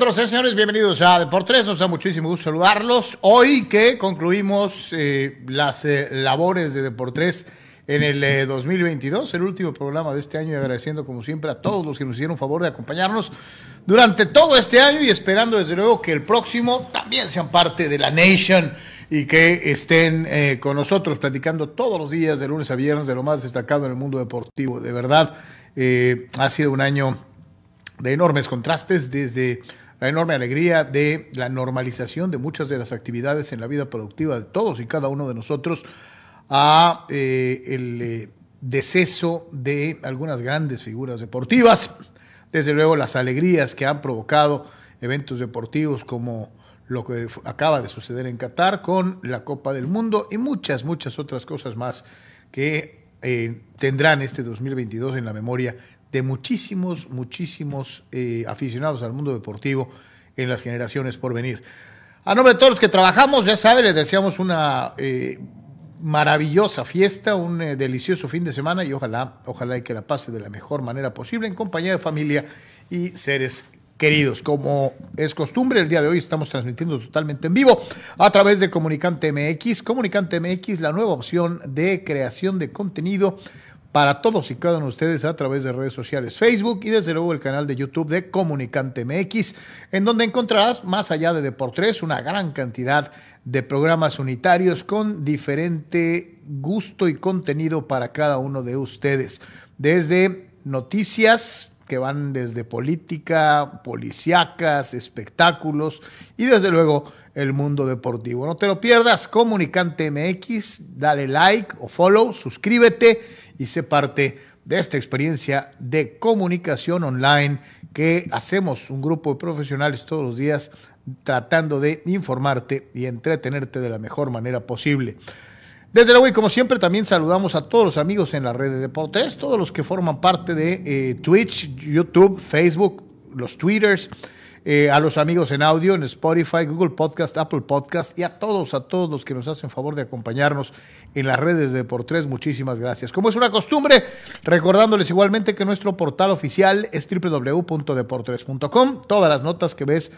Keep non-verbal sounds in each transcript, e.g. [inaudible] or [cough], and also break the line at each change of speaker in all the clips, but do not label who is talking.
Nosotros, eh, señores. Bienvenidos a Deportes. Nos da muchísimo gusto saludarlos. Hoy que concluimos eh, las eh, labores de Deportes en el 2022, el último programa de este año, y agradeciendo como siempre a todos los que nos hicieron favor de acompañarnos durante todo este año y esperando desde luego que el próximo también sean parte de la Nation y que estén con nosotros platicando todos los días, de lunes a viernes, de lo más destacado en el mundo deportivo. De verdad, ha sido un año de enormes contrastes, desde la enorme alegría de la normalización de muchas de las actividades en la vida productiva de todos y cada uno de nosotros, a eh, el eh, deceso de algunas grandes figuras deportivas, desde luego las alegrías que han provocado eventos deportivos como lo que acaba de suceder en Qatar con la Copa del Mundo y muchas, muchas otras cosas más que eh, tendrán este 2022 en la memoria de muchísimos, muchísimos eh, aficionados al mundo deportivo en las generaciones por venir. A nombre de todos los que trabajamos, ya saben, les deseamos una eh, maravillosa fiesta, un eh, delicioso fin de semana y ojalá, ojalá y que la pase de la mejor manera posible en compañía de familia y seres queridos. Como es costumbre, el día de hoy estamos transmitiendo totalmente en vivo a través de Comunicante MX. Comunicante MX, la nueva opción de creación de contenido para todos y cada uno de ustedes a través de redes sociales, Facebook y desde luego el canal de YouTube de Comunicante MX, en donde encontrarás, más allá de Deportes, una gran cantidad de programas unitarios con diferente gusto y contenido para cada uno de ustedes. Desde noticias que van desde política, policíacas, espectáculos y desde luego el mundo deportivo. No te lo pierdas, Comunicante MX, dale like o follow, suscríbete y sé parte de esta experiencia de comunicación online que hacemos un grupo de profesionales todos los días tratando de informarte y entretenerte de la mejor manera posible. Desde luego y como siempre también saludamos a todos los amigos en la red de deportes, todos los que forman parte de eh, Twitch, YouTube, Facebook, los Twitters, eh, a los amigos en audio, en Spotify, Google Podcast, Apple Podcast y a todos, a todos los que nos hacen favor de acompañarnos en las redes de Por3. Muchísimas gracias. Como es una costumbre, recordándoles igualmente que nuestro portal oficial es www.deportres.com. Todas las notas que ves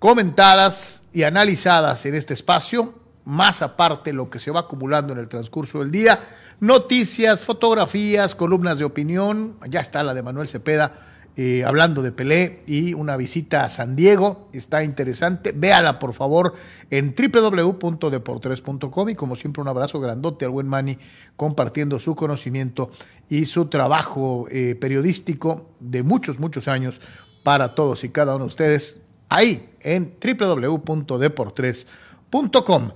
comentadas y analizadas en este espacio, más aparte lo que se va acumulando en el transcurso del día, noticias, fotografías, columnas de opinión, ya está la de Manuel Cepeda eh, hablando de Pelé y una visita a San Diego. Está interesante. Véala, por favor, en www.deportres.com y como siempre un abrazo grandote al buen Manny compartiendo su conocimiento y su trabajo eh, periodístico de muchos, muchos años para todos y cada uno de ustedes ahí en www.deportres.com.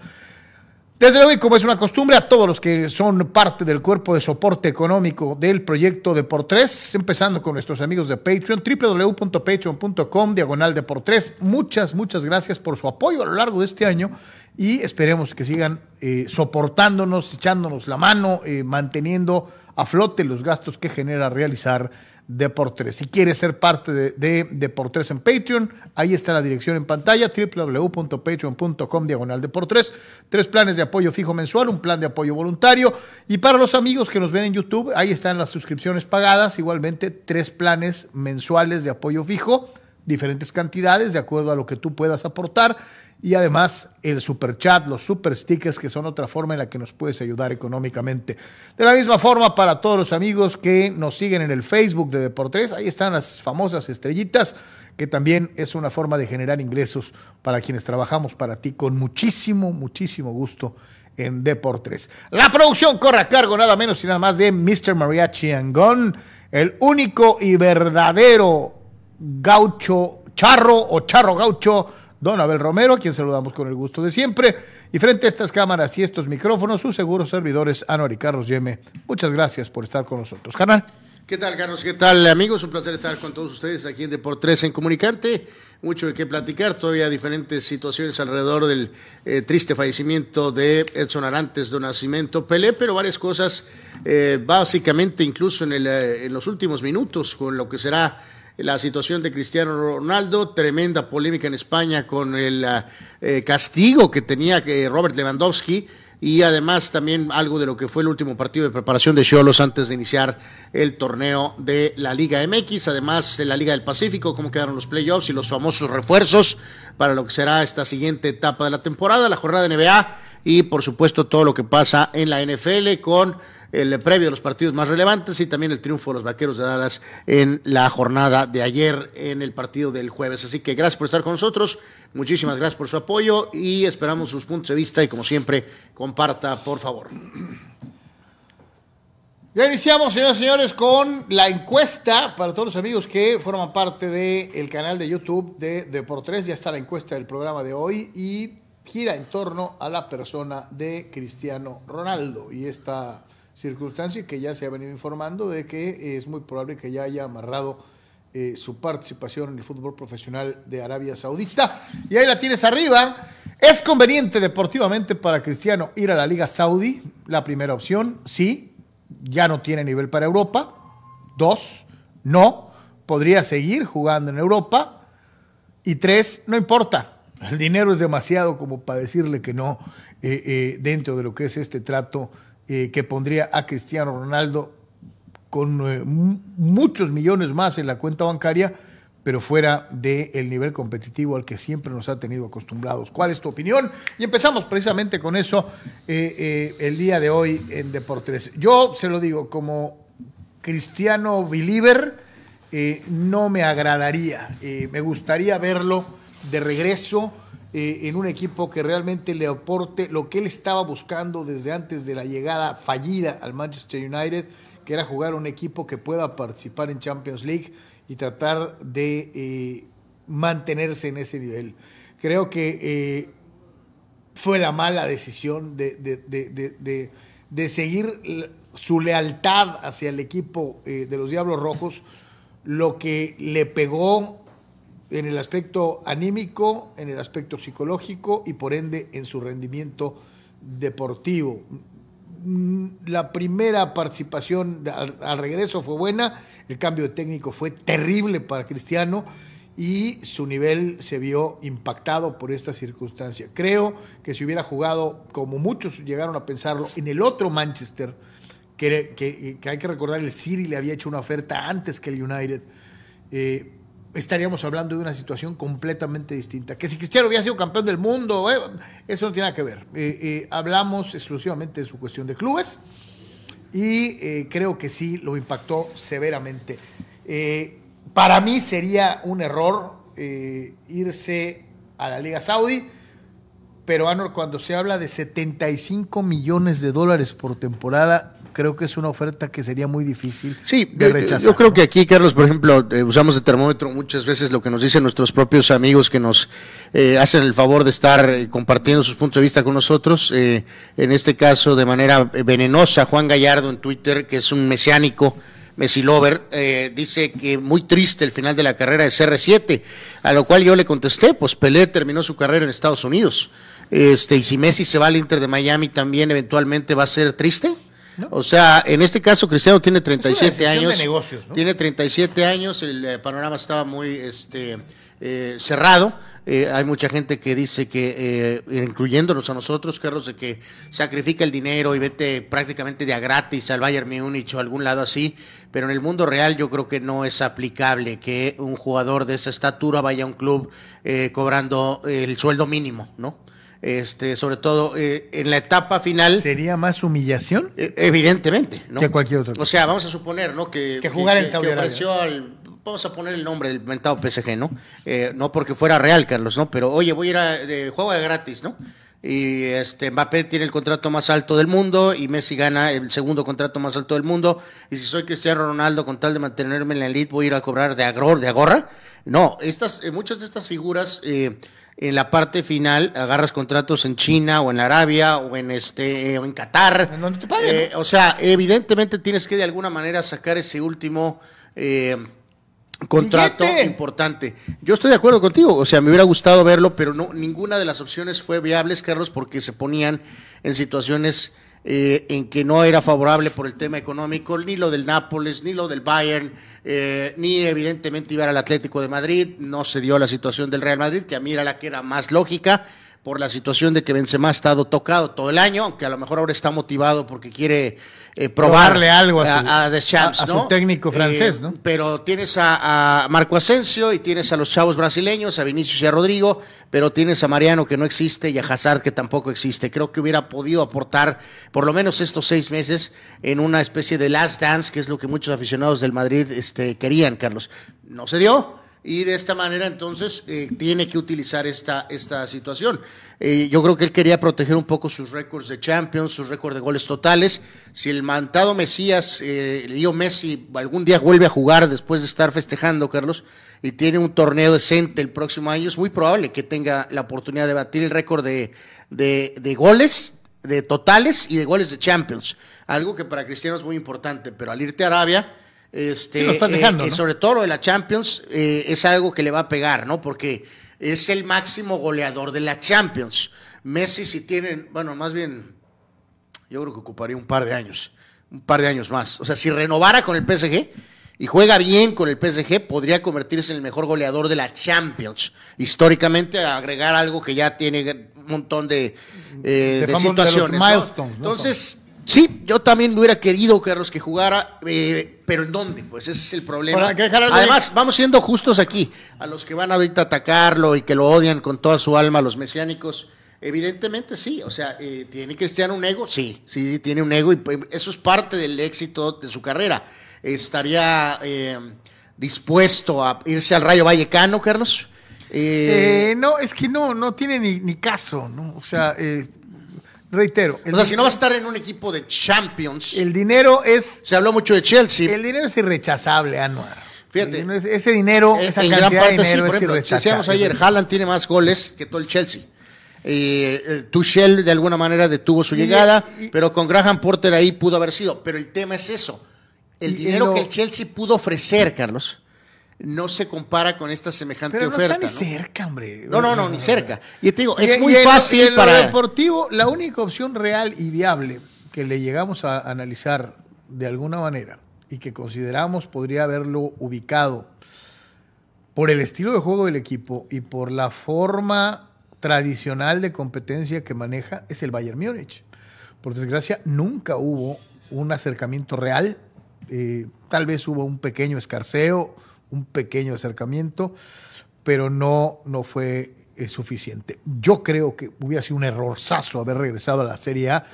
Desde luego, como es una costumbre, a todos los que son parte del cuerpo de soporte económico del proyecto de por tres, empezando con nuestros amigos de Patreon, www.patreon.com, diagonal de por tres. Muchas, muchas gracias por su apoyo a lo largo de este año y esperemos que sigan eh, soportándonos, echándonos la mano, eh, manteniendo a flote los gastos que genera realizar Deportes. Si quieres ser parte de, de Deportes en Patreon, ahí está la dirección en pantalla, www.patreon.com diagonal Deportes. Tres planes de apoyo fijo mensual, un plan de apoyo voluntario. Y para los amigos que nos ven en YouTube, ahí están las suscripciones pagadas, igualmente tres planes mensuales de apoyo fijo, diferentes cantidades de acuerdo a lo que tú puedas aportar y además el super chat, los super stickers, que son otra forma en la que nos puedes ayudar económicamente. De la misma forma, para todos los amigos que nos siguen en el Facebook de Deportes, ahí están las famosas estrellitas, que también es una forma de generar ingresos para quienes trabajamos para ti con muchísimo, muchísimo gusto en Deportes. La producción corre a cargo nada menos y nada más de Mr. Mariachi Angón, el único y verdadero gaucho charro o charro gaucho don Abel Romero, a quien saludamos con el gusto de siempre. Y frente a estas cámaras y estos micrófonos, sus seguros servidores, Anuar y Carlos Yeme. Muchas gracias por estar con nosotros. Canal.
¿Qué tal, Carlos? ¿Qué tal, amigos? Un placer estar con todos ustedes aquí en Deportes en Comunicante. Mucho de qué platicar, todavía diferentes situaciones alrededor del eh, triste fallecimiento de Edson Arantes de Nacimiento Pelé, pero varias cosas, eh, básicamente incluso en, el, eh, en los últimos minutos, con lo que será la situación de Cristiano Ronaldo, tremenda polémica en España con el eh, castigo que tenía que Robert Lewandowski y además también algo de lo que fue el último partido de preparación de Cholos antes de iniciar el torneo de la Liga MX, además de la Liga del Pacífico, cómo quedaron los playoffs y los famosos refuerzos para lo que será esta siguiente etapa de la temporada, la jornada de NBA y por supuesto todo lo que pasa en la NFL con el previo de los partidos más relevantes y también el triunfo de los Vaqueros de Dallas en la jornada de ayer en el partido del jueves. Así que gracias por estar con nosotros, muchísimas gracias por su apoyo y esperamos sus puntos de vista y como siempre, comparta, por favor.
Ya iniciamos, señoras y señores, con la encuesta para todos los amigos que forman parte del canal de YouTube de Deportes. Ya está la encuesta del programa de hoy y gira en torno a la persona de Cristiano Ronaldo. Y esta circunstancia que ya se ha venido informando de que es muy probable que ya haya amarrado eh, su participación en el fútbol profesional de Arabia Saudita. Y ahí la tienes arriba. ¿Es conveniente deportivamente para Cristiano ir a la Liga Saudí? La primera opción, sí. Ya no tiene nivel para Europa. Dos, no. Podría seguir jugando en Europa. Y tres, no importa. El dinero es demasiado como para decirle que no eh, eh, dentro de lo que es este trato eh, que pondría a Cristiano Ronaldo con eh, muchos millones más en la cuenta bancaria, pero fuera del nivel competitivo al que siempre nos ha tenido acostumbrados. ¿Cuál es tu opinión? Y empezamos precisamente con eso eh, el día de hoy en Deportes. Yo se lo digo, como cristiano believer, no me agradaría. me gustaría verlo de regreso eh, en un equipo que realmente le aporte lo que él estaba buscando desde antes de la llegada fallida al Manchester United, que era jugar un equipo que pueda participar en Champions League y tratar de eh, mantenerse en ese nivel. Creo que eh, fue la mala decisión de, de, de, seguir su lealtad hacia el equipo de los Diablos Rojos, lo que le pegó en el aspecto anímico, en el aspecto psicológico y por ende en su rendimiento deportivo. Mm, la primera participación al, regreso fue buena, el cambio técnico fue terrible para Cristiano y su nivel se vio impactado por esta circunstancia. Creo que si hubiera jugado, como muchos llegaron a pensarlo, en el otro Manchester, que, que, hay que recordar, el City le había hecho una oferta antes que el United, eh, estaríamos hablando de una situación completamente distinta. Que si Cristiano hubiera sido campeón del mundo, eh, eso no tiene nada que ver. Eh, eh, hablamos exclusivamente de su cuestión de clubes y creo que sí lo impactó severamente. para mí sería un error irse a la Liga Saudí, pero Anor, cuando se habla de 75 millones de dólares por temporada, creo que es una oferta que sería muy difícil
sí, de rechazar. Yo, creo que aquí, Carlos, por ejemplo, eh, usamos de termómetro muchas veces lo que nos dicen nuestros propios amigos que nos eh, hacen el favor de estar eh, compartiendo sus puntos de vista con nosotros. en este caso, de manera venenosa, Juan Gallardo en Twitter, que es un mesiánico. Messi Lover, dice que muy triste el final de la carrera de CR7, a lo cual yo le contesté, pues Pelé terminó su carrera en Estados Unidos. Este, y si Messi se va al Inter de Miami también eventualmente va a ser triste. O sea, en este caso Cristiano tiene 37 años.
De negocios, ¿no?
Tiene 37 años, el eh, panorama estaba muy este, eh, cerrado. Eh, hay mucha gente que dice que, eh, incluyéndonos a nosotros, Carlos, de que sacrifica el dinero y vete prácticamente de a gratis al Bayern Múnich o a algún lado así, pero en el mundo real yo creo que no es aplicable que un jugador de esa estatura vaya a un club eh, cobrando el sueldo mínimo, ¿no? Este, sobre todo eh, en la etapa final.
¿Sería más humillación?
Eh, Evidentemente, ¿no?
Que cualquier otro.
O sea, vamos a suponer, ¿no? Que,
Que jugar en
que
Saudi Arabia,
vamos a poner el nombre del mentado PSG, ¿no? Eh, no porque fuera real, Carlos, ¿no? Pero, oye, voy a ir a de juego de gratis, ¿no? Y este Mbappé tiene el contrato más alto del mundo y Messi gana el segundo contrato más alto del mundo. Y si soy Cristiano Ronaldo, con tal de mantenerme en la elite, voy a ir a cobrar de agor, de agorra. No, estas, eh, muchas de estas figuras eh, en la parte final agarras contratos en China o en Arabia o en este o en Qatar.
En donde te paguen,
Eh, o sea, evidentemente tienes que de alguna manera sacar ese último eh, contrato
¡Billete!
importante. Yo estoy de acuerdo contigo, o sea, me hubiera gustado verlo, pero no ninguna de las opciones fue viables, Carlos, porque se ponían en situaciones eh, en que no era favorable por el tema económico, ni lo del Nápoles, ni lo del Bayern, eh, ni evidentemente iba al Atlético de Madrid, no se dio la situación del Real Madrid, que a mí era la que era más lógica por la situación de que Benzema ha estado tocado todo el año, aunque a lo mejor ahora está motivado porque quiere eh, probar
Probarle algo a su-
a, Deschamps,
a- a su técnico francés, ¿no?
Pero tienes a, a Marco Asensio y tienes a los chavos brasileños, a Vinicius y a Rodrigo, pero tienes a Mariano que no existe y a Hazard que tampoco existe. Creo que hubiera podido aportar por lo menos estos seis meses en una especie de last dance, que es lo que muchos aficionados del Madrid este, querían, Carlos. No se dio. Y de esta manera entonces eh, tiene que utilizar esta, esta situación. Eh, yo creo que él quería proteger un poco sus récords de Champions, sus récords de goles totales. Si el mantado Mesías, eh, Leo Messi, algún día vuelve a jugar después de estar festejando, Carlos, y tiene un torneo decente el próximo año, es muy probable que tenga la oportunidad de batir el récord de, de, de goles, de totales y de goles de Champions. Algo que para Cristiano es muy importante, pero al irte a Arabia, este,
Sí, lo estás
eh,
dejando,
eh,
¿no?
sobre todo lo de la Champions, eh, es algo que le va a pegar, ¿no? Porque es el máximo goleador de la Champions. Messi si tienen, bueno, más bien, yo creo que ocuparía un par de años, un par de años más. O sea, si renovara con el PSG y juega bien con el PSG, podría convertirse en el mejor goleador de la Champions. Históricamente, agregar algo que ya tiene un montón de, eh,
De
de
famos- de los
situaciones. ¿no?
milestones, ¿no?
Entonces, sí, yo también me hubiera querido, Carlos, que jugara, eh, pero ¿en dónde? Pues ese es el problema. Además, vamos siendo justos aquí. A los que van ahorita a atacarlo y que lo odian con toda su alma, los mesiánicos, evidentemente sí. O sea, eh, ¿tiene Cristiano un ego? Sí, sí, tiene un ego y pues, eso es parte del éxito de su carrera. Estaría eh, dispuesto a irse al Rayo Vallecano, Carlos. Eh,
Eh, no, es que no, no tiene ni, ni caso, ¿no? O sea, eh, reitero. El,
o sea, si no va a estar en un equipo de Champions,
el dinero es
se habló mucho de Chelsea.
el dinero es irrechazable, Anuar.
Fíjate.
El dinero es- ese dinero,
En-
esa
en
cantidad
gran parte
de
sí,
dinero
por
es
ejemplo,
irrechazable.
decíamos ayer, Haaland tiene más goles que todo el Chelsea. Eh, Tuchel de alguna manera detuvo su
Y-
llegada,
y-
pero con Graham Porter ahí pudo haber sido. Pero el tema es eso. El dinero
lo-
que el Chelsea pudo ofrecer, Carlos, no se compara con esta semejante
Pero no
oferta.
está ni
¿no?
cerca, hombre.
No, no, no, ni cerca. Y te digo,
Y-
es
y
muy
en lo-
fácil
en lo
para.
deportivo, la única opción real y viable que le llegamos a analizar de alguna manera y que consideramos podría haberlo ubicado por el estilo de juego del equipo y por la forma tradicional de competencia que maneja es el Bayern Múnich. Por desgracia, nunca hubo un acercamiento real. eh, tal vez hubo un pequeño escarceo, un pequeño acercamiento, pero no, no fue eh, suficiente. Yo creo que hubiera sido un errorzazo haber regresado a la Serie A.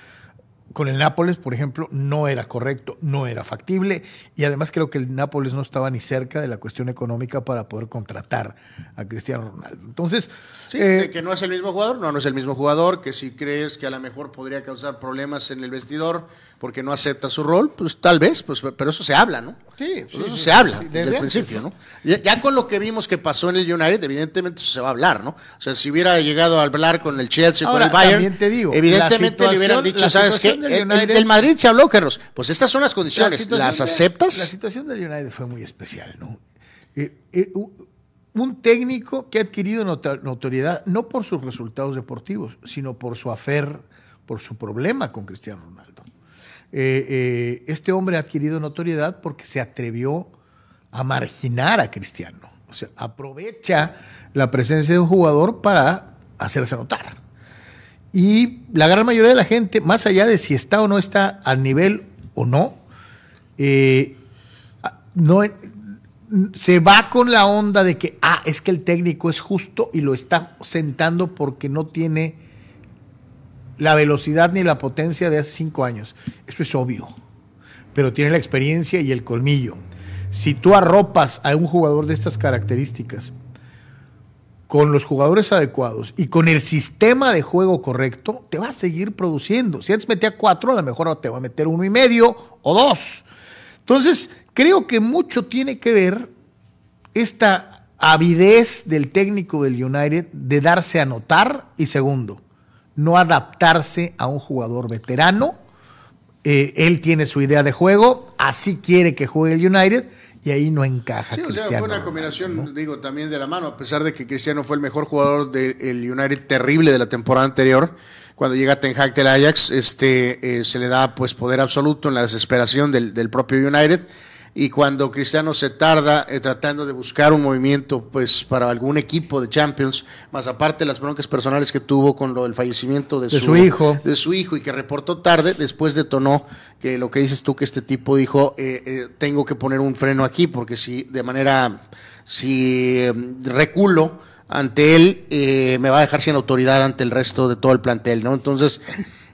Con el Nápoles, por ejemplo, no era correcto, no era factible y además creo que el Nápoles no estaba ni cerca de la cuestión económica para poder contratar a Cristiano Ronaldo. Entonces,
Sí,
eh,
que no es el mismo jugador, no, no es el mismo jugador, que si crees que a lo mejor podría causar problemas en el vestidor porque no acepta su rol, pues tal vez, pues, pero eso se habla, ¿no?
Sí,
Pues eso
sí,
se habla desde,
desde
el principio, ¿no? Ya, ya con lo que vimos que pasó en el United, evidentemente eso se va a hablar, ¿no? O sea, si hubiera llegado a hablar con el Chelsea o con
Ahora,
el Bayern,
te digo,
evidentemente le hubieran dicho, ¿sabes qué?
del
El, Madrid se habló, Carlos. Pues estas son las
La
condiciones, ¿las
de-
aceptas?
La situación del United fue muy especial, ¿no? Eh, eh, un técnico que ha adquirido notoriedad no por sus resultados deportivos, sino por su afer, por su problema con Cristiano Ronaldo. Eh, eh, este hombre ha adquirido notoriedad porque se atrevió a marginar a Cristiano. O sea, aprovecha la presencia de un jugador para hacerse notar. Y la gran mayoría de la gente, más allá de si está o no está al nivel o no, eh, no se va con la onda de que, ah, es que el técnico es justo y lo está sentando porque no tiene la velocidad ni la potencia de hace cinco años. Eso es obvio. Pero tiene la experiencia y el colmillo. Si tú arropas a un jugador de estas características con los jugadores adecuados y con el sistema de juego correcto, te va a seguir produciendo. Si antes metía cuatro, a lo mejor te va a meter uno y medio o dos. Entonces, creo que mucho tiene que ver esta avidez del técnico del United de darse a notar y segundo, no adaptarse a un jugador veterano. Eh, él tiene su idea de juego, así quiere que juegue el United y ahí no encaja.
Sí, Cristiano, o sea, fue una combinación, digo, también de la mano, a pesar de que Cristiano fue el mejor jugador del United terrible de la temporada anterior. Cuando llega Ten Hag del Ajax, este, eh, se le da pues poder absoluto en la desesperación del, del propio United y cuando Cristiano se tarda eh, tratando de buscar un movimiento pues para algún equipo de Champions, más aparte de las broncas personales que tuvo con lo del fallecimiento de,
su, hijo,
de su hijo y que reportó tarde, después detonó que lo que dices tú que este tipo dijo eh, eh, tengo que poner un freno aquí porque si de manera si em, reculo ante él me va a dejar sin autoridad ante el resto de todo el plantel, ¿no? Entonces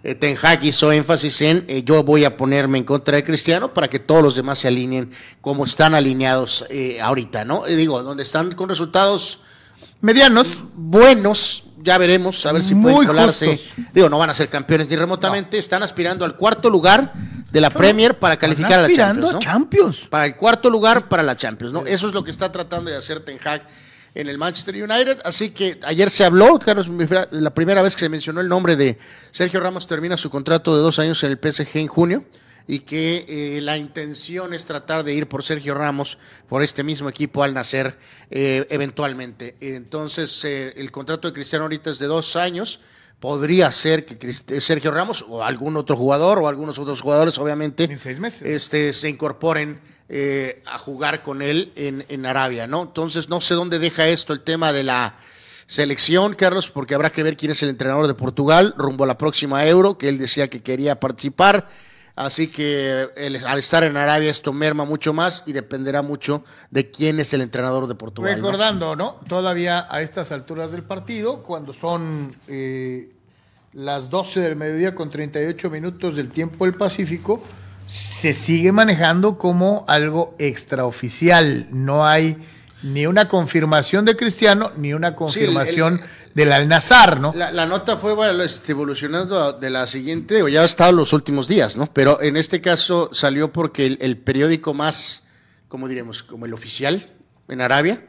eh, Ten Hag hizo énfasis en eh, yo voy a ponerme en contra de Cristiano para que todos los demás se alineen como están alineados eh, ahorita, ¿no? digo, donde están con resultados medianos, buenos, ya veremos, a ver si pueden colarse. Digo, no van a ser campeones ni remotamente, están aspirando al cuarto lugar de la Premier para calificar a la Champions,
Champions.
Para el cuarto lugar para la Champions, ¿no? Eso es lo que está tratando de hacer Ten Hag en el Manchester United. Así que ayer se habló, Carlos, la primera vez que se mencionó el nombre de Sergio Ramos termina su contrato de dos años en el PSG en junio y que eh, la intención es tratar de ir por Sergio Ramos, por este mismo equipo al nacer eh, eventualmente. Entonces, eh, el contrato de Cristiano ahorita es de dos años. Podría ser que Sergio Ramos o algún otro jugador o algunos otros jugadores, obviamente,
en seis meses.
Este, se incorporen eh, a jugar con él en, en, Arabia, ¿no? Entonces no sé dónde deja esto el tema de la selección, Carlos, porque habrá que ver quién es el entrenador de Portugal rumbo a la próxima Euro, que él decía que quería participar. Así que al estar en Arabia esto merma mucho más y dependerá mucho de quién es el entrenador de Portugal.
Recordando, ¿no? Todavía a estas alturas del partido, cuando son eh, las 12 del mediodía con 38 minutos del tiempo del Pacífico, se sigue manejando como algo extraoficial. No hay ni una confirmación de Cristiano ni una confirmación del Al-Nazar, ¿no?
La, nota fue bueno, evolucionando de la siguiente, o ya ha estado los últimos días, ¿no? Pero en este caso salió porque el, el periódico más, ¿cómo diremos? Como el oficial en Arabia,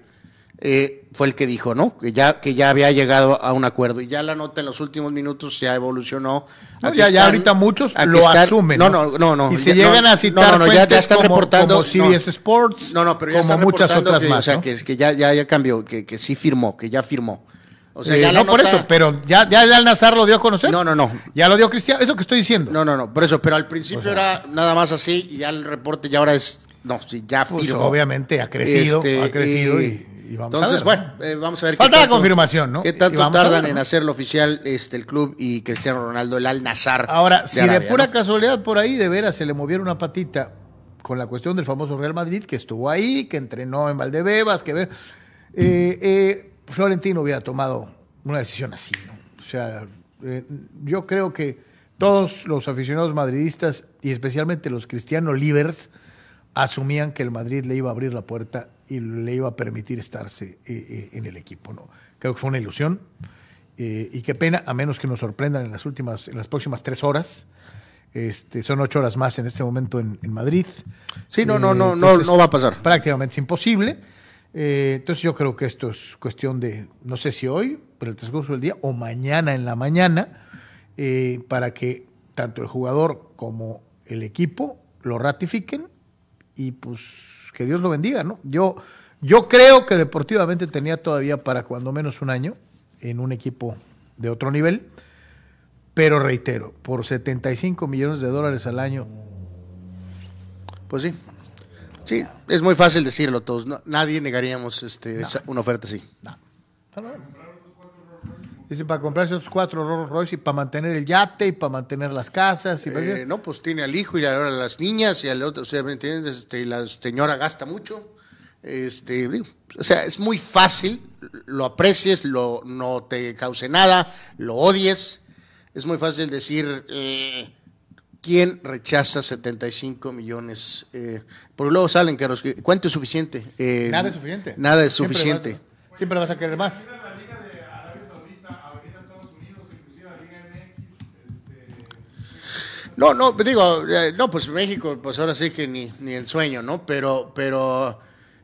eh, fue el que dijo, ¿no? Que ya, que ya había llegado a un acuerdo. Y ya la nota en los últimos minutos ya evolucionó.
ya, ya ahorita muchos lo asumen.
No, no, no, no.
Y se llegan a citar
no, no, ya, están
como,
reportando.
Como CBS Sports,
no, no, pero ya
como muchas otras más. O
sea, que, que ya, ya, ya cambió, que, que sí firmó, que ya firmó.
O sea, eh, ya no por eso, pero ya, ya el Nazar lo dio a conocer.
No, no, no.
Ya lo dio Cristiano, eso que estoy diciendo.
No, no, no, por eso, pero al principio era nada más así y ya el reporte ya ahora es, no, sí, ya
pues, firmó. obviamente ha crecido, este, ha crecido y
entonces, bueno, eh, vamos a ver.
Falta la confirmación, ¿no?
¿Qué tanto tardan en hacerlo oficial este, el club y Cristiano Ronaldo, el Al Nazar?
Ahora, si de pura casualidad por ahí de veras se le moviera una patita con la cuestión del famoso Real Madrid, que estuvo ahí, que entrenó en Valdebebas, que. Eh, eh, Florentino hubiera tomado una decisión así, ¿no? O sea, yo creo que todos los aficionados madridistas y especialmente los cristianos livers asumían que el Madrid le iba a abrir la puerta y le iba a permitir estarse eh, eh, en el equipo. ¿no? Creo que fue una ilusión eh, y qué pena, a menos que nos sorprendan en las últimas, en las próximas tres horas. Este, son ocho horas más en este momento en, Madrid.
Sí, no, no, no, no, no va a pasar.
Prácticamente es imposible. entonces yo creo que esto es cuestión de, no sé si hoy, pero el transcurso del día, o mañana en la mañana, para que tanto el jugador como el equipo lo ratifiquen y pues que Dios lo bendiga, ¿no? Yo, yo creo que deportivamente tenía todavía para cuando menos un año en un equipo de otro nivel, Pero reitero, por 75 millones de dólares al año.
Pues sí. Sí, es muy fácil decirlo todos. nadie negaríamos este, una oferta así. No.
Dice, para comprarse otros cuatro Rolls Royce y para mantener el yate y para mantener las casas. Y
eh, no, pues tiene al hijo y ahora las niñas y al otro, o sea, ¿me entiendes? Este, la señora gasta mucho. Este, o sea, es muy fácil, lo aprecies, lo, no te cause nada, lo odies. Es muy fácil decir, eh, ¿quién rechaza 75 millones? Eh, porque luego salen, que ¿cuánto es suficiente?
Eh, nada es suficiente.
Nada es suficiente.
siempre vas a querer más.
No, no, digo, eh, no, pues México, pues ahora sí que ni, ni el sueño, ¿no? Pero, pero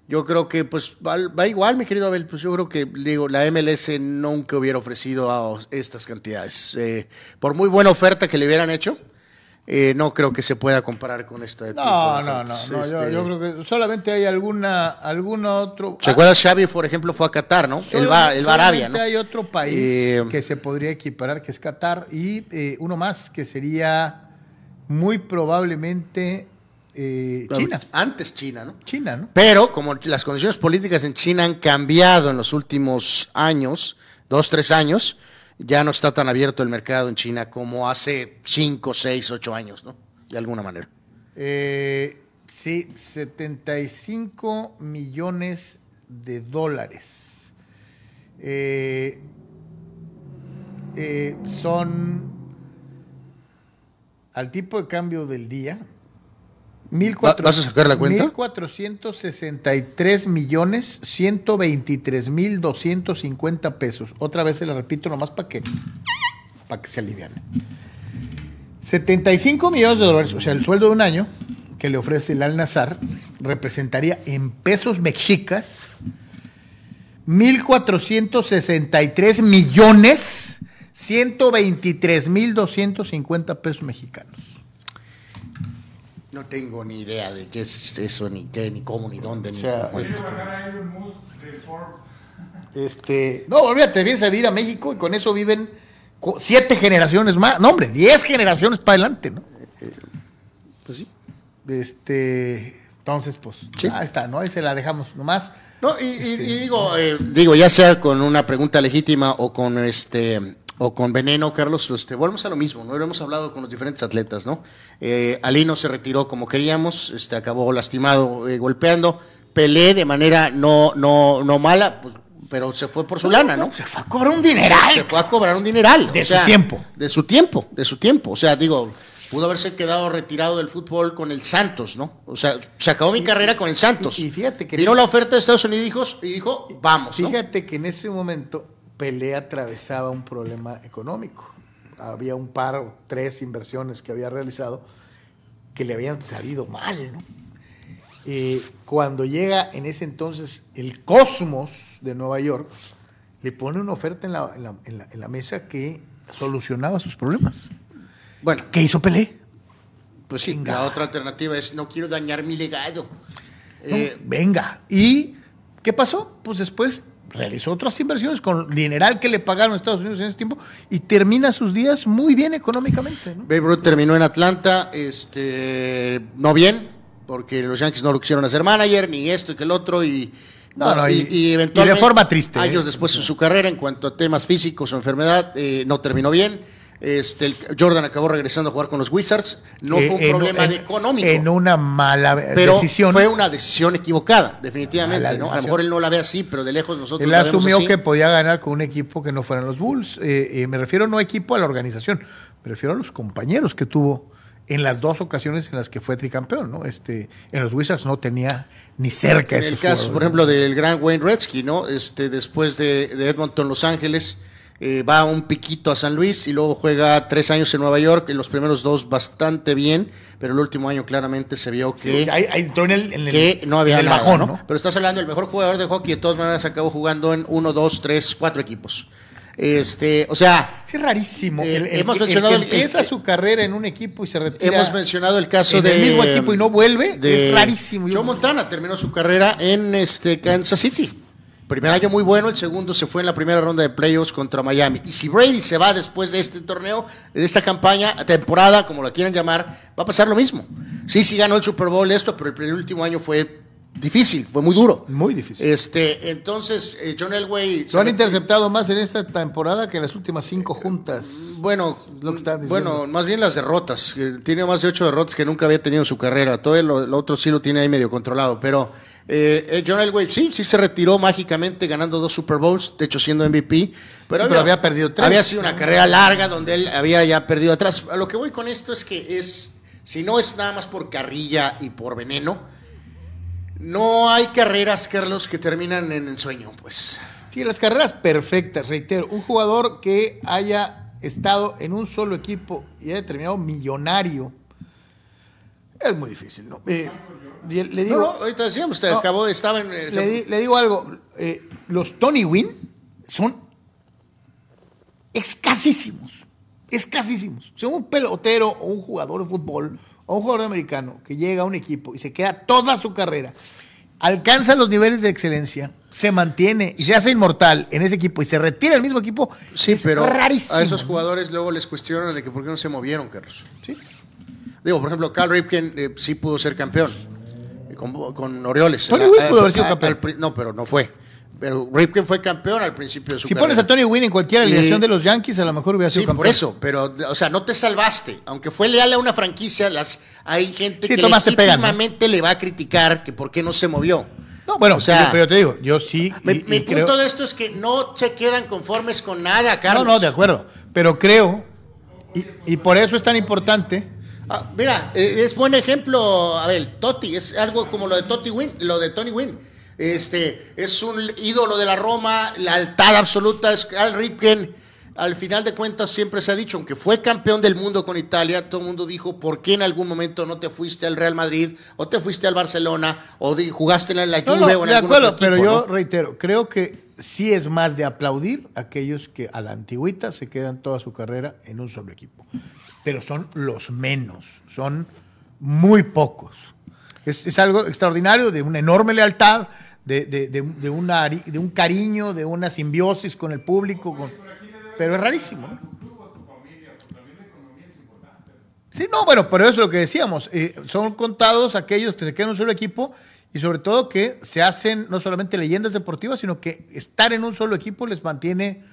yo creo que pues va, igual, mi querido Abel, pues yo creo que, digo, la MLS nunca hubiera ofrecido estas cantidades. Eh, por muy buena oferta que le hubieran hecho, eh, no creo que se pueda comparar con esta.
No, no, no, no yo, yo, creo que solamente hay alguna, algún otro.
¿Se acuerdas? Xavi, por ejemplo, fue a Qatar, ¿no? el va, el Arabia, ¿no?
hay otro país que se podría equiparar, que es Qatar, y uno más, que sería muy probablemente eh, China.
Antes China, ¿no?
China, ¿no?
Pero como las condiciones políticas en China han cambiado en los últimos años, dos, tres años, ya no está tan abierto el mercado en China como hace cinco, seis, ocho años, ¿no? De alguna manera.
Eh, sí, 75 millones de dólares. Eh, son al tipo de cambio del día,
1400, ¿Vas a sacar la cuenta?
1.463 millones 123 mil 250 pesos. Otra vez se la repito nomás para que, para que se aliviane. 75 millones de dólares, o sea, el sueldo de un año que le ofrece el Al-Nazar, representaría en pesos mexicas 1.463 millones 123.250 pesos mexicanos.
No tengo ni idea de qué es eso, ni qué, ni cómo, ni dónde, ni
este, no, olvídate, vienes a vivir a México y con eso viven siete generaciones más. No, hombre, diez generaciones para adelante, ¿no?
pues sí.
Este, entonces, pues, ahí está, ¿no? Ahí se la dejamos nomás.
No, y, este, digo, eh, digo, ya sea con una pregunta legítima o con este o con veneno, Carlos, este, volvemos a lo mismo, ¿no? Hemos hablado con los diferentes atletas, ¿no? Eh, Alino se retiró como queríamos, este, acabó lastimado, eh, golpeando, Pelé de manera no, no, no mala, pues, pero se fue por su lana, ¿no?
Se fue a cobrar un dineral.
Se fue a cobrar un dineral.
De su tiempo.
De su tiempo, de su tiempo. O sea, digo, pudo haberse quedado retirado del fútbol con el Santos, ¿no? O sea, se acabó mi carrera con el Santos.
Y, fíjate que...
Vino la oferta de Estados Unidos y dijo, vamos,
Fíjate que en ese momento Pelé atravesaba un problema económico. Había un par o tres inversiones que había realizado que le habían salido mal. Eh, cuando llega en ese entonces el Cosmos de Nueva York, le pone una oferta en la, mesa que solucionaba sus problemas. Bueno, ¿qué hizo Pelé?
Pues sí, la otra alternativa es no quiero dañar mi legado.
Eh, venga. ¿Y qué pasó? Pues después realizó otras inversiones con dineral que le pagaron a Estados Unidos en ese tiempo y termina sus días muy bien económicamente. ¿no?
Babe Ruth terminó en Atlanta, este, no bien, porque los Yankees no lo quisieron hacer manager, ni esto y que el otro, y,
y, eventualmente, de forma triste.
Años ¿eh? después de su carrera, en cuanto a temas físicos o enfermedad, eh, no terminó bien este, Jordan acabó regresando a jugar con los Wizards. No eh, fue un problema económico.
En una mala pero decisión.
Fue una decisión equivocada, definitivamente. A lo mejor él no la ve así, pero de lejos nosotros.
Él asumió que podía ganar con un equipo que no fueran los Bulls. Eh, eh, me refiero no equipo a la organización, me refiero a los compañeros que tuvo en las dos ocasiones en las que fue tricampeón. ¿no? Este, en los Wizards no tenía ni cerca
en el caso, por ejemplo, del gran Wayne Redsky, ¿no? Este, después de, de Edmonton, Los Ángeles eh, va un piquito a San Luis y luego juega tres años en Nueva York, en los primeros dos bastante bien, pero el último año claramente se vio que, no había bajón, ¿no? Pero estás hablando del mejor jugador de hockey, de todas maneras acabó jugando en uno, dos, tres, cuatro equipos. Este, o sea,
es rarísimo. Eh, hemos mencionado el, empieza su carrera en un equipo y se retira.
Hemos mencionado el caso
del mismo equipo y no vuelve. es rarísimo.
Joe Montana terminó su carrera en este Kansas City Primer año muy bueno, el segundo se fue en la primera ronda de playoffs contra Miami. Y si Brady se va después de este torneo, de esta campaña, temporada, como la quieran llamar, va a pasar lo mismo. Sí, sí ganó el Super Bowl esto, pero el último año fue difícil, fue muy duro.
Muy difícil.
Este, entonces, eh, John Elway...
Lo han interceptado más en esta temporada que en las últimas cinco juntas.
Bueno, lo que bueno, más bien las derrotas. Tiene más de ocho derrotas que nunca había tenido en su carrera. Todo lo otro sí lo tiene ahí medio controlado, pero eh, eh, John Elway sí, sí se retiró mágicamente ganando dos Super Bowls, de hecho siendo MVP. Pero, había, perdido tres. Había sido una carrera larga donde él había ya perdido atrás. A lo que voy con esto es que es, si no es nada más por carrilla y por veneno, no hay carreras, Carlos, que terminan en el sueño, pues.
Sí, las carreras perfectas, reitero. Un jugador que haya estado en un solo equipo y haya terminado millonario es muy difícil, ¿no? Eh, le digo,
no, ahorita decíamos, usted acabó, estaba en.
le, digo algo, eh, los Tony Win son escasísimos, escasísimos. Si un pelotero o un jugador de fútbol o un jugador americano que llega a un equipo y se queda toda su carrera, alcanza los niveles de excelencia, se mantiene y se hace inmortal en ese equipo y se retira el mismo equipo,
sí, pero a esos jugadores luego les cuestionan de que por qué no se movieron, Carlos. Sí. Digo, por ejemplo, Carl Ripken eh, sí pudo ser campeón con, Orioles.
Tony Wynn pudo haber sido campeón.
no, pero no fue. Pero Ripken fue campeón al principio de su
Si pones a Tony Wynn en cualquier alineación de los Yankees, a lo mejor hubiera sido sí, campeón.
por eso, pero, o sea, no te salvaste. Aunque fue leal a una franquicia, las, hay gente que legítimamente le va a criticar que por qué no se movió.
No, bueno, o sea, pero yo te digo, yo sí.
mi, punto de esto es que no se quedan conformes con nada, Carlos.
No, no, de acuerdo. Pero creo, y, y por eso es tan importante
Ah, mira, eh, es buen ejemplo, a ver, Totti, es algo como lo de Totti Win, lo de Tony Win. Este, es un ídolo de la Roma, la altad absoluta es Carl Ripken. Al final de cuentas siempre se ha dicho, aunque fue campeón del mundo con Italia, todo el mundo dijo, ¿por qué en algún momento no te fuiste al Real Madrid o te fuiste al Barcelona o jugaste en la Juve o en de acuerdo,
pero yo reitero, creo que sí es más de aplaudir aquellos que a la antigüita se quedan toda su carrera en un solo equipo pero son los menos, son muy pocos. Es, algo extraordinario, de una enorme lealtad, de, de, de, un cariño, de una simbiosis con el público, pero es rarísimo. Sí, no, bueno, pero eso es lo que decíamos. Eh, son contados aquellos que se quedan en un solo equipo y sobre todo que se hacen no solamente leyendas deportivas, sino que estar en un solo equipo les mantiene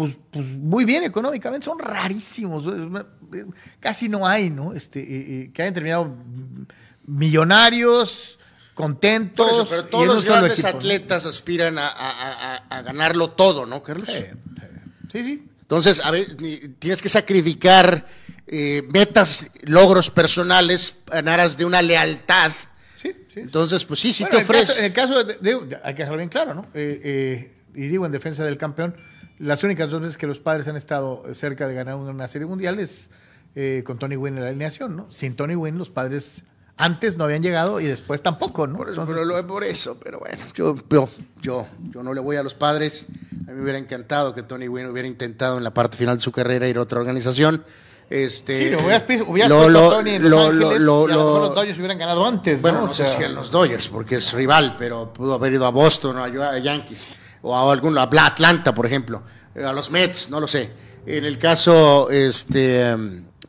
pues, pues, muy bien económicamente, son rarísimos, casi no hay, ¿no? Este, eh, eh, que hayan terminado millonarios, contentos.
pero todos los grandes atletas aspiran a, ganarlo todo, ¿no, Carlos?
Sí, sí.
Entonces, a ver, tienes que sacrificar eh, metas, logros personales en aras de una lealtad. Sí, sí. Entonces, pues sí, sí te ofrece.
En el caso, de, hay que dejarlo bien claro, ¿no? y digo en defensa del campeón, las únicas dos veces que los padres han estado cerca de ganar una serie mundial es eh, con Tony Wynn en la alineación, ¿no? Sin Tony Wynn los padres antes no habían llegado y después tampoco, ¿no?
Por eso, pero, por eso, pero bueno, yo, yo, yo, yo no le voy a los padres. A mí me hubiera encantado que Tony Wynn hubiera intentado en la parte final de su carrera ir a otra organización. Este,
sí, lo hubieras, hubieras lo, a Tony en Los lo, Ángeles lo, y a lo los Dodgers hubieran ganado antes,
Bueno, no, sé si en los Dodgers, porque es rival, pero pudo haber ido a Boston o a Yankees o a algún a Atlanta, por ejemplo. Eh, a los Mets, no lo sé. En el caso este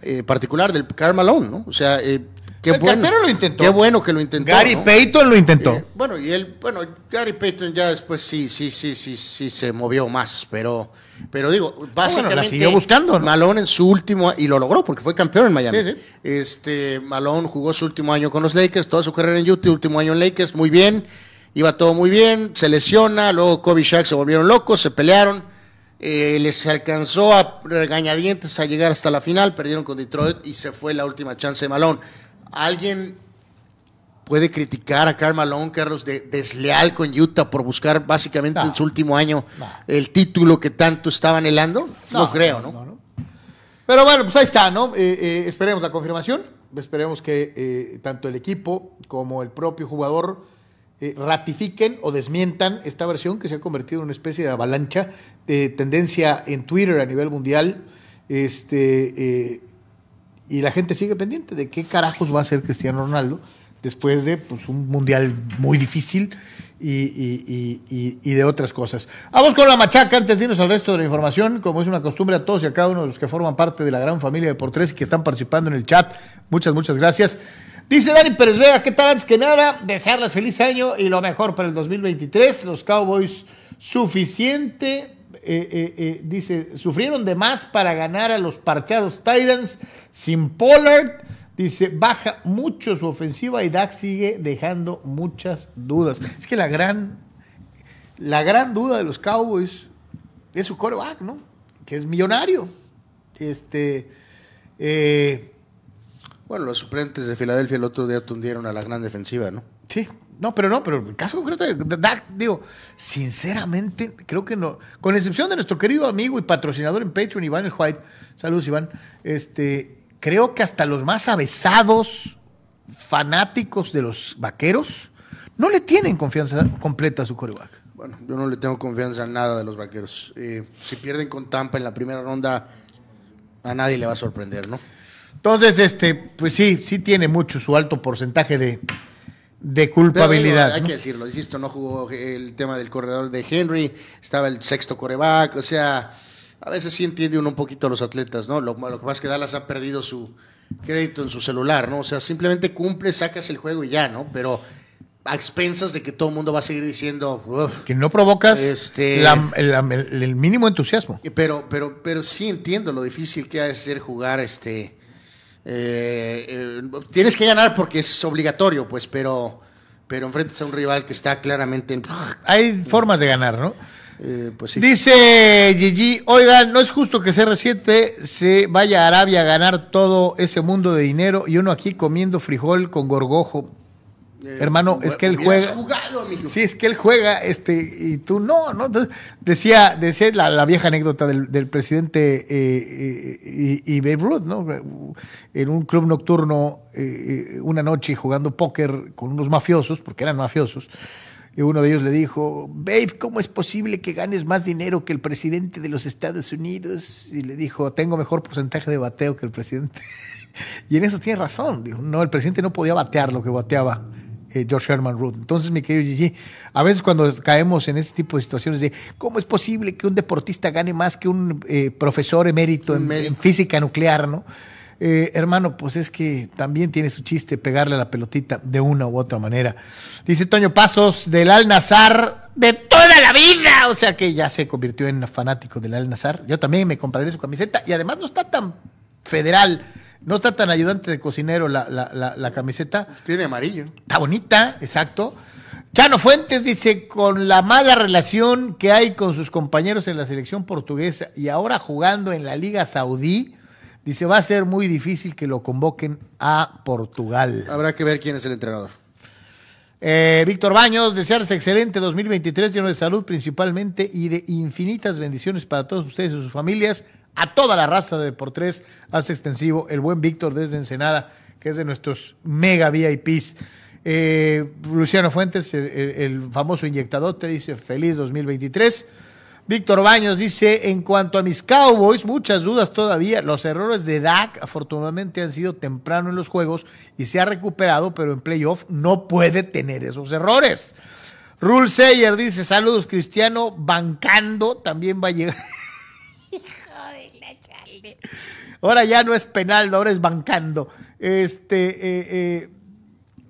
eh, particular del Carmalone, ¿no? O sea, eh, qué bueno.
lo intentó.
Qué bueno que lo intentó.
Gary Payton lo intentó.
bueno, y él, bueno, Gary Payton ya después sí, sí, sí, sí, sí se movió más, pero, pero digo, básicamente. la
siguió buscando.
Malone en su último y lo logró porque fue campeón en Miami. Sí, sí. Este Malone jugó su último año con los Lakers, toda su carrera en Utah, último año en Lakers, muy bien, iba todo muy bien, se lesiona, luego Kobe y Shaq se volvieron locos, se pelearon eh, les alcanzó a regañadientes a llegar hasta la final, perdieron con Detroit y se fue la última chance de Malone. ¿Alguien puede criticar a Karl Malone, Carlos, de desleal con Utah por buscar básicamente en su último año el título que tanto estaba anhelando? No, creo, ¿no?
Pero bueno, pues ahí está, ¿no? Eh, eh, esperemos la confirmación, esperemos que tanto el equipo como el propio jugador eh, ratifiquen o desmientan esta versión que se ha convertido en una especie de avalancha de tendencia en Twitter a nivel mundial. Este, eh, y la gente sigue pendiente de qué carajos va a hacer Cristiano Ronaldo, después de pues, un mundial muy difícil y, de otras cosas. Vamos con la machaca antes de irnos al resto de la información. Como es una costumbre a todos y a cada uno de los que forman parte de la gran familia de por tres y que están participando en el chat. Muchas, muchas gracias. Dice Dani Pérez Vega, ¿qué tal? Antes que nada, desearles feliz año y lo mejor para el 2023. Los Cowboys suficiente, eh, eh, eh, dice, sufrieron de más para ganar a los parchados Titans sin Pollard Dice, baja mucho su ofensiva y Dak sigue dejando muchas dudas. Es que la gran, la gran duda de los Cowboys es su coreback, ¿no? Que es millonario. Este, eh,
bueno, los suplentes de Filadelfia el otro día tundieron a la gran defensiva, ¿no?
Sí, no, pero no, pero el caso concreto de Dak, digo, sinceramente, creo que no. Con excepción de nuestro querido amigo y patrocinador en Patreon, Iván el White. Saludos, Iván. Este, creo que hasta los más avesados fanáticos de los vaqueros no le tienen confianza completa a su coreback.
Bueno, yo no le tengo confianza en nada de los vaqueros. Eh, si pierden con Tampa en la primera ronda, a nadie le va a sorprender, ¿no?
Entonces, este, pues sí, sí tiene mucho su alto porcentaje de, de culpabilidad.
hay que decirlo, insisto, no jugó el tema del corredor de Henry, estaba el sexto coreback, o sea, a veces sí entiende uno un poquito a los atletas, ¿no? Lo, lo que pasa es que Dallas ha perdido su crédito en su celular, ¿no? O sea, simplemente cumple, sacas el juego y ya, ¿no? Pero a expensas de que todo el mundo va a seguir diciendo
que no provocas este, el, mínimo entusiasmo
pero pero pero sí entiendo lo difícil que ha de ser jugar este eh, eh, tienes que ganar porque es obligatorio pues pero pero enfrentes a un rival que está claramente en...
hay formas de ganar no eh, pues Dice Gigi, oigan, no es justo que CR7 se vaya a Arabia a ganar todo ese mundo de dinero y uno aquí comiendo frijol con gorgojo. Eh, Hermano, es que él juega. sí, es que él juega, este, y tú no, ¿no? Decía, decía la, vieja anécdota del, presidente eh, y, Babe Ruth, ¿no? En un club nocturno, una noche jugando póker con unos mafiosos, porque eran mafiosos. Y uno de ellos le dijo, Babe, ¿cómo es posible que ganes más dinero que el presidente de los Estados Unidos? Y le dijo, tengo mejor porcentaje de bateo que el presidente. [laughs] y en eso tiene razón. Dijo, no, el presidente no podía batear lo que bateaba eh, George Herman Ruth. Entonces, mi querido Gigi, a veces cuando caemos en ese tipo de situaciones de cómo es posible que un deportista gane más que un eh, profesor emérito en, física nuclear, ¿no? Eh, hermano, pues es que también tiene su chiste pegarle a la pelotita de una u otra manera. Dice Toño Pasos del Al Nazar de toda la vida. O sea que ya se convirtió en fanático del Al Nazar. Yo también me compraré su camiseta y además no está tan federal. No está tan ayudante de cocinero la, la camiseta.
Tiene amarillo.
Está bonita, exacto. Chano Fuentes dice, con la mala relación que hay con sus compañeros en la selección portuguesa y ahora jugando en la Liga Saudí, Dice, va a ser muy difícil que lo convoquen a Portugal.
Habrá que ver quién es el entrenador.
Eh, Víctor Baños, desearles excelente 2023, lleno de salud principalmente y de infinitas bendiciones para todos ustedes y sus familias. A toda la raza de por tres hace extensivo el buen Víctor desde Ensenada, que es de nuestros mega VIPs. Eh, Luciano Fuentes, el, famoso inyectador, te dice feliz 2023. Víctor Baños dice, en cuanto a mis Cowboys, muchas dudas todavía. Los errores de Dak afortunadamente han sido temprano en los juegos y se ha recuperado, pero en playoff no puede tener esos errores. Rule Sayer dice, saludos Cristiano, bancando, también va a llegar. [laughs] Ahora ya no es penal, ahora es bancando. Este eh, eh,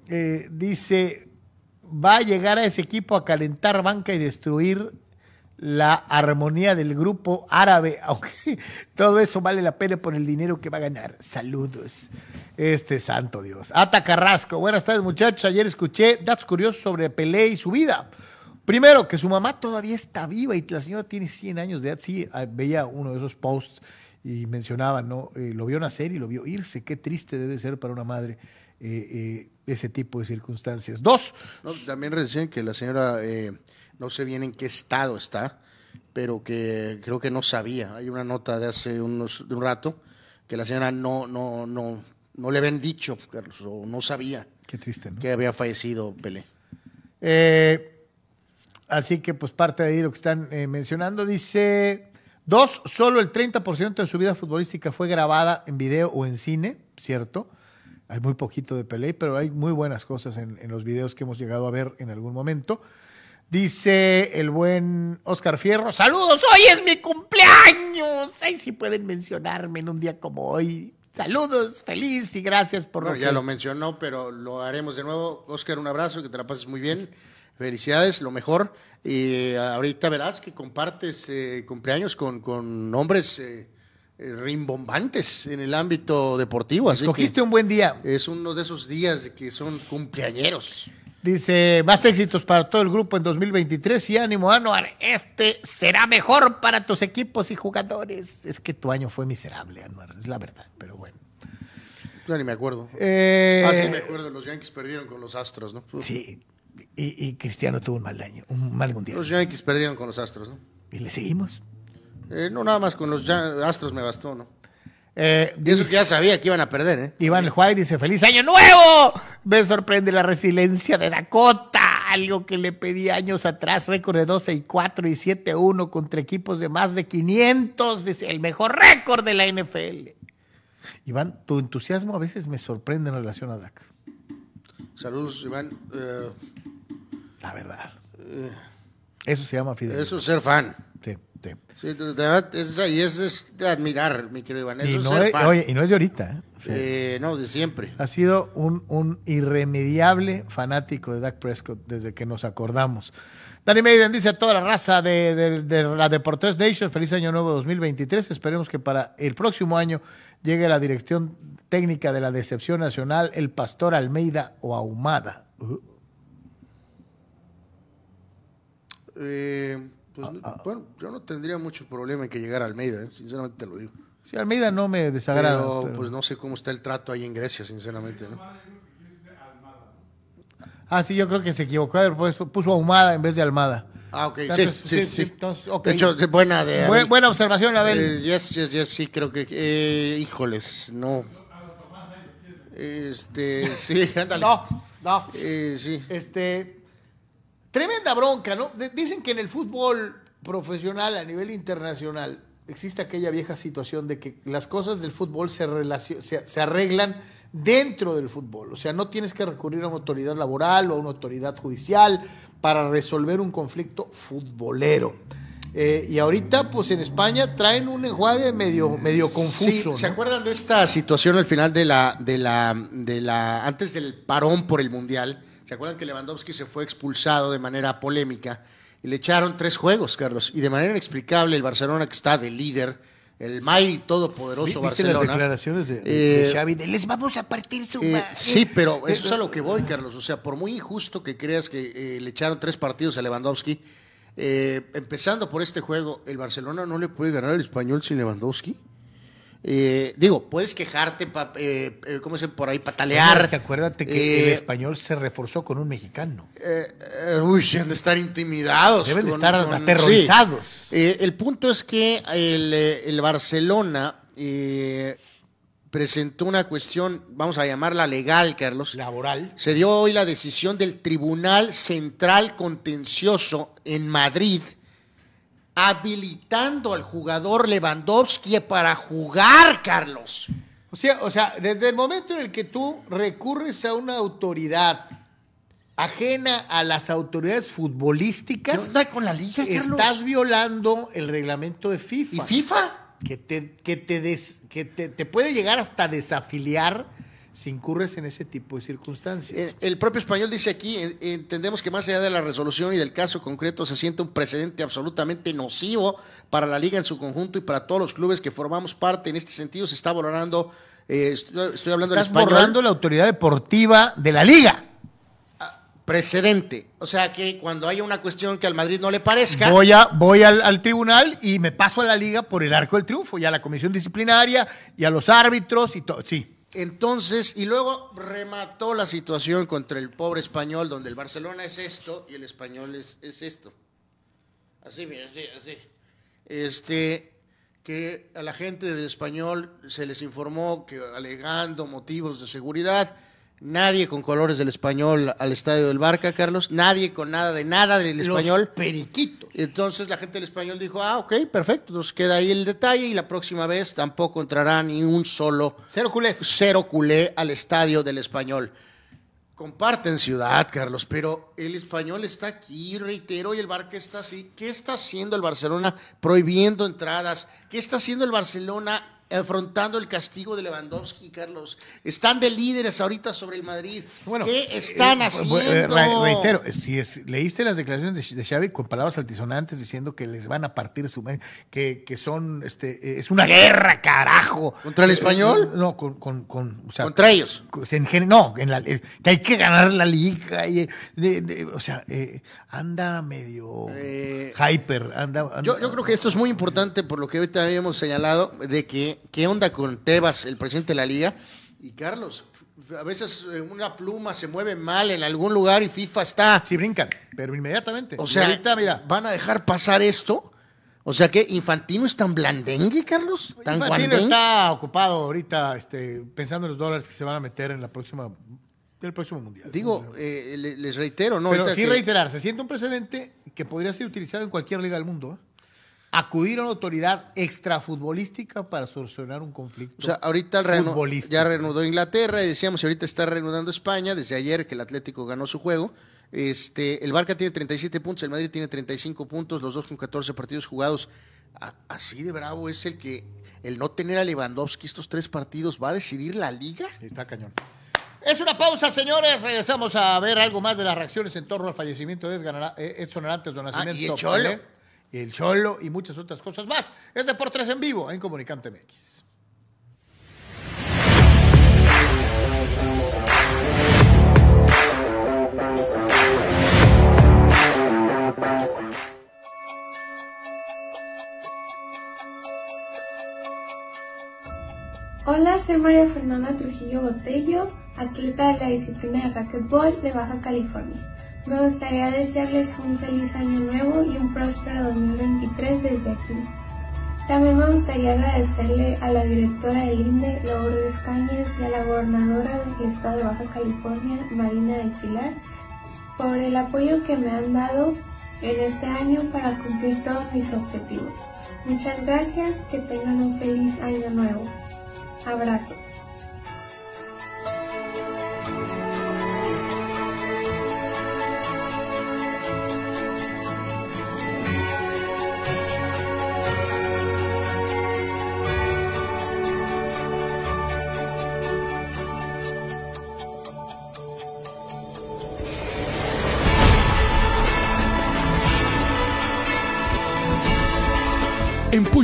eh, dice, va a llegar a ese equipo a calentar banca y destruir la armonía del grupo árabe, [laughs] aunque todo eso vale la pena por el dinero que va a ganar. Saludos. Este santo Dios. Ata Carrasco, buenas tardes muchachos. Ayer escuché datos curiosos sobre Pelé y su vida. Primero, que su mamá todavía está viva y la señora tiene 100 años de edad. Sí, ah, veía uno de esos posts y mencionaba, ¿no? Eh, lo vio nacer y lo vio irse. Qué triste debe ser para una madre eh, eh, ese tipo de circunstancias. Dos.
también recién que la señora no sé bien en qué estado está, pero que creo que no sabía. Hay una nota de hace unos, de un rato que la señora no, no, no, no le habían dicho, o no sabía
qué triste,
que había fallecido Pelé.
Eh, así que pues parte de ahí lo que están mencionando dice, dos, solo el 30% de su vida futbolística fue grabada en video o en cine, ¿cierto? Hay muy poquito de Pelé, pero hay muy buenas cosas en, en los videos que hemos llegado a ver en algún momento. Dice el buen Oscar Fierro, saludos, hoy es mi cumpleaños. Ay, si pueden mencionarme en un día como hoy. Saludos, feliz y gracias por lo
ya
que-
lo mencionó, pero lo haremos de nuevo. Oscar, un abrazo, que te la pases muy bien. Felicidades, lo mejor. Y eh, ahorita verás que compartes eh, cumpleaños con, con hombres eh, rimbombantes en el ámbito deportivo. Así
Escogiste un buen día.
es uno de esos días que son cumpleañeros.
Dice, más éxitos para todo el grupo en 2023 y ánimo, Anuar. Este será mejor para tus equipos y jugadores. Es que tu año fue miserable, Anuar, es la verdad, pero bueno.
Ya ni me acuerdo.
Eh,
ah, sí, me acuerdo. Los Yankees perdieron con los Astros, ¿no?
sí, y, y Cristiano tuvo un mal año, un mal mundial.
Los Yankees perdieron con los Astros, ¿no?
Y le seguimos.
Eh, no, nada más con los Astros me bastó, ¿no?
Eh,
Y eso
dice-
que ya sabía que iban a perder, ¿eh?
Iván Juárez dice, feliz año nuevo. Me sorprende la resiliencia de Dakota, algo que le pedí años atrás, récord de 12 y 4 y 7 1 contra equipos de más de 500, dice, el mejor récord de la NFL. Iván, tu entusiasmo a veces me sorprende en relación a Dak,
Saludos, Iván. Eh,
la verdad. Eso se llama fidelidad.
eso es ser fan.
Sí, sí.
Sí, de verdad, es, y eso es de admirar, mi querido Iván. Eso
Y no, es,
fan.
oye, y no es de ahorita. ¿eh? Sí.
Eh, no, de siempre.
Ha sido un, un irremediable fanático de Dak Prescott desde que nos acordamos. Danny Maiden dice a toda la raza de, de- de la Deportes Nation, feliz año nuevo 2023. Esperemos que para el próximo año llegue la dirección técnica de la decepción nacional, el pastor Almeida o Ahumada. Uh,
Eh, pues,
Ah,
bueno, yo no tendría mucho problema en que llegara Almeida, ¿eh? sinceramente te lo digo.
sí, Almeida no me desagrada.
pero,
pero-
pues no sé cómo está el trato ahí en Grecia, sinceramente. ¿no?
Ah, sí, yo creo que se equivocó, pues, puso Ahumada en vez de Almada.
Ah, ok, sí,
Entonces,
sí, sí.
entonces, ok.
De hecho, buena de...
Buen- buena observación, Abel.
Eh, yes, yes, yes, sí, creo que... eh, híjoles, no. Este, sí, [laughs] ándale.
no, no.
Eh, sí.
Este, tremenda bronca, ¿no? De- dicen que en el fútbol profesional a nivel internacional existe aquella vieja situación de que las cosas del fútbol se, se, se arreglan dentro del fútbol. O sea, no tienes que recurrir a una autoridad laboral o a una autoridad judicial para resolver un conflicto futbolero. Eh, y ahorita, pues en España traen un enjuague medio, medio confuso.
Sí, ¿Se acuerdan de esta situación al final de la, de la, de la, antes del parón por el mundial? ¿Se acuerdan que Lewandowski se fue expulsado de manera polémica y le echaron tres juegos, Carlos? Y de manera inexplicable el Barcelona que está de líder, el May todopoderoso
¿Viste las
Barcelona.
declaraciones de, de-
Eh,
de Xavi? de, Les vamos a partir su
Eh,
madre"?
sí, pero eso es a lo que voy, Carlos. O sea, por muy injusto que creas que eh, le echaron tres partidos a Lewandowski, eh, empezando por este juego, el Barcelona no le puede ganar al español sin Lewandowski. Eh, digo, puedes quejarte, pa- eh, eh, ¿cómo se? Por ahí patalear.
Es que acuérdate que el
Eh,
español se reforzó con un mexicano.
eh, eh, uy, han de estar intimidados.
Deben de estar
con-
aterrorizados.
sí. El punto es que el, el Barcelona presentó una cuestión, vamos a llamarla legal, Carlos.
Laboral.
Se dio hoy la decisión del Tribunal Central Contencioso en Madrid, habilitando al jugador Lewandowski para jugar, Carlos.
O sea, o sea, desde el momento en el que tú recurres a una autoridad ajena a las autoridades
¿Qué
futbolísticas,
onda con la liga, Carlos?
estás violando el reglamento de
¿Y
FIFA.
FIFA?
Que, te, que, te, des- que te, te puede llegar hasta desafiliar si incurres en ese tipo de circunstancias.
Eh, El propio español dice aquí, eh, entendemos que más allá de la resolución y del caso concreto se siente un precedente absolutamente nocivo para la liga en su conjunto y para todos los clubes que formamos parte. En este sentido se está valorando, eh, estoy, estoy hablando
estás
español,
borrando la autoridad deportiva de la liga.
precedente. O sea que cuando haya una cuestión que al Madrid no le parezca,
Voy, a, voy al, al tribunal y me paso a la liga por el arco del triunfo, y a la comisión disciplinaria, y a los árbitros, y todo. Sí.
Entonces, y luego remató la situación contra el pobre español, donde el Barcelona es esto y el español es, es esto. Así, así, así. Este, que a la gente del español se les informó que alegando motivos de seguridad, nadie con colores del español al estadio del Barca, Carlos, nadie con nada de nada del español.
periquitos.
Entonces la gente del español dijo, ah, ok, perfecto, entonces queda ahí el detalle y la próxima vez tampoco entrará ni un solo
Cero culés.
cero culé al estadio del español. Comparten ciudad, Carlos, pero el español está aquí, reitero, y el Barca está así. ¿Qué está haciendo el Barcelona prohibiendo entradas? ¿Qué está haciendo el Barcelona afrontando el castigo de Lewandowski, Carlos? Están de líderes ahorita sobre el Madrid. ¿Qué están
eh,
haciendo?
eh, re- reitero, si es- leíste las declaraciones de, de Xavi con palabras altisonantes diciendo que les van a partir su que, que son, este, eh, es una guerra, carajo.
¿Contra el
Eh,
español?
No, con, con, con, o sea,
Contra ellos.
en no, en la, eh, que hay que ganar la liga. y, eh, de- de- o sea, eh, anda medio
Eh,
hyper. Anda, anda-
Yo, yo creo que esto es muy importante por lo que ahorita habíamos señalado de que qué onda con Tebas, el presidente de la liga. Y Carlos, a veces eh, una pluma se mueve mal en algún lugar y FIFA está.
Sí, brincan, pero inmediatamente.
O sea,
ahorita, mira,
¿van a dejar pasar esto? O sea que Infantino es tan blandengue, Carlos. Tan
Infantino
guandengue.
está ocupado ahorita este, pensando en los dólares que se van a meter en la próxima del próximo mundial.
Digo, eh, le- les reitero, ¿no?
pero sí
que-
reiterar, se siente un precedente que podría ser utilizado en cualquier liga del mundo. ¿eh? Acudir a una autoridad extrafutbolística para solucionar un conflicto.
O sea, ahorita ya reanudó Inglaterra y decíamos, ahorita está reanudando España, desde ayer que el Atlético ganó su juego. Este, el Barca tiene 37 puntos, el Madrid tiene 35 puntos, los dos con 14 partidos jugados. A- así de bravo es el que el no tener a Lewandowski estos tres partidos va a decidir la liga.
Está cañón. Es una pausa, señores. Regresamos a ver algo más de las reacciones en torno al fallecimiento de Edgar eh, Edson Arantes Nacimiento.
Ah, ¿y el Cholo?
El Cholo y muchas otras cosas más. Es de por tres en vivo en Comunicante MX.
Hola, soy María Fernanda Trujillo Botello, atleta de la disciplina de racquetball de Baja California. Me gustaría desearles un feliz año nuevo y un próspero 2023 desde aquí. También me gustaría agradecerle a la directora del INDE, Lourdes Cáñez, y a la gobernadora del estado de Baja California, Marina de Pilar, por el apoyo que me han dado en este año para cumplir todos mis objetivos. Muchas gracias, que tengan un feliz año nuevo. Abrazos.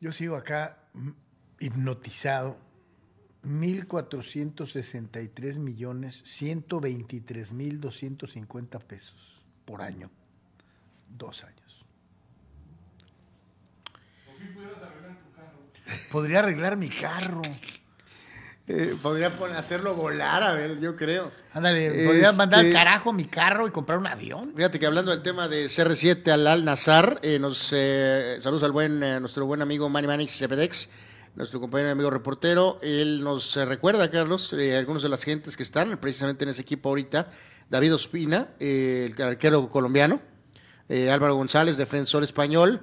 Yo sigo acá mm, hipnotizado. 1.463 millones 123 mil 250 pesos por año. Dos años. Podría arreglar mi carro.
Eh, podría hacerlo volar, a ver, yo creo.
Ándale, podría
Este-
mandar al carajo mi carro y comprar un avión.
Fíjate que hablando del tema de CR7 al Al Nazar, eh, nos eh, saludos al buen eh, nuestro buen amigo Manny Manix Cepedex, nuestro compañero y amigo reportero. Él nos eh, recuerda, Carlos, algunos de las gentes que están precisamente en ese equipo ahorita. David Ospina, el arquero colombiano, Álvaro González, defensor español,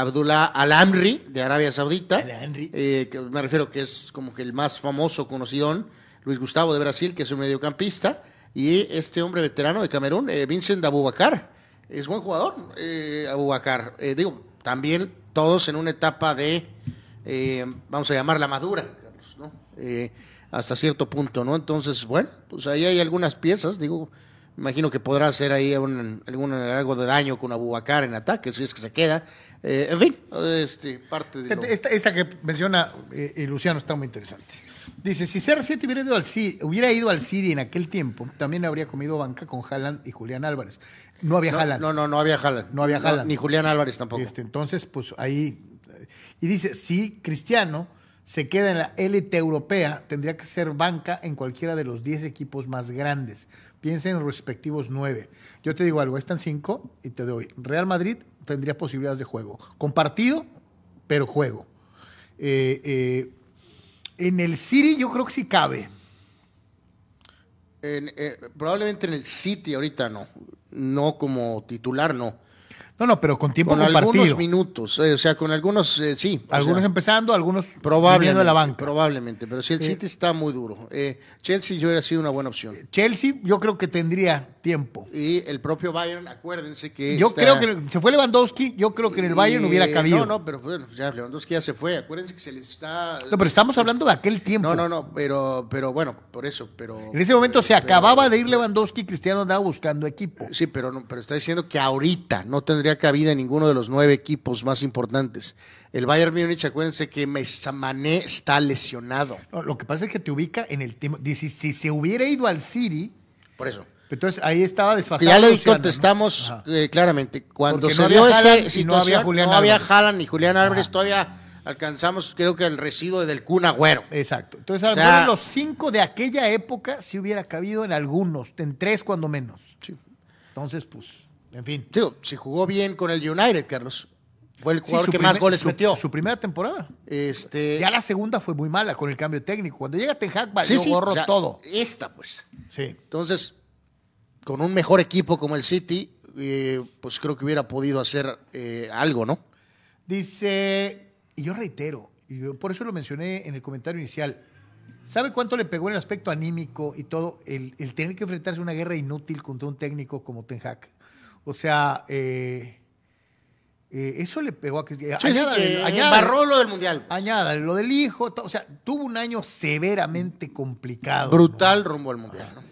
Abdullah Alamri de Arabia Saudita,
Al-Amri.
eh, que me refiero que es como que el más famoso conocidón, Luis Gustavo de Brasil, que es un mediocampista, y este hombre veterano de Camerún, eh, Vincent Abubakar, es buen jugador, eh, Abubakar. Eh, digo, también todos en una etapa de, eh, vamos a llamarla madura, Carlos, ¿no? Eh, hasta cierto punto, ¿no? Entonces, bueno, pues ahí hay algunas piezas, digo, imagino que podrá hacer ahí un- algún, algo de daño con Abubakar en ataque, si es que se queda. Eh, en fin, este, parte de... lo-
Esta, esta que menciona eh, eh, Luciano está muy interesante. Dice, si CR7 hubiera ido, al City, hubiera ido al City en aquel tiempo, también habría comido banca con Haaland y Julián Álvarez. No había
No,
Haaland.
no, no, no había Haaland.
No había Haaland.
ni Julián Álvarez tampoco.
Este, entonces, pues ahí. Y dice, si Cristiano se queda en la élite europea, tendría que ser banca en cualquiera de los 10 equipos más grandes. Piensa en los respectivos 9. Yo te digo algo, están 5 y te doy. Real Madrid tendría posibilidades de juego. Compartido, pero juego. Eh, eh, en el City yo creo que sí cabe.
Eh, probablemente en el City ahorita no. No como titular, no.
No, no, pero con tiempo
Con
compartido.
algunos minutos, eh, o sea, con algunos, eh, sí. o
Algunos
sea,
empezando, algunos
probablemente,
de la banca.
Probablemente, pero sí, el City está muy duro. Eh, Chelsea yo hubiera sido una buena opción.
Chelsea yo creo que tendría tiempo.
Y el propio Bayern, acuérdense que.
Yo
está-
creo que se fue Lewandowski, yo creo que en el Bayern hubiera cabido.
No, no, pero bueno, ya Lewandowski ya se fue. Acuérdense que se le está.
No, pero estamos hablando de aquel tiempo.
No, no, no, pero, pero bueno, por eso, pero.
En ese momento se
pero-
acababa de ir Lewandowski y Cristiano andaba buscando equipo.
Sí, pero, no, pero está diciendo que ahorita no tendría cabida en ninguno de los nueve equipos más importantes. El Bayern Múnich, acuérdense que Mané está lesionado.
No, lo que pasa es que te ubica en el tiempo. Dice, si se hubiera ido al City,
Por eso.
entonces ahí estaba desfasado.
Ya le contestamos eh, claramente. Cuando se dio esa
y no
situación,
había Julián
no había. Haaland ni Julián Álvarez, todavía alcanzamos, creo que el residuo del Kun Agüero.
Exacto. Entonces, a
O sea-
mejor los cinco de aquella época sí hubiera cabido en algunos, en tres cuando menos. Entonces, pues, en fin.
Digo, si jugó bien con el United, Carlos. Fue el jugador que más goles
su-
metió.
Su primera temporada.
Este,
Ya la segunda fue muy mala con el cambio técnico. Cuando llega Ten Hag,
sí,
valió
sí,
gorro
o sea,
todo.
Esta, pues.
Sí.
Entonces, con un mejor equipo como el City, eh, pues creo que hubiera podido hacer eh, algo, ¿no?
Dice, y yo reitero, y yo por eso lo mencioné en el comentario inicial, ¿sabe cuánto le pegó en el aspecto anímico y todo el, el tener que enfrentarse a una guerra inútil contra un técnico como Ten Hag? O sea, eh, eh, eso le pegó a Cristiano.
Sí, sí, que embarró lo del Mundial.
Añádale, lo del hijo, o sea, tuvo un año severamente complicado. ¿no?
Brutal rumbo al Mundial, ¿no?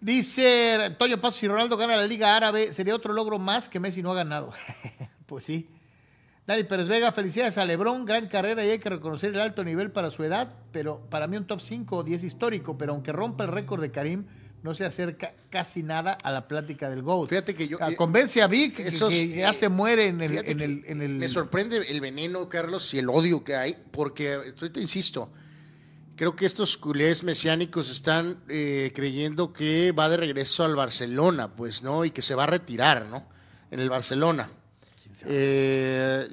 Dice Antonio Paso, si Ronaldo gana la Liga Árabe, sería otro logro más que Messi no ha ganado. [laughs] pues sí. Dani Pérez Vega, felicidades a Lebron, gran carrera y hay que reconocer el alto nivel para su edad, pero para mí un top 5 o 10 histórico, pero aunque rompa el récord de Karim, no se acerca casi nada a la plática del GOAT.
Fíjate que yo-
sea, Convence a Vic que-
Esos,
que ya
eh,
se muere en el...
Fíjate
En
que
el, en el-
Me sorprende el veneno, Carlos, y el odio que hay, porque, te insisto, creo que estos culés mesiánicos están eh, creyendo que va de regreso al Barcelona, pues, ¿no? Y que se va a retirar, ¿no? En el Barcelona. Eh,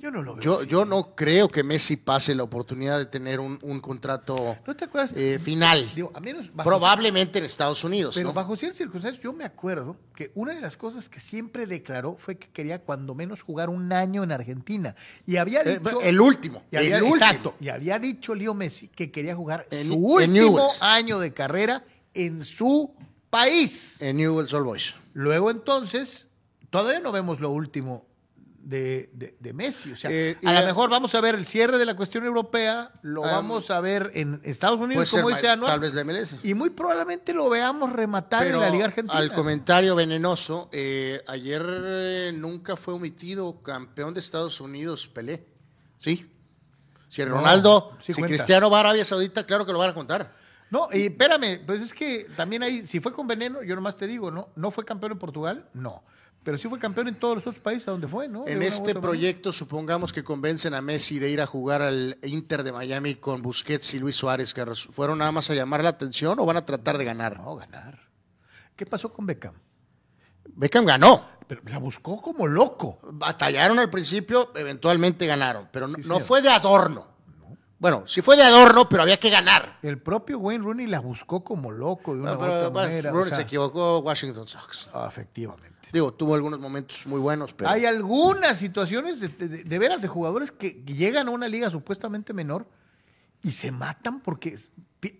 Yo no lo veo.
Yo,
así.
yo no creo que Messi pase la oportunidad de tener un, un contrato
¿No te acuerdas?
eh, final.
Digo, a menos bajo-
Probablemente en Estados Unidos.
Pero
¿no?
bajo ciertas circunstancias, yo me acuerdo que una de las cosas que siempre declaró fue que quería cuando menos jugar un año en Argentina. Y había
Eh,
dicho.
el último.
y había-
el último.
exacto. Y había dicho Leo Messi que quería jugar
En-
su último año de carrera en su país.
En Newell's Old Boys.
Luego entonces, todavía no vemos lo último de, de- de Messi. O sea,
Eh,
a lo
a-
mejor vamos a ver el cierre de la cuestión europea, lo
Ah,
vamos a ver en Estados Unidos, como dice
ma-
Anuar,
tal vez la MLS.
y muy probablemente lo veamos rematar
Pero
en la Liga Argentina.
al comentario venenoso, eh, ayer eh, nunca fue omitido campeón de Estados Unidos Pelé. ¿Sí? Si
No,
Ronaldo,
sí
si. Cristiano va a Arabia Saudita, claro que lo van a contar.
No, y espérame, pues es que también ahí, si fue con veneno, yo nomás te digo, ¿no? ¿No fue campeón en Portugal? No. Pero sí fue campeón en todos los otros países a donde fue, ¿no? De
En este
manera.
proyecto, supongamos que convencen a Messi de ir a jugar al Inter de Miami con Busquets y Luis Suárez, que fueron nada más a llamar la atención o van a tratar de ganar.
No, ganar. ¿Qué pasó con Beckham?
Beckham ganó.
Pero la buscó como loco.
Batallaron al principio, eventualmente ganaron, pero no,
Sí,
no
señor.
fue de adorno. Bueno, sí fue de adorno, pero había que ganar.
El propio Wayne Rooney la buscó como loco de una
No,
u
pero
otra manera. o
Rooney
sea,
se equivocó Washington Sox.
ah, efectivamente.
Digo, tuvo algunos momentos muy buenos, pero
Hay algunas situaciones de, de- de veras de jugadores que llegan a una liga supuestamente menor y se matan porque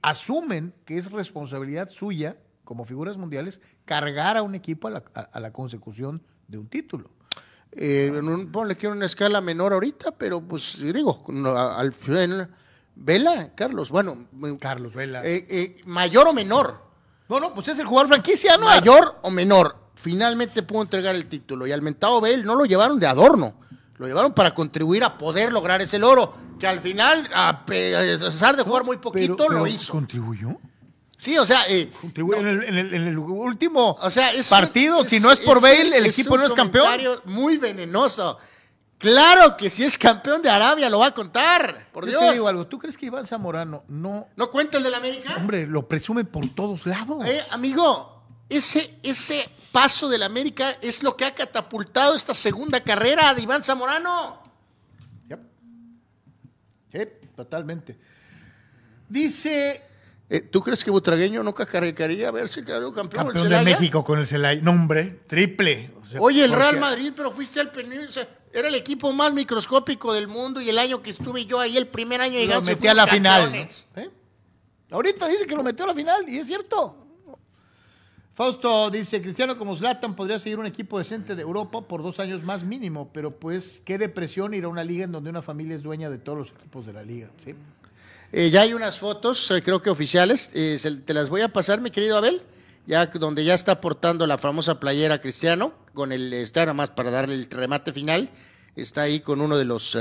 asumen que es responsabilidad suya, como figuras mundiales, cargar a un equipo a la, a- a la consecución de un título.
Eh, en un, ponle que una escala menor ahorita, pero pues digo, no, al final, Vela, Carlos, bueno,
Carlos Vela.
eh, eh, mayor o menor,
no, no, pues es el jugador franquicia, ¿no?
mayor o menor, finalmente pudo entregar el título y al mentado Bell no lo llevaron de adorno, lo llevaron para contribuir a poder lograr ese loro, que al final, a pe- a pesar de jugar muy poquito,
Pero-
lo
pero
hizo.
¿Contribuyó?
Sí, o sea, eh,
en, el, en el- en el último
O sea, es
partido,
un-
si no es por Bale, el equipo no es campeón.
Muy venenoso. Claro que si es campeón de Arabia lo va a contar. Por
Yo
Dios.
te digo algo, ¿tú crees que Iván Zamorano no,
¿No cuenta el de la América?
hombre, lo presume por todos lados?
Eh, amigo, ese, ese paso del América es lo que ha catapultado esta segunda carrera de Iván Zamorano.
Yep. Sí, totalmente. Dice
¿Tú crees que Butragueño no cacarecaría a ver si quedó campeón,
campeón
el
de? México con el Celaya. No, hombre, triple. O sea,
Oye, el
porque-
Real Madrid, pero fuiste al sea, era el equipo más microscópico del mundo y el año que estuve yo ahí, el primer año
Lo
llegando,
metí a la final. ¿Eh? Ahorita dice que lo metió a la final y es cierto. Fausto dice, Cristiano como Zlatan podría seguir un equipo decente de Europa por dos años más mínimo, pero pues qué depresión ir a una liga en donde una familia es dueña de todos los equipos de la liga. ¿sí?
Eh, ya hay unas fotos, eh, creo que oficiales, eh, se- te las voy a pasar, mi querido Abel, ya donde ya está portando la famosa playera Cristiano, con el, está nada más para darle el remate final, está ahí con uno de los,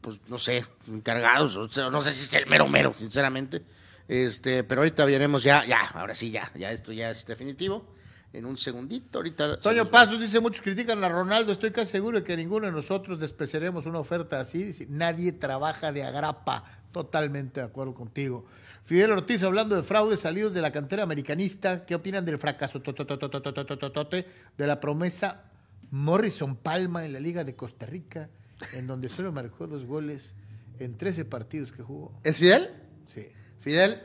pues no sé, encargados, o sea, no sé si es el mero mero, sinceramente, este, pero ahorita veremos ya, ya, ahora sí, ya, ya esto ya es definitivo, en un segundito, ahorita...
Toño Pasos dice, muchos critican a Ronaldo, estoy casi seguro de que ninguno de nosotros despreciaremos una oferta así. Dice, nadie trabaja de agrapa. Totalmente de acuerdo contigo. Fidel Ortiz, hablando de fraudes salidos de la cantera americanista, ¿qué opinan del fracaso de la promesa Morrison Palma en la Liga de Costa Rica, en donde solo marcó dos goles en 13 partidos que jugó?
¿Es Fidel?
Sí.
Fidel,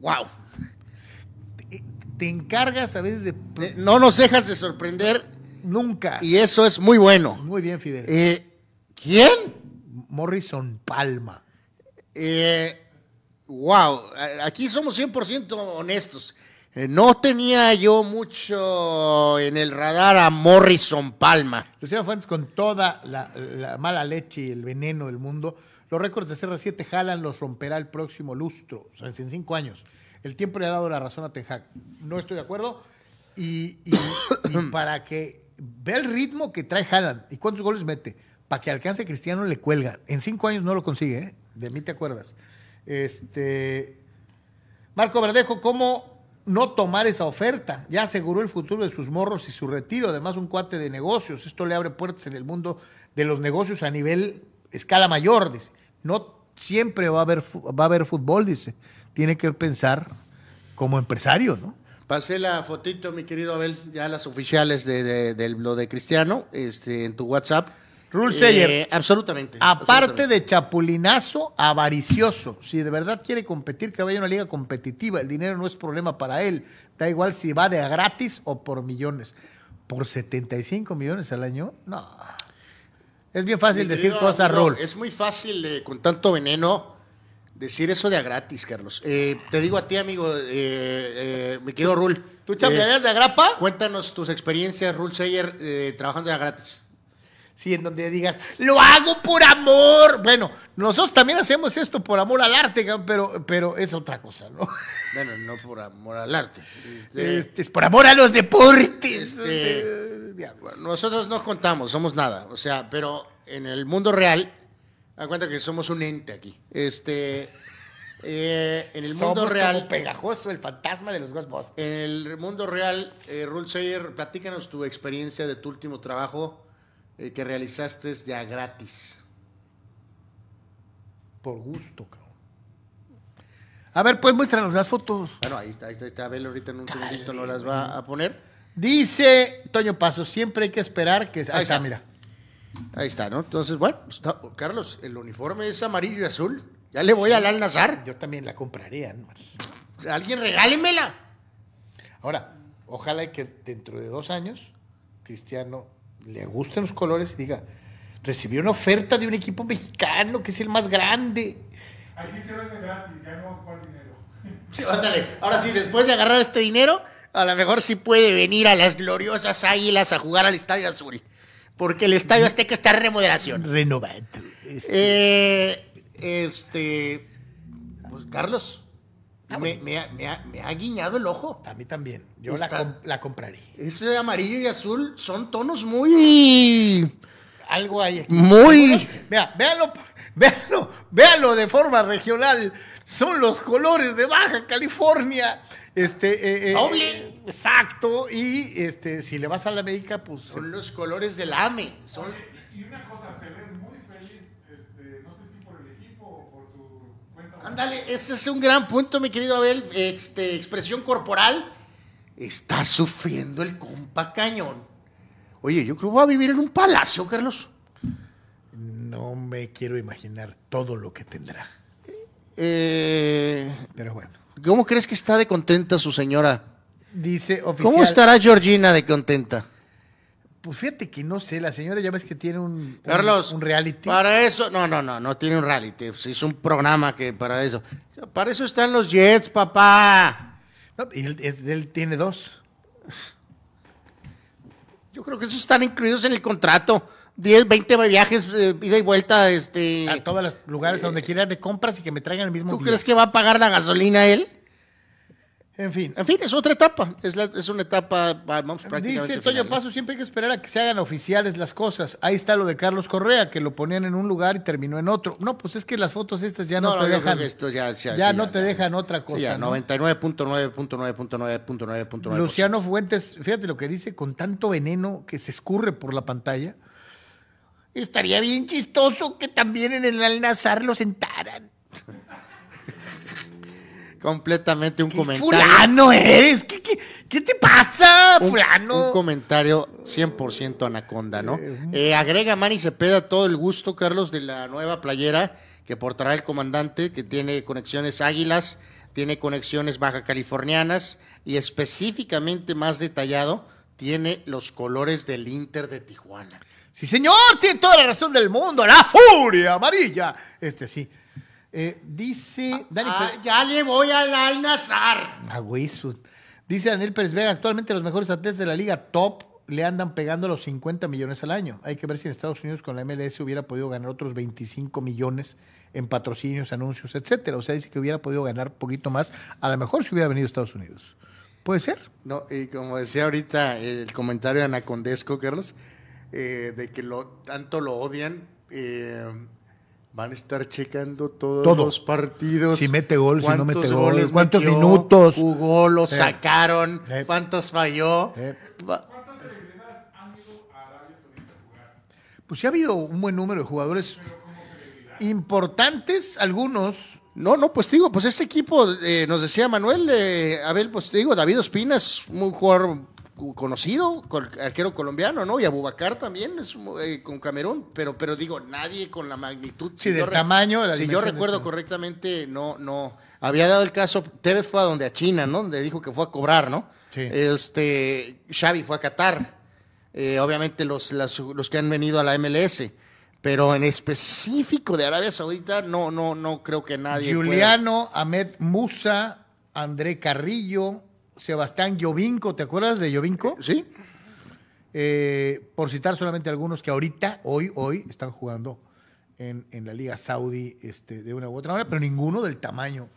wow.
Te, encargas a veces de...
No nos dejas de sorprender.
Nunca.
Y eso es muy bueno.
Muy bien, Fidel.
¿Quién?
Morrison Palma.
Eh, wow, aquí somos 100% honestos. Eh, no tenía yo mucho en el radar a Morrison Palma.
Luciano Fuentes con toda la, la mala leche y el veneno del mundo. Los récords de CR7 jalan los romperá el próximo lustro, o sea, en cinco años. El tiempo le ha dado la razón a Ten Hag. No estoy de acuerdo. Y, y- y [coughs] para que vea el ritmo que trae Haaland y cuántos goles mete, para que alcance a Cristiano le cuelga. En cinco años no lo consigue, ¿eh? De mí te acuerdas. Este. Marco Verdejo, ¿cómo no tomar esa oferta? Ya aseguró el futuro de sus morros y su retiro. Además, un cuate de negocios. Esto le abre puertas en el mundo de los negocios a nivel escala mayor, dice. No siempre va a haber, va a haber fútbol, dice. Tiene que pensar como empresario, ¿no?
Pasé la fotito, mi querido Abel, ya las oficiales de, de- de lo de Cristiano, este, en tu WhatsApp.
Rule
Eh,
Sayer.
absolutamente.
Aparte
absolutamente.
de chapulinazo, avaricioso. Si de verdad quiere competir, que vaya a una liga competitiva. El dinero no es problema para él. Da igual si va de a gratis o por millones. ¿Por 75 millones al año? No. Es bien fácil decir cosas,
amigo,
Rul.
Es muy fácil eh, con tanto veneno decir eso de a gratis, Carlos. Eh, te digo a ti, amigo, eh, eh, mi querido Rul.
¿Tú chambearías de agrapa?
Cuéntanos tus experiencias, Rul Sayer, eh, trabajando de a gratis.
Sí, en donde digas, lo hago por amor. Bueno, nosotros también hacemos esto por amor al arte, pero, pero es otra cosa, ¿no? [laughs]
Bueno, no por amor al arte. Este,
Este, es por amor a los deportes.
Este, bueno, nosotros no contamos, somos nada. O sea, pero en el mundo real, da cuenta que somos un ente aquí. Este, eh, en el mundo real.
como pegajoso, el fantasma de los Ghostbusters.
En el mundo real, eh, Rul Sayer, platícanos tu experiencia de tu último trabajo eh, que realizaste de a gratis.
Por gusto, cabrón. A ver, pues muéstranos las fotos.
Bueno, ahí está, ahí está, ahí está. Abel ahorita en un segundito no las va a poner.
Dice Toño Paso, siempre hay que esperar que... Ahí,
Ahí
está,
está.
mira.
Ahí está, ¿no? Entonces, bueno, está- Carlos, el uniforme es amarillo y azul. Ya le voy al Al Nazar.
Yo también la compraría, ¿no? [laughs]
Alguien regálemela.
Ahora, ojalá que dentro de dos años Cristiano le gusten los colores y diga, recibió una oferta de un equipo mexicano que es el más grande.
Aquí se vende gratis, ya no cuál dinero. [laughs]
Sí, ándale. Ahora sí, después de agarrar este dinero, a lo mejor sí puede venir a las gloriosas águilas a jugar al Estadio Azul. Porque el Estadio Azteca está en remodelación.
Renovado. Este,
Eh, este. Pues Carlos, me, me ha, me ha- me ha guiñado el ojo.
a mí también. Yo la,
Está-
com- la compraré.
Ese amarillo y azul son tonos muy.
Algo hay aquí.
Muy.
Vea, véanlo, véanlo, véanlo de forma regional. Son los colores de Baja California. Este, eh, eh, eh, exacto. Y este, si le vas a la América, pues.
Son los colores del AME. Son,
Y una cosa, se ve muy feliz, este, no sé si por el equipo o por su cuenta.
Ándale, ese es un gran punto, mi querido Abel. Este, expresión corporal. Está sufriendo el compa cañón. Oye, yo creo que va a vivir en un palacio, Carlos.
No me quiero imaginar todo lo que tendrá.
Eh,
Pero bueno.
¿Cómo crees que está de contenta su señora?
Dice oficial.
¿Cómo estará Georgina de contenta?
Pues fíjate que no sé, la señora ya ves que tiene un, un-
Carlos,
un reality.
Para eso, no, no, no, no tiene un reality. pues, Es un programa que para eso. Para eso están los Jets, papá.
No, y él, tiene dos.
Yo creo que esos están incluidos en el contrato. 10, 20 viajes, eh, ida y vuelta. Este,
A todos los lugares a donde quiera ir de compras y que me traigan el mismo
¿Tú
día.
crees que va a pagar la gasolina él?
En fin.
En fin, es otra etapa. Es, la- es una etapa, vamos, prácticamente.
Dice Toño. Paso, siempre hay que esperar a que se hagan oficiales las cosas. Ahí está lo de Carlos Correa, que lo ponían en un lugar y terminó en otro. No, pues es que las fotos estas ya no, te dejan.
esto ya- ya-
ya
sí,
no
ya,
te dejan otra cosa.
Sí, ya,
¿no?
99.9.9.9.9.9.
Luciano Fuentes, fíjate lo que dice, con tanto veneno que se escurre por la pantalla. Estaría bien chistoso que también en el Al-Nazar lo sentaran.
Completamente un
¿Qué
comentario.
fulano eres? ¿Qué, qué, qué te pasa,
un,
fulano?
un comentario 100% anaconda, ¿no? Eh, agrega Manny Cepeda todo el gusto, Carlos, de la nueva playera que portará el comandante, que tiene conexiones águilas, tiene conexiones baja californianas y específicamente más detallado, tiene los colores del Inter de Tijuana.
Sí, señor, tiene toda la razón del mundo. La furia amarilla. Este sí. Eh, dice Dani
Ah,
Pérez-
ya le voy al Al Nazar.
Ah, su- Dice Daniel Pérez Vega, actualmente los mejores atletas de la liga top le andan pegando los 50 millones al año. Hay que ver si en Estados Unidos con la MLS hubiera podido ganar otros 25 millones en patrocinios, anuncios, etcétera. O sea, dice que hubiera podido ganar poquito más, a lo mejor si hubiera venido a Estados Unidos. ¿Puede ser?
No, y como decía ahorita el comentario anacondesco, Carlos, eh, de que lo tanto lo odian, eh, van a estar checando todos
Todo.
los partidos.
Si mete gol, si no mete gol,
goles
cuántos
metió,
minutos.
Jugó, lo
Sí.
sacaron,
Sí.
cuántos falló.
Sí.
Va-
Pues sí ha habido un buen número de jugadores importantes, algunos.
No, no, pues te digo, pues este equipo, eh, nos decía Manuel, eh, Abel, pues te digo, David Ospina es un jugador conocido, arquero colombiano, ¿no? Y Abubacar también es eh, con Camerún, pero, pero digo, nadie con la magnitud.
Sí,
Si
del tamaño,
Si yo recuerdo
¿no?
correctamente, no, no. Había dado el caso, Tevez fue a donde a China, ¿no? Donde dijo que fue a cobrar, ¿no?
Sí.
Este, Xavi fue a Qatar. Eh, obviamente los, las- los que han venido a la MLS. Pero en específico de Arabia Saudita, no, no, no creo que nadie. pueda-
Juliano, Ahmed Musa, André Carrillo, Sebastián Llovinco, ¿te acuerdas de Llovinco?
Sí.
Eh, por citar solamente algunos que ahorita, hoy, hoy, están jugando en, en la Liga Saudí este, de una u otra manera, pero ninguno del tamaño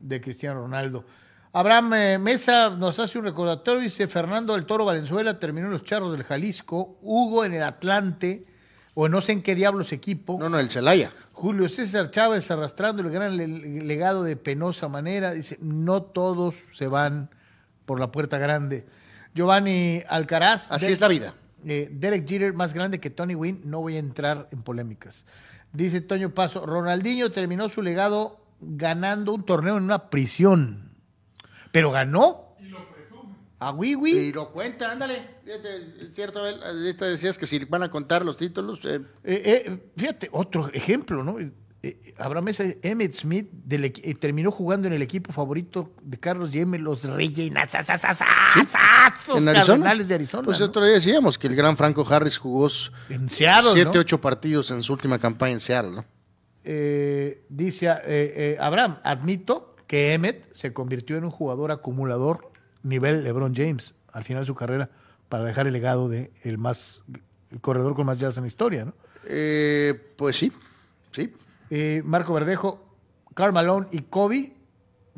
de Cristiano Ronaldo. Abraham eh, Mesa nos hace un recordatorio, dice Fernando del Toro Valenzuela terminó en los Charros del Jalisco, Hugo en el Atlante, o no sé en qué diablos equipo.
No, no, el Celaya.
Julio César Chávez arrastrando el gran le- legado de penosa manera. Dice, no todos se van por la puerta grande. Giovanni Alcaraz.
Así es la vida.
eh, Derek Jeter más grande que Tony Wynn. No voy a entrar en polémicas. Dice Toño Paso, Ronaldinho terminó su legado ganando un torneo en una prisión. Pero ganó. Y lo presume. A Wiwi.
Y lo cuenta, ándale. Fíjate, es cierto, Abel, ahorita decías que si van a contar los títulos. eh,
Eh, eh, fíjate, otro ejemplo, ¿no? Eh, eh, Abraham Mesa, Emmett Smith del eh, terminó jugando en el equipo favorito de Carlos Yeme, los Reyes. Cardenales de Arizona.
Pues
¿no?
otro día decíamos que el gran Franco Harris jugó s-
En Seattle,
siete,
¿no?
ocho partidos en su última campaña en Seattle, ¿no?
Eh, dice eh, eh, Abraham, admito que Emmett se convirtió en un jugador acumulador nivel LeBron James al final de su carrera para dejar el legado de el más el corredor con más yardas en la historia, ¿no?
Eh, pues sí, sí.
Eh, Marco Verdejo, Karl Malone y Kobe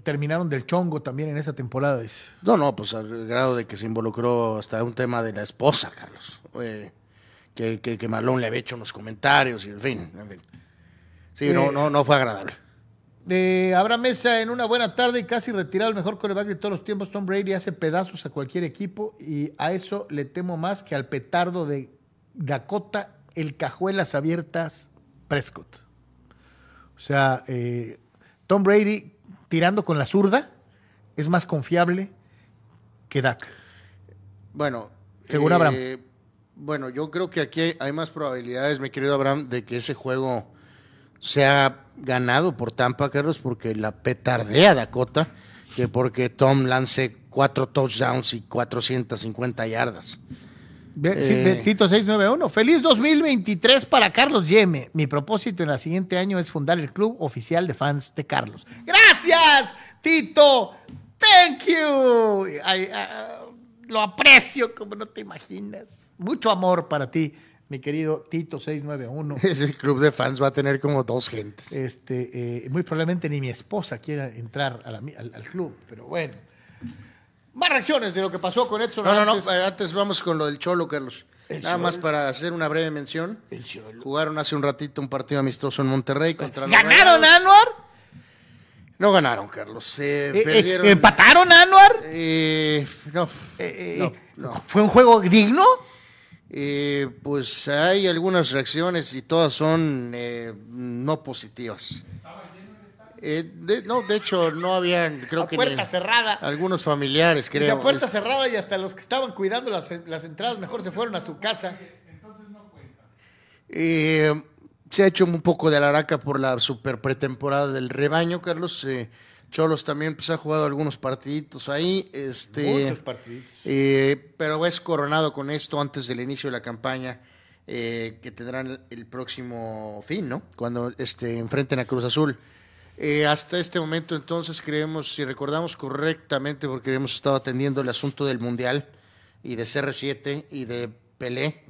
terminaron del chongo también en esa temporada. dice.
No, no, pues al grado de que se involucró hasta un tema de la esposa, Carlos. Eh, que, que, que Malón le había hecho unos comentarios y en fin, en fin. Sí,
Eh,
no, no, no fue agradable.
De Abraham Mesa, en una buena tarde y casi retirado el mejor coreback de todos los tiempos, Tom Brady hace pedazos a cualquier equipo y a eso le temo más que al petardo de Dakota, el cajuelas abiertas Prescott. O sea, eh, Tom Brady tirando con la zurda es más confiable que Dak.
Bueno.
Según Abraham.
Bueno, yo creo que aquí hay, hay más probabilidades, mi querido Abraham, de que ese juego sea ganado por Tampa, Carlos, porque la petardea Dakota, que porque Tom lance cuatro touchdowns y 450 yardas.
Sí,
Eh.
Tito 691. Feliz 2023 para Carlos Yeme. Mi propósito en el siguiente año es fundar el club oficial de fans de Carlos. Gracias, Tito. Thank you. Ah, lo aprecio como no te imaginas. Mucho amor para ti, mi querido Tito 691. [laughs]
Ese club de fans va a tener como dos gentes.
Este, eh, muy probablemente ni mi esposa quiera entrar a la mi- al, al club, pero bueno. Más reacciones de lo que pasó con Edson.
No, no, no,
Arantes.
eh, antes vamos con lo del Cholo, Carlos. Nada más para hacer una breve mención. Jugaron hace un ratito un partido amistoso en Monterrey contra los
¿Ganaron
Rayados.
Anuar?
No ganaron, Carlos. Eh,
Eh, eh,
perdieron.
¿Empataron Anuar?
Eh, no,
Eh,
no,
eh,
no.
¿Fue un juego digno?
Eh, pues hay algunas reacciones y todas son eh, no positivas. Eh, de- no, de hecho, no habían, creo
a
que
puerta cerrada.
algunos familiares,
Dice,
creo.
a puerta
Es-
cerrada y hasta los que estaban cuidando las, las entradas mejor se fueron a su casa.
Eh, se ha hecho un poco de alaraca por la super pretemporada del rebaño, Carlos. Eh, Cholos también pues, ha jugado algunos partiditos ahí. Este,
Muchos partiditos.
eh, pero es coronado con esto antes del inicio de la campaña eh, que tendrán el, el próximo fin, ¿no? Cuando este, enfrenten a Cruz Azul. Eh, hasta este momento, entonces, creemos, si recordamos correctamente, porque hemos estado atendiendo el asunto del Mundial y de CR7 y de Pelé.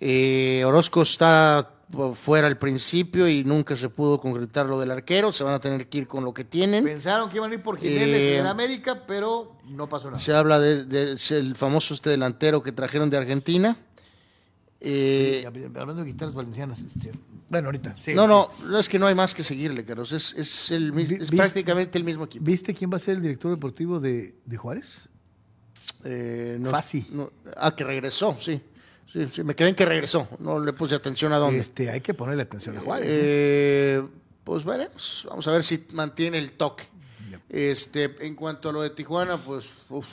Eh, Orozco está uh, fuera al principio y nunca se pudo concretar lo del arquero. Se van a tener que ir con lo que tienen.
Pensaron que iban a ir por Jiménez
Eh,
en América, pero no pasó nada.
Se habla del de, famoso este delantero que trajeron de Argentina. Eh,
Hablando de guitarras valencianas. este, bueno, ahorita.
no, no, no es que no hay más que seguirle, Carlos. Es, es, el, es
viste-
prácticamente el mismo equipo.
¿Viste quién va a ser el director deportivo de, de Juárez?
Eh, no- no- ah, que regresó, sí. sí. sí, Me quedé en que regresó. No le puse atención a dónde.
Este, hay que ponerle atención a Juárez. ¿eh?
Eh, pues veremos. Vamos a ver si mantiene el toque. Este, en cuanto a lo de Tijuana, pues uf,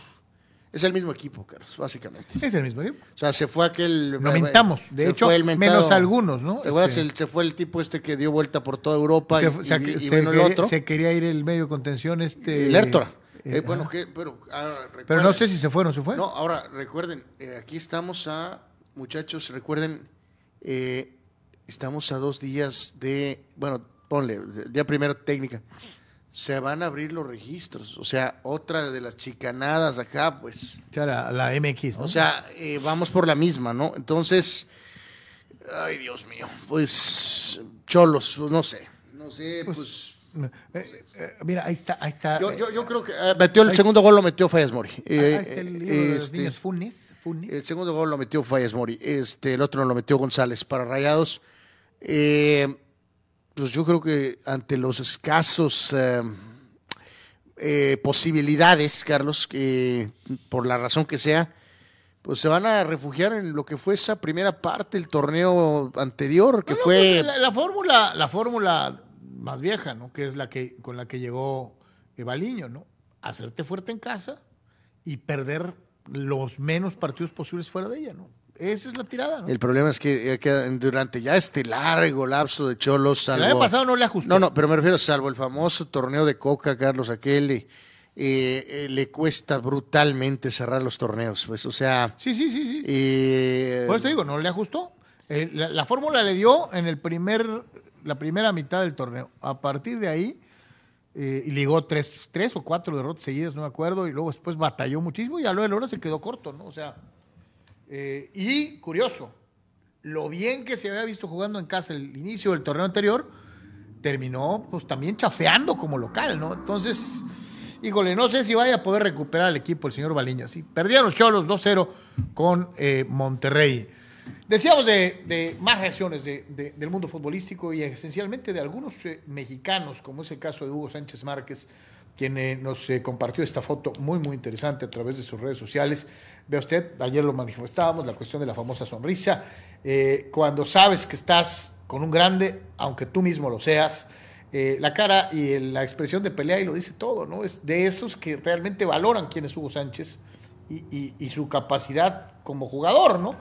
Es el mismo equipo, Carlos, básicamente.
Es el mismo equipo.
O sea, se fue aquel.
Lo mentamos, de
se
hecho,
fue el mentado-
menos algunos, ¿no?
¿Te acuerdas?
Este-
se fue el tipo este que dio vuelta por toda Europa
Se,
y,
se-
y- y
se
el
quería,
otro.
se quería ir el medio de contención este.
el Lertora.
eh,
Eh, bueno, que, pero, ahora,
Pero no sé si se fue o no se fue.
No, ahora recuerden, eh, aquí estamos a, muchachos, recuerden, eh, estamos a dos días de, bueno, ponle, día primero técnica, se van a abrir los registros, o sea, otra de las chicanadas acá, pues,
O sea, la, la MX, ¿no?
o sea, eh, vamos por la misma, ¿no? Entonces, ay Dios mío, pues, cholos, no sé, no sé, pues...
Eh, eh, mira, ahí está, ahí está.
Yo,
eh,
yo, yo creo que eh, metió el segundo gol, lo metió Fallas Mori.
ahí
Eh,
está el
eh,
libro de los
este,
niños Funes. Funes.
El segundo gol lo metió Fallas Mori. Este, el otro lo metió González para Rayados. Eh, pues yo creo que ante los escasos eh, eh, posibilidades, Carlos, que por la razón que sea, pues se van a refugiar en lo que fue esa primera parte del torneo anterior, que
No, no,
fue
pues, la, la fórmula, la fórmula más vieja, ¿no? Que es la que con la que llegó Evaliño, ¿no? Hacerte fuerte en casa y perder los menos partidos posibles fuera de ella, ¿no? Esa es la tirada, ¿no?
El problema es que, eh, que durante ya este largo lapso de Cholos,
el
salvo...
año pasado no le ajustó.
No, no, pero me refiero, salvo el famoso torneo de Coca, Carlos, aquel, eh, eh, le cuesta brutalmente cerrar los torneos, pues, o sea...
Sí, sí, sí, sí.
eh,
Por eso te digo, no le ajustó. La, la fórmula le dio en el primer, la primera mitad del torneo. A partir de ahí, eh, y ligó tres, tres o cuatro derrotas seguidas, no me acuerdo, y luego después batalló muchísimo y a lo de la hora se quedó corto, ¿no? O sea, eh, y curioso, lo bien que se había visto jugando en casa el inicio del torneo anterior, terminó pues también chafeando como local, ¿no? Entonces, híjole, no sé si vaya a poder recuperar el equipo el señor Baliño. Sí, perdieron los Cholos 2-0 con eh, Monterrey. Decíamos de, más reacciones de- del mundo futbolístico y esencialmente de algunos eh, mexicanos, como es el caso de Hugo Sánchez Márquez, quien eh, nos eh, compartió esta foto muy, muy interesante a través de sus redes sociales. Vea usted, ayer lo manifestábamos, la cuestión de la famosa sonrisa. Eh, cuando sabes que estás con un grande, aunque tú mismo lo seas, la cara y la expresión de pelea y lo dice todo, ¿no? Es de esos que realmente valoran quién es Hugo Sánchez y, su capacidad como jugador, ¿no?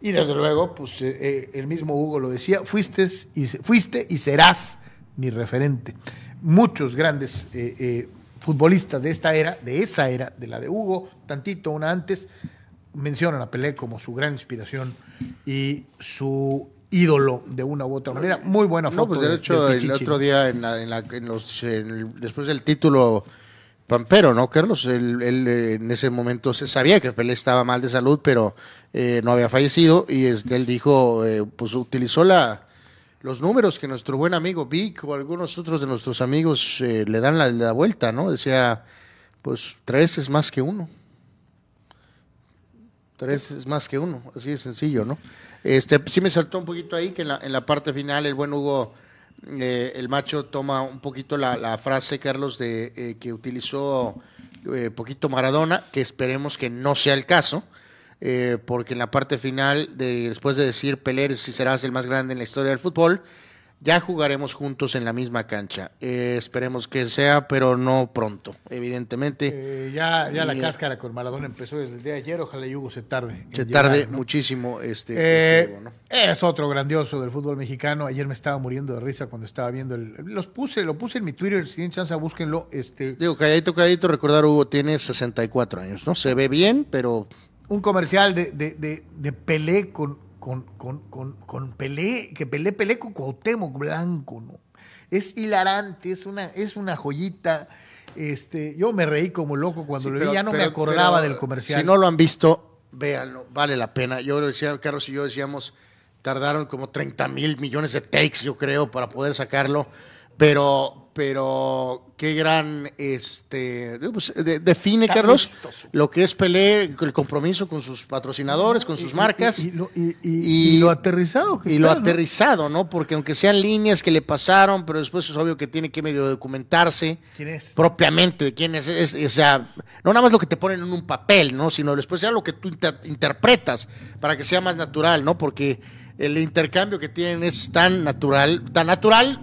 Y desde luego, pues el mismo Hugo lo decía, fuiste y, fuiste y serás mi referente. Muchos grandes eh, futbolistas de esta era, de esa era, de la de Hugo, tantito una antes, mencionan a Pelé como su gran inspiración y su ídolo de una u otra manera. Muy buena foto.
No, pues de hecho, el otro día, en la- en la- en los, en después del título Pampero, ¿no, Carlos? Él, él, eh, en ese momento se sabía que Pelé estaba mal de salud, pero eh, no había fallecido y este, él dijo, eh, pues utilizó la, los números que nuestro buen amigo Vic o algunos otros de nuestros amigos eh, le dan la, la vuelta, ¿no? Decía, pues tres es más que uno. Tres es más que uno, así de sencillo, ¿no? Este, sí me saltó un poquito ahí que en la, en la parte final el buen Hugo, eh, el macho toma un poquito la, frase, Carlos, de eh, que utilizó poquito Maradona, que esperemos que no sea el caso, eh, porque en la parte final, de, después de decir Pelé, si serás el más grande en la historia del fútbol, ya jugaremos juntos en la misma cancha. Eh, esperemos que sea, pero no pronto, evidentemente.
Eh, ya, ya la
Y-
cáscara con Maradona empezó desde el día de ayer. Ojalá y Hugo se tarde.
Se
llegar,
tarde
¿no?
muchísimo este,
Eh,
este ¿no?
Es otro grandioso del fútbol mexicano. Ayer me estaba muriendo de risa cuando estaba viendo el. Los puse, lo puse en mi Twitter. Si tienen chance, búsquenlo. Este,
Digo, calladito, calladito, recordar, Hugo tiene 64 años, ¿no? Se ve bien, pero
un comercial de, de, de, de Pelé con, con, con, con, con Pelé, que Pelé Pelé con Cuauhtémoc Blanco, ¿no? Es hilarante, es una, es una joyita. Este, yo me reí como loco cuando
Sí,
lo
pero-
vi, ya no me acordaba
pero,
del comercial.
Si no lo han visto, véanlo, vale la pena. Yo decía, Carlos y yo decíamos, tardaron como 30 mil millones de takes, yo creo, para poder sacarlo. Pero, pero qué gran, este, pues, de- define, Carlos, lo que es Pelé, el compromiso con sus patrocinadores, con sus
Y-
marcas.
Y, y lo, y- y- y lo aterrizado que
y
está,
lo
¿no?
aterrizado, ¿no? Porque aunque sean líneas que le pasaron, pero después es obvio que tiene que medio documentarse
¿Quién es?
propiamente de quién es, es- o sea, no nada más lo que te ponen en un papel, ¿no? Sino después ya lo que tú inter- interpretas para que sea más natural, ¿no? Porque el intercambio que tienen es tan natural, tan natural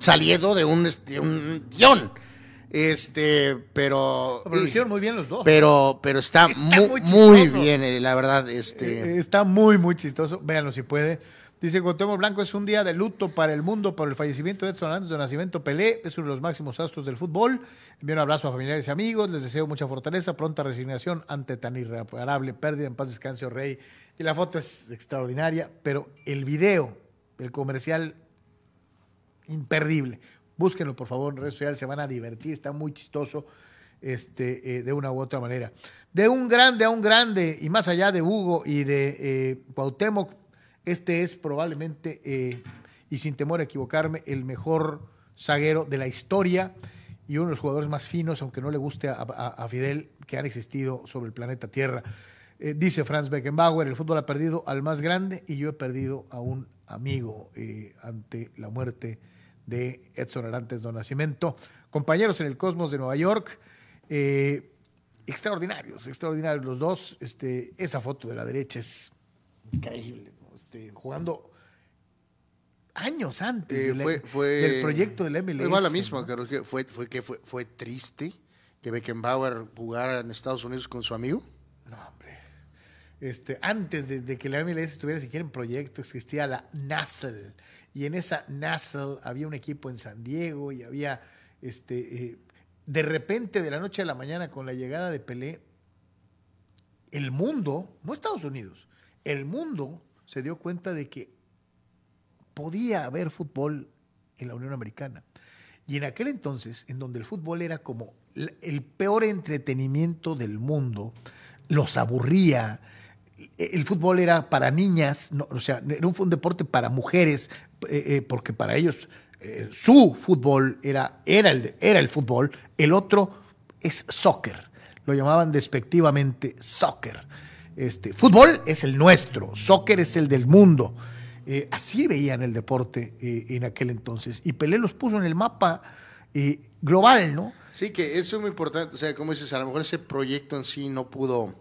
saliendo de un, este, un guion. Este, pero.
Pero lo hicieron muy bien los dos.
Pero, pero está, mu-
muy
bien, eh, la verdad. Este.
Eh, Está muy, muy chistoso. Véanlo si puede. Dice Cuauhtémoc Blanco, es un día de luto para el mundo por el fallecimiento de Edson Hernández de Nacimiento Pelé. Es uno de los máximos astros del fútbol. Envío un abrazo a familiares y amigos. Les deseo mucha fortaleza, pronta resignación ante tan irreparable pérdida. En paz descanse, oh rey. Y la foto es extraordinaria, pero el video, el comercial, imperdible. Búsquenlo, por favor, en redes sociales. Se van a divertir. Está muy chistoso este, eh, de una u otra manera. De un grande a un grande, y más allá de Hugo y de eh, Cuauhtémoc, este es probablemente, eh, y sin temor a equivocarme, el mejor zaguero de la historia y uno de los jugadores más finos, aunque no le guste a, Fidel, que han existido sobre el planeta Tierra. Eh, dice Franz Beckenbauer, el fútbol ha perdido al más grande y yo he perdido a un amigo ante la muerte de Edson Arantes do Nascimento. Compañeros en el Cosmos de Nueva York, eh, extraordinarios, extraordinarios los dos. Este, esa foto de la derecha es increíble, ¿no? Este, jugando años antes
Eh,
de la-
fue, fue,
del proyecto del MLS.
Fue la misma,
¿no?
creo que fue, fue, que fue, fue triste que Beckenbauer jugara en Estados Unidos con su amigo.
No, hombre. Este, antes de, de que la MLS estuviera siquiera en proyecto, existía la NASL. Y en esa NASL había un equipo en San Diego y había, este, eh, de repente, de la noche a la mañana, con la llegada de Pelé, el mundo, no Estados Unidos, el mundo se dio cuenta de que podía haber fútbol en la Unión Americana. Y en aquel entonces, en donde el fútbol era como el peor entretenimiento del mundo, los aburría. El fútbol era para niñas, no, o sea, era un, un deporte para mujeres, eh, eh, porque para ellos eh, su fútbol era, era, el, era el fútbol, el otro es soccer. Lo llamaban despectivamente soccer. Este, fútbol es el nuestro, soccer es el del mundo. Así veían el deporte en aquel entonces. Y Pelé los puso en el mapa global, ¿no?
Sí, que eso es muy importante. O sea, como dices, a lo mejor ese proyecto en sí no pudo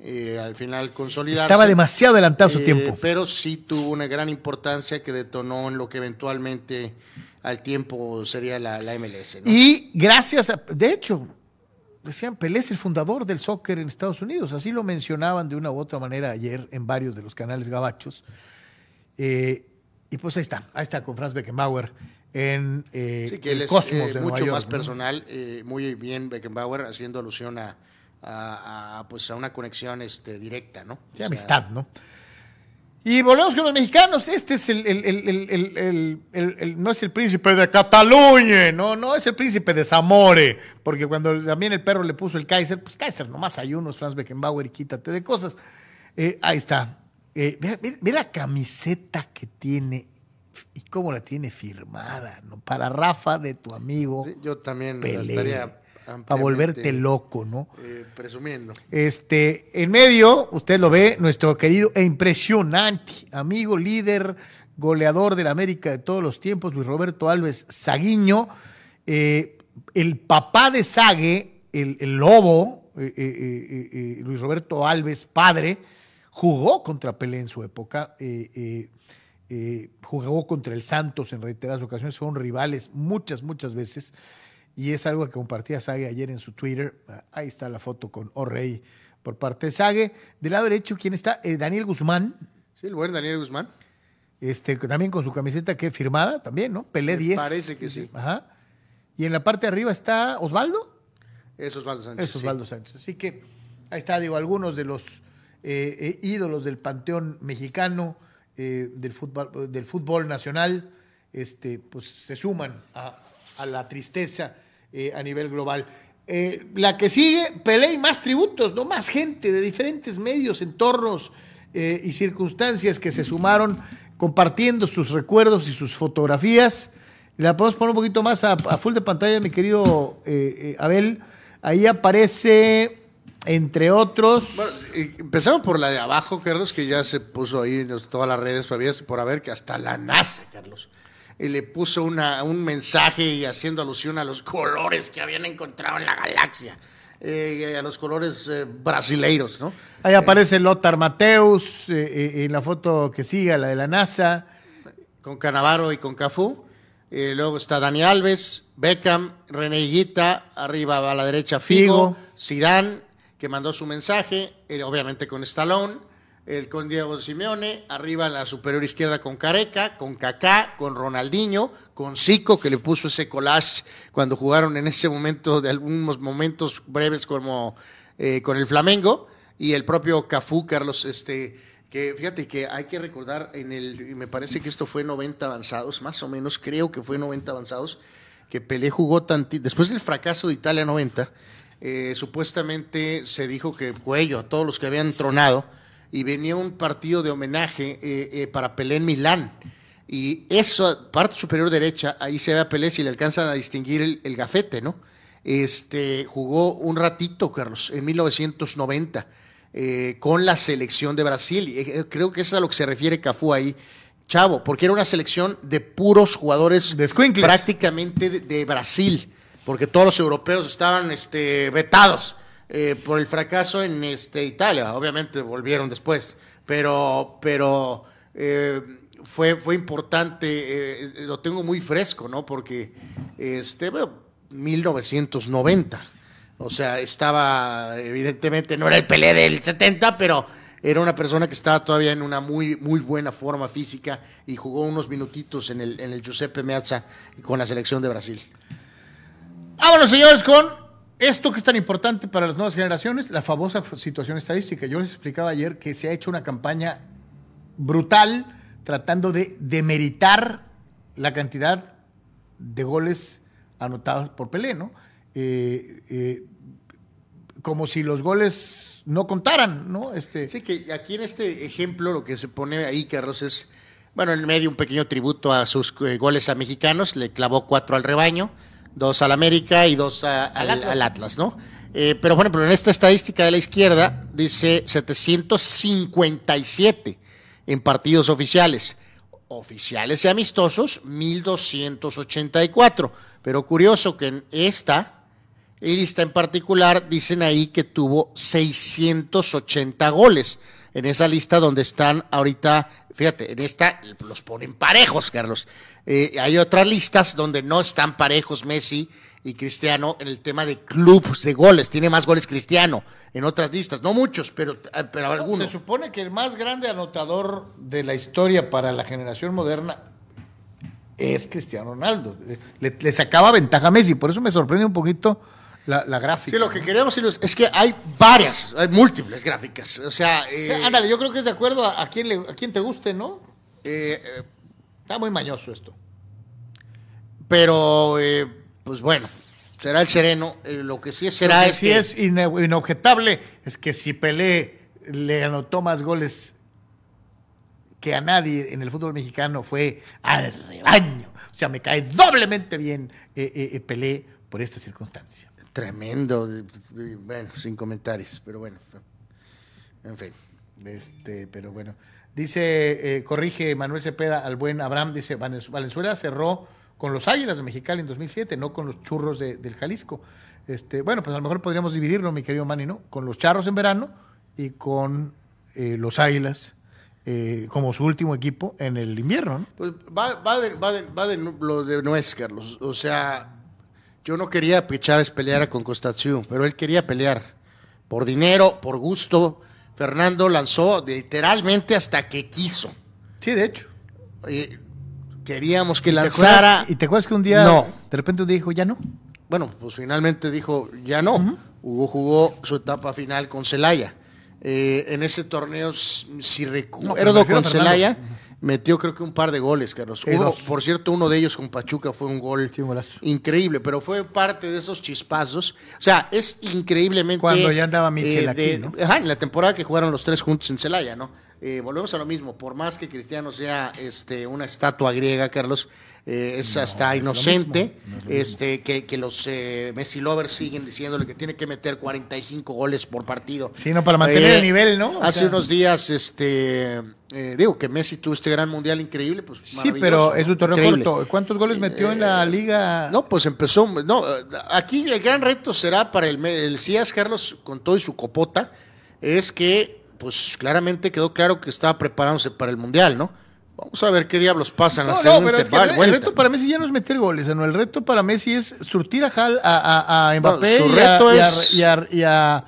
eh, al final consolidarse.
Estaba demasiado adelantado su
Eh,
tiempo.
Pero sí tuvo una gran importancia que detonó en lo que eventualmente al tiempo sería la, la MLS. ¿no?
Y gracias a, de hecho, decían, Pelé es el fundador del soccer en Estados Unidos. Así lo mencionaban de una u otra manera ayer en varios de los canales gabachos. Eh, y pues ahí está, ahí está con Franz Beckenbauer en
Sí, que él
el
es
Cosmos de Nueva
mucho
York,
más
¿no?
personal, muy bien Beckenbauer, haciendo alusión a, a- a, pues a una conexión este, directa, ¿no?
Sí,
O sea,
amistad, ¿no? Y volvemos con los mexicanos. Este es el, no es el príncipe de Cataluña, no, no es el príncipe de Zamore, porque cuando también el perro le puso el Kaiser, pues Kaiser nomás hay unos, Franz Beckenbauer, y quítate de cosas. Eh, ahí está. Eh, ve, ve- ve la camiseta que tiene y cómo la tiene firmada, ¿no? Para Rafa de tu amigo
sí, yo también la
Pelé,
estaría
para volverte loco, ¿no?
eh, presumiendo.
Este, en medio, usted lo ve, nuestro querido e impresionante amigo, líder, goleador de la América de todos los tiempos, Luis Roberto Alves Saguiño, eh, el papá de Sague, el, el lobo, eh, Luis Roberto Alves, padre, jugó contra Pelé en su época, eh, jugó contra el Santos en reiteradas ocasiones, fueron rivales muchas, muchas veces. Y es algo que compartía Sague ayer en su Twitter. Ah, Ahí está la foto con O'Reilly por parte de Sague. Del lado derecho, ¿quién está? Eh, Daniel Guzmán,
Sí, el buen Daniel Guzmán.
este, también con su camiseta que firmada, también, ¿no? Pelé
Me
10.
parece que sí.
Ajá. Y en la parte de arriba está Osvaldo.
Es Osvaldo Sánchez.
Es Osvaldo Sánchez. Así que ahí está, digo, algunos de los eh, eh, ídolos del panteón mexicano, del, fútbol, del fútbol nacional, este, pues se suman a, a la tristeza eh, a nivel global. Eh, la que sigue, Pelé y más tributos, ¿no? Más gente de diferentes medios, entornos eh, y circunstancias que se sumaron compartiendo sus recuerdos y sus fotografías. La podemos poner un poquito más a, full de pantalla, mi querido Abel. Ahí aparece, entre otros.
Bueno, empezamos por la de abajo, Carlos, que ya se puso ahí en todas las redes todavía por haber que hasta la NASA, Carlos. Y le puso una, un mensaje y haciendo alusión a los colores que habían encontrado en la galaxia. eh, a los colores eh, brasileiros, ¿no?
Ahí aparece Lothar Mateus, eh, en la foto que sigue, la de la NASA.
Con Canavaro y con Cafú. Luego está Dani Alves, Beckham, René Higuita, arriba a la derecha Figo. Zidane, que mandó su mensaje, obviamente con Stallone, el con Diego Simeone, arriba a la superior izquierda con Careca, con Kaká, con Ronaldinho, con Zico, que le puso ese collage cuando jugaron en ese momento, de algunos momentos breves como eh, con el Flamengo, y el propio Cafú, Carlos, este, que fíjate que hay que recordar en el, me parece que esto fue 90 avanzados, más o menos, creo que fue 90 avanzados, que Pelé jugó tanti, después del fracaso de Italia 90, eh, supuestamente se dijo que Cuello, a todos los que habían tronado, y venía un partido de homenaje eh, eh, para Pelé en Milán. Y eso, parte superior derecha, ahí se ve a Pelé si le alcanzan a distinguir el, el gafete, ¿no? Este, jugó un ratito, Carlos, en 1990, eh, con la selección de Brasil. Y, eh, creo que es a lo que se refiere Cafú ahí, Chavo, porque era una selección de puros jugadores
De
prácticamente de, de Brasil, porque todos los europeos estaban este, vetados eh, por el fracaso en este, Italia. Obviamente volvieron después, pero, pero eh, fue, fue importante, eh, lo tengo muy fresco, ¿no? Porque este, bueno, 1990. O sea, estaba, evidentemente, no era el Pelé del 70, pero era una persona que estaba todavía en una muy, muy buena forma física y jugó unos minutitos en el, en el Giuseppe Meazza con la selección de Brasil.
Vámonos, señores, con esto que es tan importante para las nuevas generaciones, la famosa situación estadística. Yo les explicaba ayer que se ha hecho una campaña brutal tratando de demeritar la cantidad de goles anotados por Pelé, ¿no? Eh, eh, como si los goles no contaran, ¿no? Este,
Sí, que aquí en este ejemplo lo que se pone ahí, Carlos, es, bueno, en medio un pequeño tributo a sus eh, goles a mexicanos, le clavó cuatro al rebaño, dos al América y dos a- al, al Atlas. ¿no? Eh, pero bueno, pero en esta estadística de la izquierda dice 757 en partidos oficiales. Oficiales y amistosos, 1284. Pero curioso que en esta lista en particular dicen ahí que tuvo 680 goles. En esa lista donde están ahorita, fíjate, en esta los ponen parejos, Carlos. Eh, hay otras listas donde no están parejos Messi y Cristiano en el tema de clubes de goles. Tiene más goles Cristiano en otras listas, no muchos, pero, eh, pero algunos.
Se supone que el más grande anotador de la historia para la generación moderna es Cristiano Ronaldo. Le, le sacaba ventaja a Messi, por eso me sorprende un poquito la, la gráfica.
Sí, lo que queríamos decir es que hay varias, hay múltiples gráficas. O sea, eh,
Ándale, yo creo que es de acuerdo a, a quién, le, a quién te guste, ¿no?
eh, eh,
Está muy mañoso esto.
pero eh, pues bueno, será el sereno. Eh, lo que sí será
Lo que
es
sí
que
es inobjetable es que si Pelé le anotó más goles que a nadie en el fútbol mexicano fue al rebaño. O sea, me cae doblemente bien eh, Pelé por esta circunstancia.
tremendo. Bueno, sin comentarios, pero bueno. En fin.
Este, pero bueno. Dice, eh, corrige Manuel Cepeda al buen Abraham, dice, "Valenz- Valenzuela cerró con los Águilas de Mexicali en 2007, no con los Churros de- del Jalisco. Este, bueno, pues a lo mejor podríamos dividirlo, mi querido Manny, ¿no? Con los Charros en verano y con eh, los Águilas eh, como su último equipo en el invierno, ¿no?
Pues va, va, de, va, de, va lo de nuez, Carlos. O sea, yo no quería que Chávez peleara con Costaziu, pero él quería pelear. Por dinero, por gusto. Fernando lanzó literalmente hasta que quiso.
Sí, de hecho.
Eh, queríamos que
¿Te
lanzara.
¿Y te acuerdas que un día,
No.
de repente un día dijo, ya no?
Bueno, pues finalmente dijo, ya no. Hugo jugó su etapa final con Celaya. Eh, en ese torneo, si recuerdo con. Celaya, metió creo que un par de goles, Carlos. Uno- por cierto, uno de ellos con Pachuca fue un gol
Sí, un golazo.
increíble, pero fue parte de esos chispazos. O sea, es increíblemente...
Cuando ya andaba Michel aquí,
de-
¿no?
Ajá, en la temporada que jugaron los tres juntos en Celaya, ¿no? Eh, volvemos a lo mismo, por más que Cristiano sea este, una estatua griega, Carlos, eh, es hasta
es
inocente,
no es
este, que, que los eh, Messi lovers siguen diciéndole que tiene que meter 45 goles por partido.
Sí, no, para mantener el nivel, ¿no? O
hace
sea-
unos días, este, eh, digo que Messi tuvo este gran mundial increíble, pues
Sí, pero es
¿no?
un torneo
Increíble.
corto. ¿Cuántos goles metió en la liga?
No, pues empezó. No, aquí el gran reto será para el, el CIAS, Carlos, con todo y su copota, es que, pues claramente quedó claro que estaba preparándose para el Mundial, ¿no? Vamos a ver qué diablos pasa en la
No, no,
segunda
pero es que
val-
el, reto para Messi ya no es meter goles, sino el reto para Messi es surtir a, Hal, a, a, a Mbappé
su
y a-
reto
y a-
es-
y a- y a-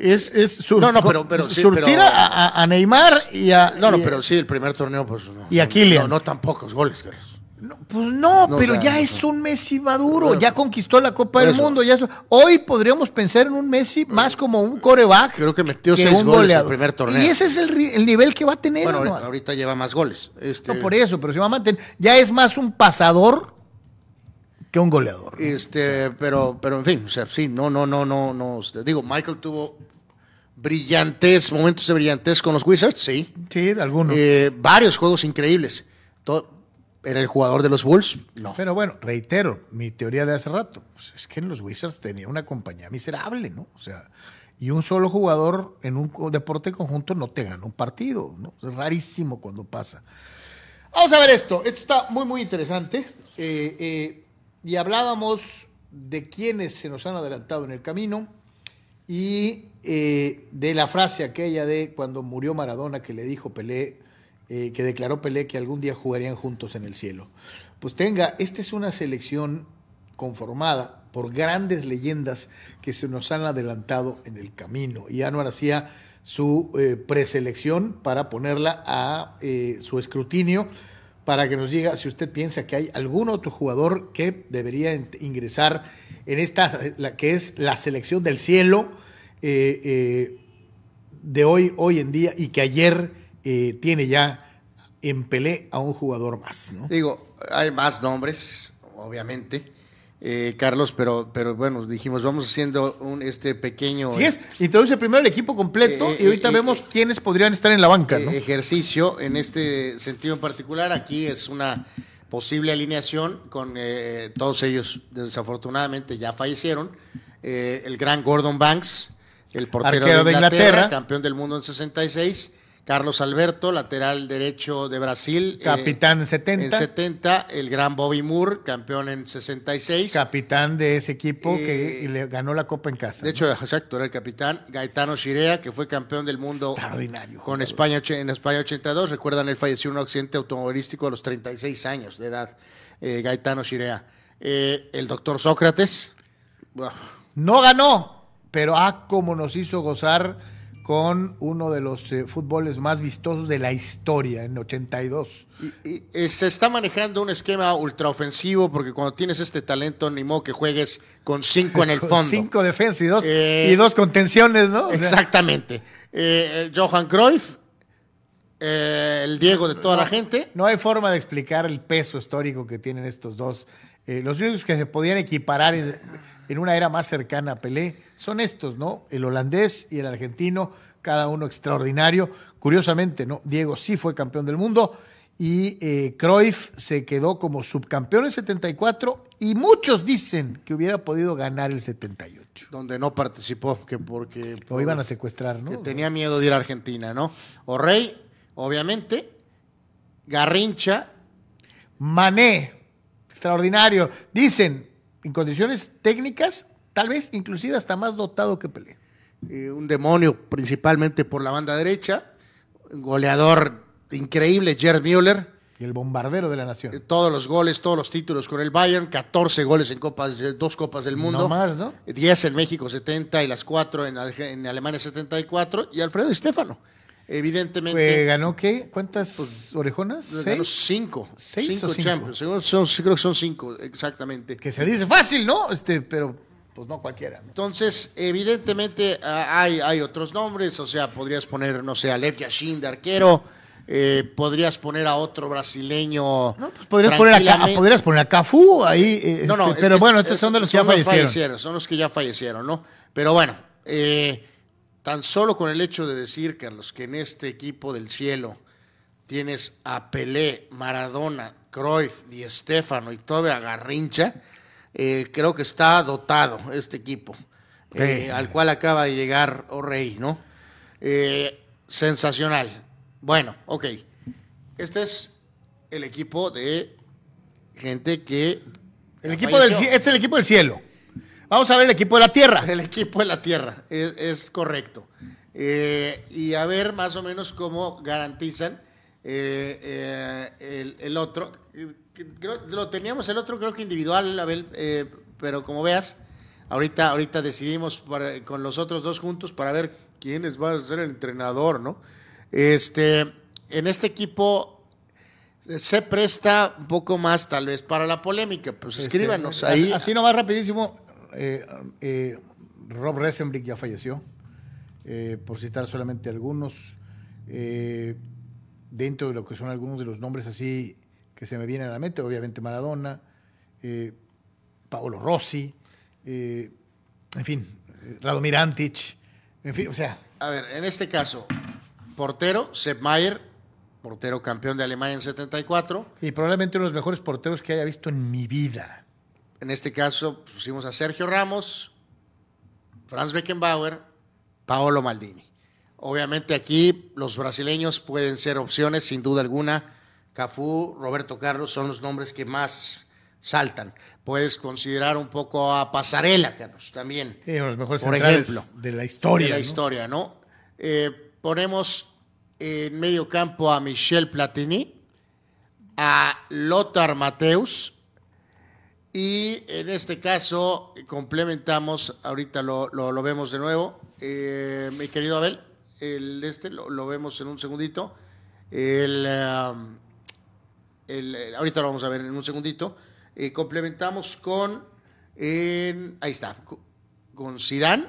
es, es sur-
No, no, pero- pero sí,
surtir
pero-
a, Neymar y a...
No, no,
y
pero sí, el primer torneo, pues no.
Y a
no,
Kylian.
No, no tan pocos goles, Carlos.
No, pues no,
No,
pero
o sea,
ya
no,
es un Messi maduro, ya conquistó la Copa del
eso.
Mundo. Ya es- hoy podríamos pensar en un Messi más como un coreback
Creo que metió
que
seis
un
goles el primer torneo.
Y ese es el, nivel que va a tener.
Bueno,
¿no?
ahorita, ahorita lleva más goles. Este,
No por eso, pero se va a mantener. Ya es más un pasador que un goleador. ¿no?
Este, pero, pero en fin, o sea, sí, no, no, no, no, no. este, digo, Michael tuvo brillantes, momentos de brillantez con los Wizards, sí.
Sí, algunos.
Eh, varios juegos increíbles. ¿Era el jugador de los Bulls? No.
Pero bueno, reitero, mi teoría de hace rato, pues es que en los Wizards tenía una compañía miserable, ¿no? O sea, y un solo jugador en un deporte conjunto no te gana un partido, ¿no? Es rarísimo cuando pasa. Vamos a ver esto, esto está muy, muy interesante. Eh, eh, y hablábamos de quienes se nos han adelantado en el camino y eh, de la frase aquella de cuando murió Maradona que le dijo Pelé, eh, que declaró Pelé que algún día jugarían juntos en el cielo. Pues tenga, esta es una selección conformada por grandes leyendas que se nos han adelantado en el camino. Y Anuar hacía su eh, preselección para ponerla a su escrutinio para que nos diga si usted piensa que hay algún otro jugador que debería ingresar en esta, la que es la selección del cielo eh, eh, de hoy, hoy en día y que ayer eh, tiene ya en Pelé a un jugador más. ¿no?
Digo, hay más nombres, obviamente, eh, Carlos, pero, pero bueno, dijimos, vamos haciendo un este pequeño
Si es, introduce primero el equipo completo
Eh,
y ahorita
eh,
vemos
eh,
quién podrían estar en la banca. ¿no?
ejercicio en este sentido en particular. Aquí es una posible alineación con eh, todos ellos, desafortunadamente, ya fallecieron. Eh, el gran Gordon Banks, el portero
Arquero
de
de
Inglaterra,
Inglaterra.
campeón del mundo en 66. Carlos Alberto, lateral derecho de Brasil. eh,
Capitán 70.
En 70, el gran Bobby Moore, campeón en 66.
Capitán de ese equipo que
Eh,
le ganó la copa en casa.
De hecho, exacto, era el capitán. Gaetano Shirea, que fue campeón del mundo
Extraordinario
con. España en España 82. Recuerdan, él falleció en un accidente automovilístico a los 36 años de edad. eh, Gaetano Shirea. El doctor Sócrates.
No ganó, pero ah, como nos hizo gozar con uno de los eh, fútboles más vistosos de la historia en 82.
Y, y, eh, se está manejando un esquema ultraofensivo porque cuando tienes este talento, ni modo que juegues con cinco en el [laughs] fondo.
Cinco defensas y dos,
Eh,
y dos contenciones, ¿no? O
Exactamente. Eh, Johan Cruyff, el Diego de toda la gente.
No hay forma de explicar el peso histórico que tienen estos dos. Los únicos que se podían equiparar en, en una era más cercana a Pelé son estos, ¿no? El holandés y el argentino, cada uno extraordinario. Curiosamente, ¿no? Diego sí fue campeón del mundo y eh, Cruyff se quedó como subcampeón en 74 y muchos dicen que hubiera podido ganar el 78.
donde no participó, que porque
Lo iban a secuestrar, ¿no?
que tenía miedo de ir a Argentina, ¿no? O Rey, obviamente, Garrincha,
Mané, extraordinario. Dicen, en condiciones técnicas, tal vez inclusive hasta más dotado que Pelé.
eh, un demonio principalmente por la banda derecha, goleador increíble, Gerd Müller,
Y el bombardero de la
eh,
nación.
todos los goles, todos los títulos con el Bayern, 14 goles en copas, eh, dos copas del mundo.
No más, ¿no?
10 en México 70 y las 4 en, en Alemania 74 y Alfredo Di Stefano. Evidentemente
Eh, ¿Ganó qué? ¿Cuántas orejonas?
Pues, ganó cinco.
¿Seis
cinco
o cinco?
Champions. Son- creo que son cinco, exactamente.
Que se dice fácil, ¿no? Este, pero pues no cualquiera. ¿no?
Entonces, evidentemente hay, hay otros nombres, o sea, podrías poner, no sé, a Lev Yashin de arquero, eh, podrías poner a otro brasileño.
No, pues podrías poner, a, podrías poner a Cafú ahí. eh,
No, no,
este,
es
pero bueno,
es-
estos son de los que ya fallecieron.
Son los que ya fallecieron, ¿no? Pero bueno, eh, tan solo con el hecho de decir, Carlos, que en este equipo del cielo tienes a Pelé, Maradona, Cruyff, Di Stéfano y todavía a Garrincha, eh, creo que está dotado este equipo, eh, al cual acaba de llegar O'Reilly, ¿no? Eh, sensacional. Bueno, ok. Este es el equipo de gente que...
El equipo
falleció.
este es el equipo del cielo. Vamos a ver el equipo de la tierra. [laughs]
El equipo de la tierra, es, es correcto. Eh, y a ver más o menos cómo garantizan Eh, eh, el, el otro, creo- lo teníamos el otro, creo que individual, Abel, pero como veas, ahorita, ahorita decidimos para- con los otros dos juntos para ver quiénes va a ser el entrenador, ¿no? Este, en este equipo se presta un poco más, tal vez, para la polémica. Pues
Este,
escríbanos
así-
ahí.
Así nomás rapidísimo, eh, eh, Rob Resenbrick ya falleció, eh, por citar solamente algunos. dentro de lo que son algunos de los nombres así que se me vienen a la mente, obviamente Maradona, Paolo Rossi, en fin, Radomir Antic, en fin, o sea,
A ver, en este caso, portero, Sepp Maier, portero campeón de Alemania en 74.
y probablemente uno de los mejores porteros que haya visto en mi vida.
En este caso pusimos a Sergio Ramos, Franz Beckenbauer, Paolo Maldini. Obviamente aquí los brasileños pueden ser opciones, sin duda alguna. Cafú, Roberto Carlos son los nombres que más saltan. Puedes considerar un poco a Pasarela, Carlos, también.
Sí, los mejores
Por ejemplo,
de la historia.
de la
¿no?
historia, ¿no? Eh, ponemos en medio campo a Michel Platini, a Lothar Mateus, y en este caso complementamos, ahorita lo, lo- vemos de nuevo, eh, mi querido Abel, el este lo, vemos en un segundito. El, el- ahorita lo vamos a ver en un segundito. Eh, complementamos con, en- ahí está, co- con Sidán,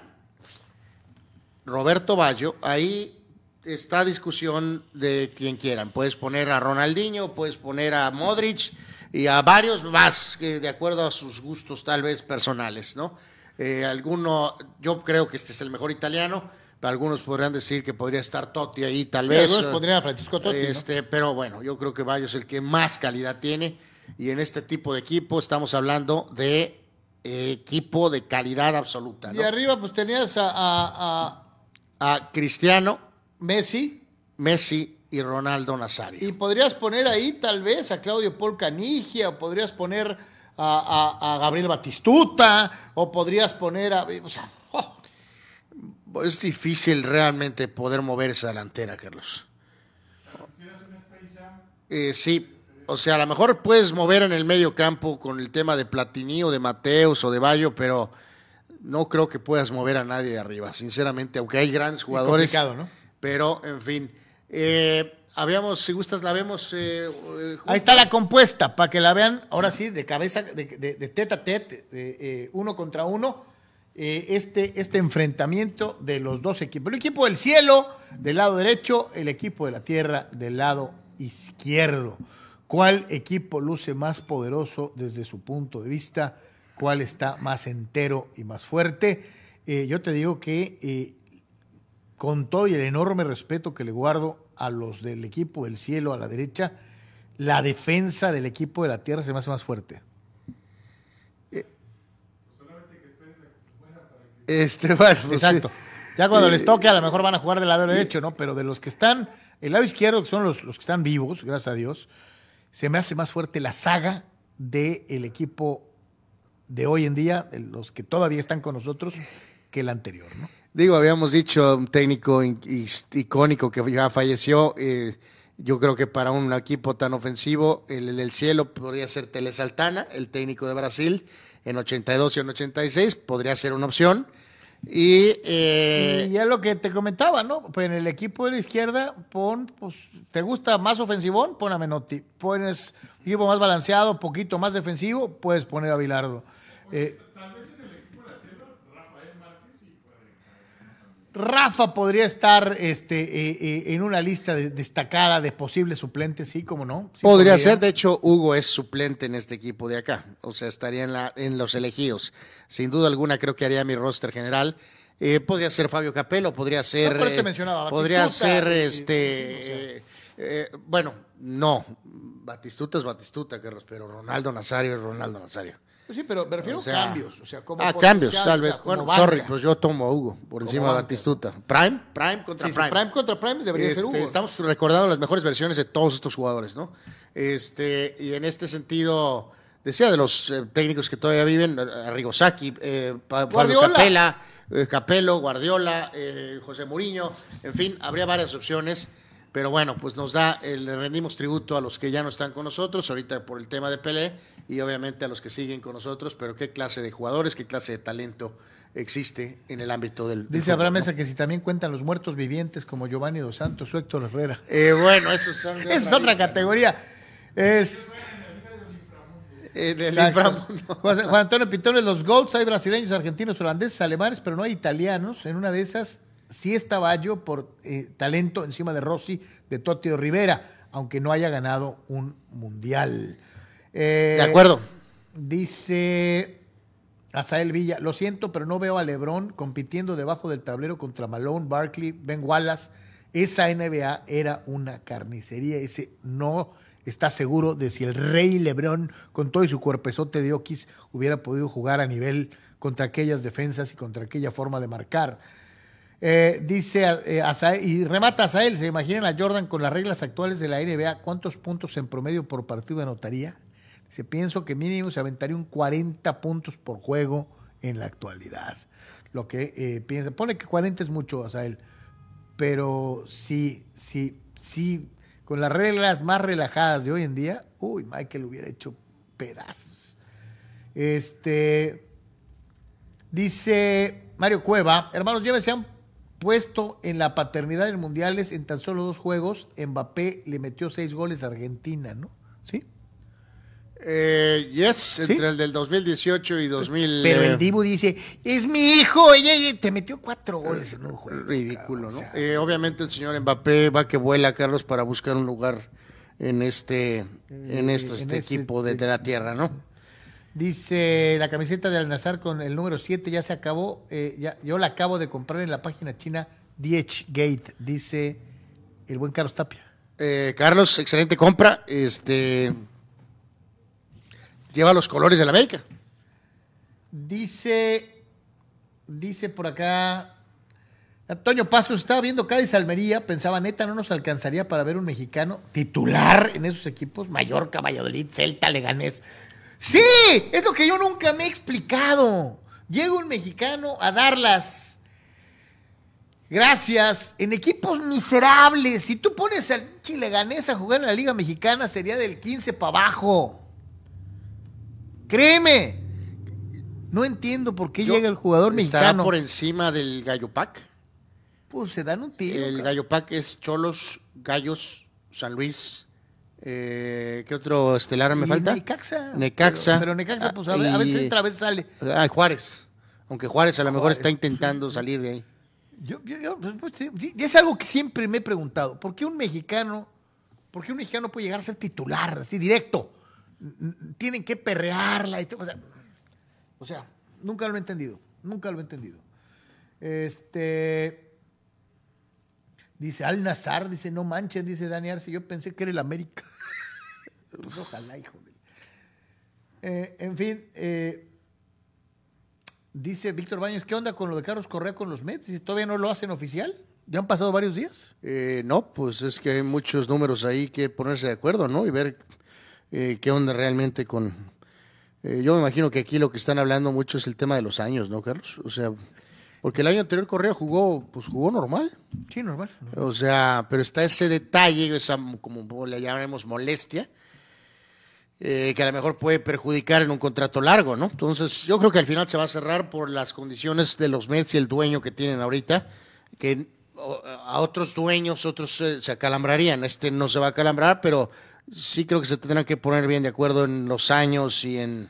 Roberto Baggio, ahí está discusión de quien quieran. Puedes poner a Ronaldinho, puedes poner a Modric y a varios más, de acuerdo a sus gustos tal vez personales, ¿no? Eh, alguno, yo creo que este es el mejor italiano, algunos podrían decir que podría estar Totti ahí tal
Sí,
vez.
algunos pondrían a Francisco Totti, ¿no?
Este, Pero bueno, yo creo que Baggio es el que más calidad tiene y en este tipo de equipo estamos hablando de eh, equipo de calidad absoluta.
Y
¿no?
arriba pues tenías a, a- a
A Cristiano,
Messi
Messi y Ronaldo Nazario.
y podrías poner ahí tal vez a Claudio Paul Canigia o podrías poner a, a- a Gabriel Batistuta o podrías poner a... O sea, oh,
Es difícil realmente poder mover esa delantera, Carlos. Eh, sí, o sea, a lo mejor puedes mover en el medio campo con el tema de Platini o de Mateus o de Bayo, pero no creo que puedas mover a nadie de arriba, sinceramente, aunque hay grandes jugadores.
complicado, ¿no?
Pero, en fin, eh, habíamos, si gustas, la vemos. eh, eh,
ahí está la compuesta para que la vean ahora sí de cabeza, de, de, tete a tete, de, eh, uno contra uno. eh, este, este enfrentamiento de los dos equipos. El equipo del cielo del lado derecho, el equipo de la tierra del lado izquierdo. ¿Cuál equipo luce más poderoso desde su punto de vista? ¿Cuál está más entero y más fuerte? Eh, yo te digo que eh, con todo y el enorme respeto que le guardo a los del equipo del cielo a la derecha, la defensa del equipo de la tierra se me hace más fuerte.
Este, bueno, pues,
Exacto.
sí.
Ya cuando
Eh,
les toque, a lo mejor van a jugar del lado derecho, ¿no? Pero de los que están, el lado izquierdo, que son los, los que están vivos, gracias a Dios, se me hace más fuerte la saga del equipo de hoy en día, de los que todavía están con nosotros, que el anterior, ¿no?
Digo, habíamos dicho un técnico icónico que ya falleció. eh, yo creo que para un equipo tan ofensivo, el, el del cielo podría ser Tele Saltana, el técnico de Brasil, en 82 y en 86, podría ser una opción. Y, eh,
ya lo que te comentaba, ¿no? Pues en el equipo de la izquierda, pon, pues, ¿te gusta más ofensivón? Pon a Menotti. Pones equipo más balanceado, poquito más defensivo, puedes poner a Bilardo. Eh, Rafa podría estar este, eh, eh, en una lista de- destacada de posibles suplentes, sí, como no. Sí
podría ser, de hecho, Hugo es suplente en este equipo de acá, o sea, estaría en, la, en los elegidos. Sin duda alguna, creo que haría mi roster general. Eh, podría ser Fabio Capello, podría ser.
No, por eso te
eh,
mencionaba,
podría ser este. bueno, no. Batistuta es Batistuta, Carlos, pero Ronaldo Nazario es Ronaldo Nazario.
Pues sí, pero me refiero
O sea,
a cambios. O sea, como
ah, cambios, tal
o sea,
vez. Bueno,
banca.
sorry, pues yo tomo a Hugo por encima de. Batistuta. Prime, Prime contra
Sí, sí,
Prime.
Prime contra Prime debería ser
Este,
Hugo.
Estamos recordando las mejores versiones de todos estos jugadores, ¿no? Este, y en este sentido, decía de los eh, técnicos que todavía viven, Arrigo Sacchi, eh, Fabio
Guardiola.
Capella, eh, Capello, Guardiola, eh, José Mourinho, en fin, habría varias opciones. Pero bueno, pues nos da, eh, le rendimos tributo a los que ya no están con nosotros, ahorita por el tema de Pelé, y obviamente a los que siguen con nosotros, pero qué clase de jugadores, qué clase de talento existe en el ámbito del.
Dice Abraham
¿no?
Mesa que si también cuentan los muertos vivientes como Giovanni Dos Santos o Héctor Herrera.
Eh, bueno, son. [laughs]
Esa es otra categoría. Es,
Eh, del
Exacto.
inframundo.
Juan Juan Antonio Pitones, los GOATs, hay brasileños, argentinos, holandeses, alemanes, pero no hay italianos. En una de esas sí está Baggio por eh, talento encima de Rossi, de Totti o Rivera, aunque no haya ganado un mundial. Eh,
De acuerdo.
Dice Asael Villa, lo siento, pero no veo a Lebron compitiendo debajo del tablero contra Malone, Barkley, Ben Wallace. Esa NBA era una carnicería. Ese no está seguro de si el rey Lebron, con todo y su cuerpezote de Oquis, hubiera podido jugar a nivel contra aquellas defensas y contra aquella forma de marcar. Eh, dice eh, Asael- y remata Asael, ¿se imaginan a Jordan con las reglas actuales de la NBA? ¿Cuántos puntos en promedio por partido anotaría? Dice, pienso que mínimo se aventaría un 40 puntos por juego en la actualidad. Lo que eh, piensa, pone que 40 es mucho, Asael, pero sí, sí, sí, con las reglas más relajadas de hoy en día, uy, Michael hubiera hecho pedazos. Este, dice Mario Cueva, hermanos, ya se han puesto en la paternidad en mundiales en tan solo dos juegos. Mbappé le metió seis goles a Argentina, ¿no? ¿Sí?
Eh, yes,
¿Sí?
entre el del 2018 y 2000.
Pero
eh,
el Dibu dice, es mi hijo, ella, ella te metió cuatro goles en un juego.
ridículo, ¿no?
o sea,
Eh, obviamente el señor Mbappé va que vuela, Carlos, para buscar un lugar en este, en este,
en
este
este-
equipo de, de la tierra, ¿no?
Dice la camiseta de Al-Nazar con el número 7 ya se acabó. eh, ya, yo la acabo de comprar en la página china DH Gate, dice el buen Carlos Tapia.
Eh, Carlos, excelente compra. Este lleva los colores de la América.
Dice, dice por acá, Antonio Pasos, estaba viendo Cádiz Almería, pensaba, neta, no nos alcanzaría para ver un mexicano titular en esos equipos, Mallorca, Valladolid, Celta, Leganés. Sí, es lo que yo nunca me he explicado. Llega un mexicano a dar las gracias en equipos miserables. Si tú pones al Chileganés a jugar en la Liga Mexicana, sería del 15 para abajo. Créeme. No entiendo por qué
Yo-
llega el jugador
¿Estará
mexicano.
por encima del Gallo Pack?
Pues se dan un tiro.
El
cabrón.
Gallo Pack es Cholos, Gallos, San Luis. Eh, ¿Qué otro estelar me
Y
falta?
Necaxa.
Necaxa.
Pero, pero Necaxa, pues a, ve- a veces entra, a veces sale.
Ah, Juárez. Aunque Juárez a lo mejor
Juárez.
está intentando salir de ahí.
Yo, yo- yo, pues, pues, es algo que siempre me he preguntado. ¿Por qué un mexicano, por qué un mexicano puede llegar a ser titular, así directo? Tienen que perrearla. y o, sea, o sea, nunca lo he entendido. Nunca lo he entendido. Este. Dice Al Nazar, dice, no manchen, dice Dani Arce, yo pensé que era el América. [laughs] pues ojalá, hijo de. Eh, en fin, eh, dice Víctor Baños, ¿qué onda con lo de Carlos Correa con los Mets? Dice, ¿todavía no lo hacen oficial? ¿Ya han pasado varios días?
Eh, no, pues es que hay muchos números ahí que ponerse de acuerdo, ¿no? Y ver eh, qué onda realmente con... eh, yo me imagino que aquí lo que están hablando mucho es el tema de los años, ¿no, Carlos? O sea, porque el año anterior Correa jugó, pues jugó normal.
Sí, normal.
O sea, pero está ese detalle, esa como le llamaremos molestia, eh, que a lo mejor puede perjudicar en un contrato largo, ¿no? Entonces, yo creo que al final se va a cerrar por las condiciones de los Mets y el dueño que tienen ahorita, que a otros dueños, otros eh, se acalambrarían. Este no se va a acalambrar, pero sí creo que se tendrán que poner bien de acuerdo en los años y en...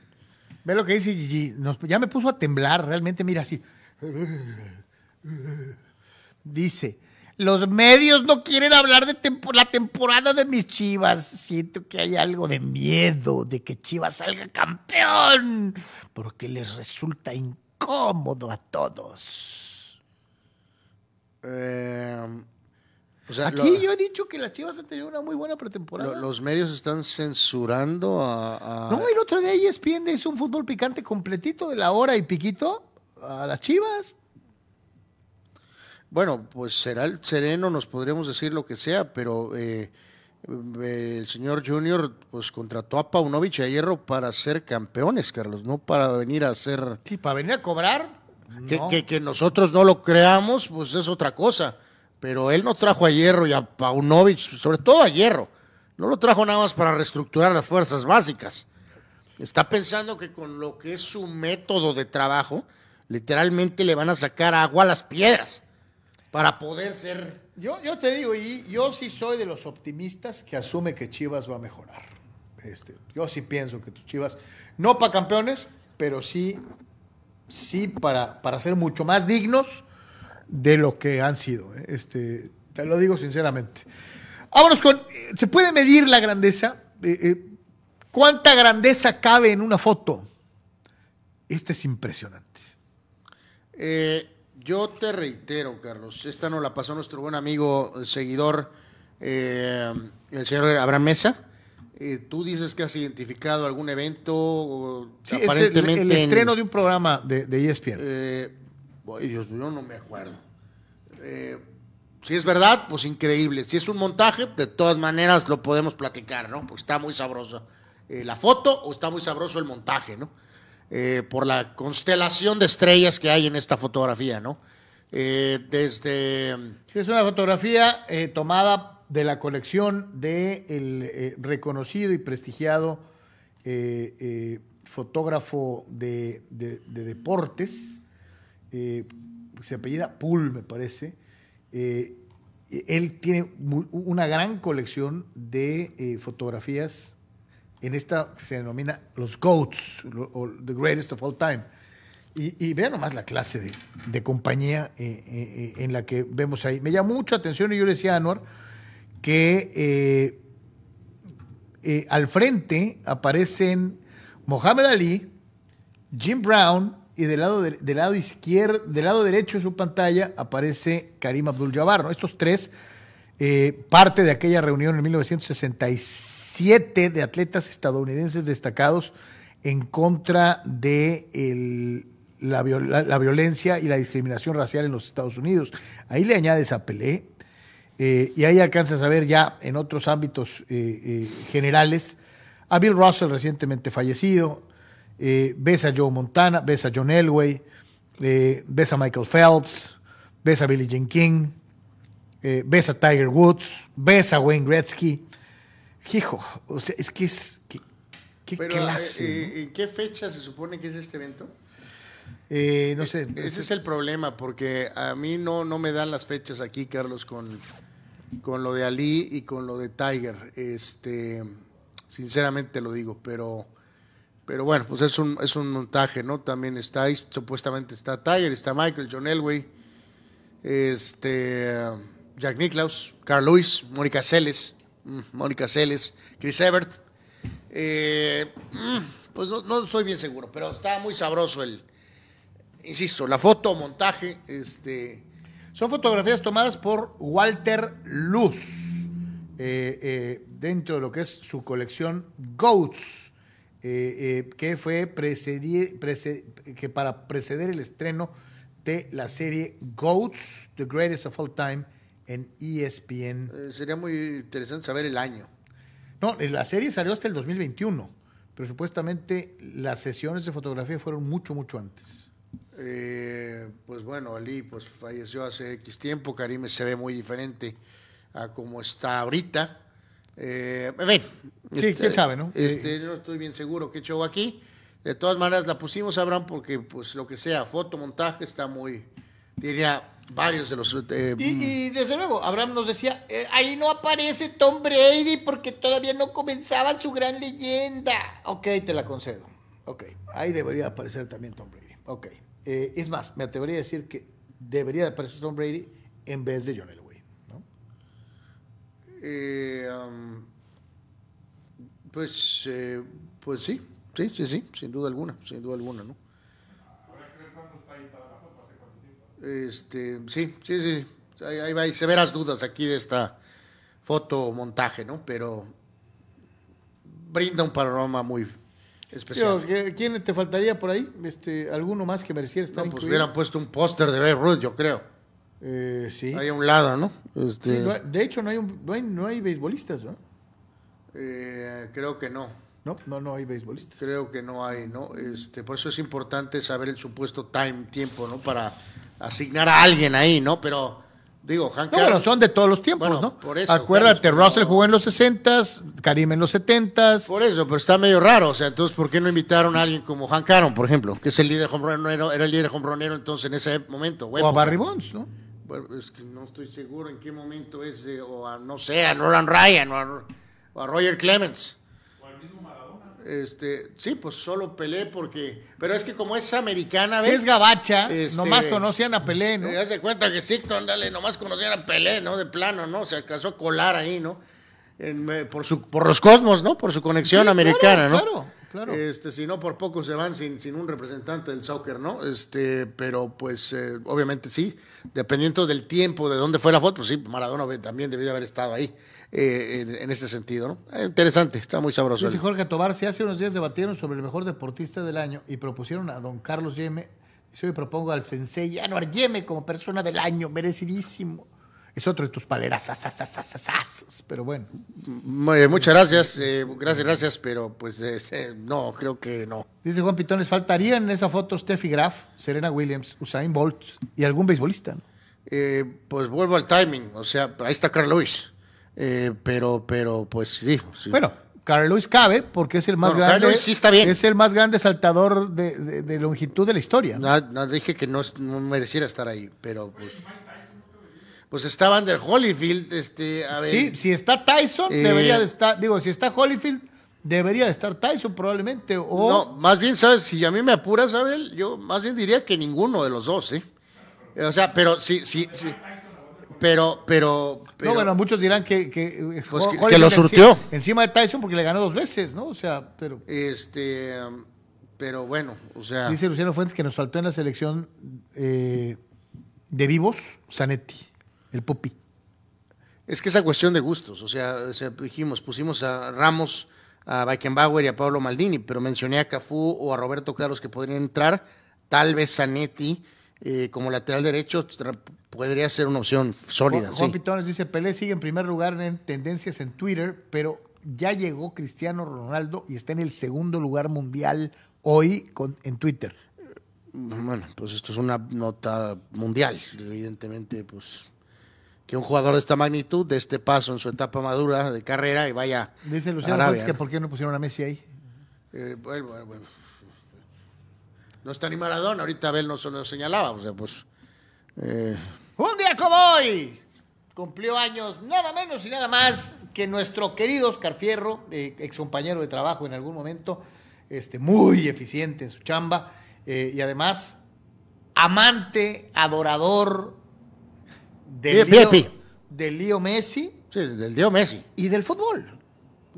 Ve lo que dice Gigi. Nos- ya me puso a temblar, realmente, mira así. Dice, los medios no quieren hablar de tempo- la temporada de mis Chivas. Siento que hay algo de miedo de que Chivas salga campeón, porque les resulta incómodo a todos.
eh, o sea,
Aquí
lo-
yo he dicho que las Chivas han tenido una muy buena pretemporada.
lo- los medios están censurando a... a-
No, el otro día ESPN es un fútbol picante completito de la hora y piquito a las Chivas.
Bueno, pues será el sereno, nos podríamos decir lo que sea, pero eh, eh, el señor Junior pues contrató a Paunovic y a Hierro para ser campeones, Carlos, no para venir a ser...
Sí, para venir a cobrar.
Que,
no.
que- que nosotros no lo creamos, pues es otra cosa, pero él no trajo a Hierro y a Paunovic, sobre todo a Hierro. No lo trajo nada más para reestructurar las fuerzas básicas. Está pensando que con lo que es su método de trabajo, literalmente le van a sacar agua a las piedras para poder ser...
Yo, yo te digo, y yo sí soy de los optimistas que asume que Chivas va a mejorar. Este, yo sí pienso que tus Chivas, no para campeones, pero sí, sí para, para ser mucho más dignos de lo que han sido. ¿eh? Este, te lo digo sinceramente. Vámonos con, ¿se puede medir la grandeza? Eh, eh, ¿Cuánta grandeza cabe en una foto? Esta es impresionante.
yo te reitero, Carlos, esta nos la pasó nuestro buen amigo, el seguidor, el señor Abraham Mesa. tú dices que has identificado algún evento,
sí, aparentemente. el, estreno de un programa de, de ESPN.
Ay, Dios mío, no me acuerdo. Eh, si es verdad, pues increíble. Si es un montaje, de todas maneras lo podemos platicar, ¿no? Porque está muy sabroso eh, la foto o está muy sabroso el montaje, ¿no? Eh, por la constelación de estrellas que hay en esta fotografía, ¿no? desde...
Sí, es una fotografía tomada de la colección del el reconocido y prestigiado fotógrafo de, de deportes, eh, se apellida Pool, me parece. Eh, él tiene una gran colección de eh, fotografías en esta que se denomina los GOATs, o The Greatest of All Time. Y, vean nomás la clase de, compañía en la que vemos ahí. Me llamó mucho atención y yo le decía a Anwar que al frente aparecen Mohamed Ali, Jim Brown, y del lado, del lado izquierdo, del lado derecho de su pantalla aparece Karim Abdul-Jabbar. Estos tres, eh, parte de aquella reunión en 1967 de atletas estadounidenses destacados en contra de la, violencia y la discriminación racial en los Estados Unidos. Ahí le añades a Pelé eh, y ahí alcanzas a ver ya en otros ámbitos eh, generales a Bill Russell recientemente fallecido, eh, ves a Joe Montana, ves a John Elway, eh, ves a Michael Phelps, ves a Billie Jean King, eh, ves a Tiger Woods, ves a Wayne Gretzky. Hijo, o sea, es que es. ¿Qué, qué clase?
¿En qué fecha se supone que es este evento?
no sé.
Ese es el problema, porque a mí no, no me dan las fechas aquí, Carlos, con, con lo de Ali y con lo de Tiger. Este, sinceramente lo digo, pero pero bueno, pues es un, es un montaje, ¿no? También está ahí, supuestamente está Tiger, está Michael, John Elway, este, Jack Nicklaus, Carl Lewis, Mónica Celes, mm, Mónica Celes, Chris Evert. Eh, mm, pues no, no soy bien seguro, pero está muy sabroso el, insisto, la foto, montaje, este...
Son fotografías tomadas por Walter Luz, eh, eh, dentro de lo que es su colección GOATS eh, eh, que fue precedir, que para preceder el estreno de la serie GOATs, The Greatest of All Time, en ESPN.
Eh, sería muy interesante saber el año.
No, la serie salió hasta el 2021, pero supuestamente las sesiones de fotografía fueron mucho, mucho antes.
pues bueno, Ali pues falleció hace X tiempo, Karim se ve muy diferente a como está ahorita. Eh, en fin.
Sí, este, quién sabe, ¿no?
Este, no estoy bien seguro qué show aquí. De todas maneras, la pusimos, Abraham, porque, pues, lo que sea, fotomontaje está muy, diría, varios de los...
Eh, y, desde luego, Abraham nos decía, eh, ahí no aparece Tom Brady porque todavía no comenzaba su gran leyenda. Ok, te la concedo. Ok, ahí debería aparecer también Tom Brady. Ok. Eh, es más, me atrevería a decir que debería aparecer Tom Brady en vez de John
eh, pues, eh, pues sí, sí, sí, sí, sin duda alguna, sin duda alguna, ¿no? Este, sí, sí, sí, ahí, va, hay severas dudas aquí de esta foto montaje, ¿no? Pero brinda un panorama muy especial.
¿Quién te faltaría por ahí? Este, ¿Alguno más que mereciera estar
no, pues hubieran puesto un póster de Babe yo creo.
Eh, sí.
Hay a un lado, ¿no?
Este... de hecho, no hay, no hay, no hay beisbolistas, ¿no?
Eh, creo que no.
No, no, no hay beisbolistas.
Creo que no hay, ¿no? Este, por eso es importante saber el supuesto time, tiempo, ¿no? Para asignar a alguien ahí, ¿no? Pero Digo, Hank
No, bueno, son de todos los tiempos,
Bueno,
¿no?
por eso,
Acuérdate,
Carlos,
Russell jugó en los 60s, Karim en los 70s.
Por eso, pero está medio raro. O sea, entonces, ¿por qué no invitaron a alguien como Hank Aaron, por ejemplo? Que es el líder hombronero, era el líder hombronero entonces en ese momento.
O a Barry Bonds, ¿no?
Bueno, es que no estoy seguro en qué momento es, eh, o a, no sé, a Nolan Ryan o a, o a Roger Clemens. Este, sí, pues solo Pelé porque, pero es que como es americana,
Si
¿ves?
es gabacha,
Este,
nomás conocían a Pelé, ¿no?
De cuenta que Sicto, ándale, nomás conocían a Pelé, ¿no? De plano, ¿no? Se alcanzó a colar ahí, ¿no? En, eh, por, su, por los cosmos, ¿no? Por su conexión
Sí,
americana,
claro,
¿no?
claro, claro.
Este, si no, por poco se van sin, sin un representante del soccer, ¿no? Este, pero pues, eh, obviamente sí, dependiendo del tiempo, de dónde fue la foto, pues sí, Maradona también debió haber estado ahí, eh, en, en ese sentido, ¿no? Eh, interesante, está muy sabroso.
Dice Jorge Tobar, si hace unos días debatieron sobre el mejor deportista del año y propusieron a don Carlos Yeme, y hoy propongo al sensei Anuar Yeme como persona del año, merecidísimo. Es otro de tus paleras, pero bueno.
Muy muchas gracias, eh, gracias, gracias, pero pues eh, eh, no, creo que no.
Dice Juan Pitones, faltarían en esa foto Steffi Graf, Serena Williams, Usain Bolt y algún beisbolista. ¿no?
Eh, pues vuelvo al timing, o sea, ahí está Carl Lewis, pero, pero, pues sí. sí.
Bueno, Carl Lewis cabe porque es el más
No, Carl
grande.
Lewis sí está bien.
Es el más grande saltador de, de- de longitud de la historia. ¿no?
Dije que no, no mereciera estar ahí, pero pues. Pues está Van der Holyfield, este, a ver.
Sí, si está Tyson,
Eh,
debería de estar. Digo, si está Holyfield, debería de estar Tyson probablemente. O
No, más bien, ¿sabes? Si a mí me apuras, Abel, yo más bien diría que ninguno de los dos, ¿eh? O sea, pero sí, sí, sí. Pero, pero, pero
No, bueno, muchos dirán que, que,
Pues que- lo surtió.
Encima de Tyson porque le ganó dos veces, ¿no? O sea, pero.
este, um, pero bueno, o sea.
Dice Luciano Fuentes que nos faltó en la selección eh, de vivos, Zanetti, el Pupi.
Es que esa cuestión de gustos, o sea, o sea, dijimos, pusimos a Ramos, a Beckenbauer y a Pablo Maldini, pero mencioné a Cafú o a Roberto Carlos que podrían entrar, tal vez Zanetti eh, como lateral derecho podría ser una opción sólida.
Juan, Juan
sí.
Pitones dice, Pelé sigue en primer lugar en tendencias en Twitter, pero ya llegó Cristiano Ronaldo y está en el segundo lugar mundial hoy con, en Twitter.
Bueno, pues esto es una nota mundial, evidentemente, pues que un jugador de esta magnitud, de este paso en su etapa madura de carrera y vaya
Dice Luciano
Arabia,
que
¿no?
por qué no pusieron a Messi ahí.
Eh, bueno, bueno, bueno. No está ni Maradona, ahorita Abel nos lo señalaba, o sea, pues... eh,
Un día como hoy cumplió años nada menos y nada más que nuestro querido Oscar Fierro, eh, ex compañero de trabajo en algún momento, este, muy eficiente en su chamba y además amante, adorador del Lío,
VIP.
del Lío Messi
sí, del Leo Messi.
y del fútbol.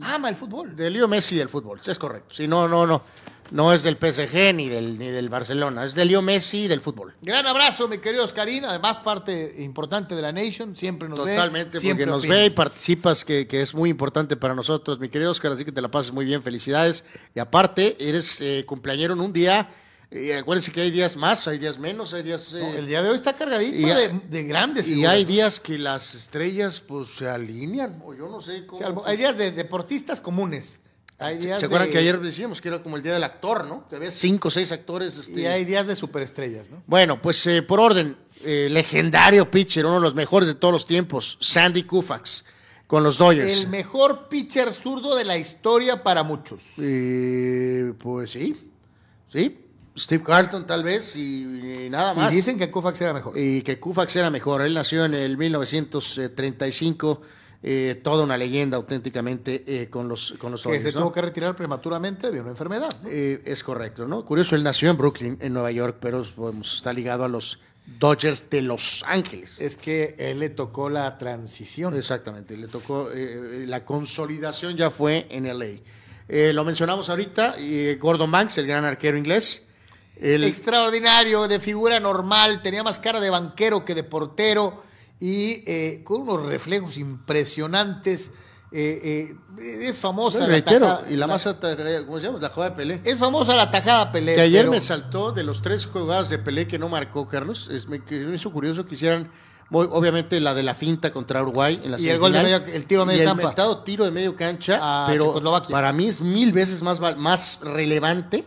Ama el fútbol.
De Leo Messi del fútbol, sí, es correcto. Sí, no, no, no. No es del PSG ni del, ni del Barcelona, es de Leo Messi del fútbol.
Gran abrazo, mi querido Oscarín, además parte importante de la Nation, siempre nos ve.
Totalmente, porque nos ve y participas, que, que es muy importante para nosotros, mi querido Oscar, así que te la pases muy bien, felicidades. Y aparte, eres eh, cumpleañero en un día, eh, acuérdense que hay días más, hay días menos, hay días... eh,
No, el día de hoy está cargadito
y-
de, de grandes.
y hay días que las estrellas pues se alinean, o yo no sé
O
cómo...
sea, hay días de deportistas comunes. Hay días
¿Se acuerdan que ayer decíamos que era como el día del actor, ¿no? Que había cinco o seis actores. este,
Y hay días de superestrellas, ¿no?
Bueno, pues eh, por orden, eh, legendario pitcher, uno de los mejores de todos los tiempos, Sandy Koufax, con los Dodgers.
El mejor pitcher zurdo de la historia para muchos.
Eh, pues sí, sí. Steve Carlton tal vez y, y nada más.
Y dicen que Koufax era mejor.
Y que Koufax era mejor. Él nació en el 1935, eh, toda una leyenda auténticamente eh, con los, con los
que se
¿no?
tuvo que retirar prematuramente de una enfermedad. ¿no?
Eh, es correcto, ¿no? Curioso, él nació en Brooklyn, en Nueva York, pero pues, está ligado a los Dodgers de Los Ángeles.
Es que él le tocó la transición.
Exactamente, le tocó, eh, la consolidación ya fue en LA. Eh, lo mencionamos ahorita, Gordon Banks, el gran arquero inglés. El,
Extraordinario, de figura normal, tenía más cara de banquero que de portero y eh, con unos reflejos impresionantes. Eh, eh, es famosa la
reitero,
tajada-
y la más alta, ¿cómo se llama? La jugada de Pelé.
Es famosa la tajada Pelé.
Que ayer
pero-
me saltó de los tres jugadas de Pelé que no marcó Carlos. Es, me, hizo curioso que hicieran, obviamente, la de la finta contra Uruguay en la
Y el gol de medio- el tiro de medio
y el
campo.
inventado tiro de medio cancha, pero para mí es mil veces más, más relevante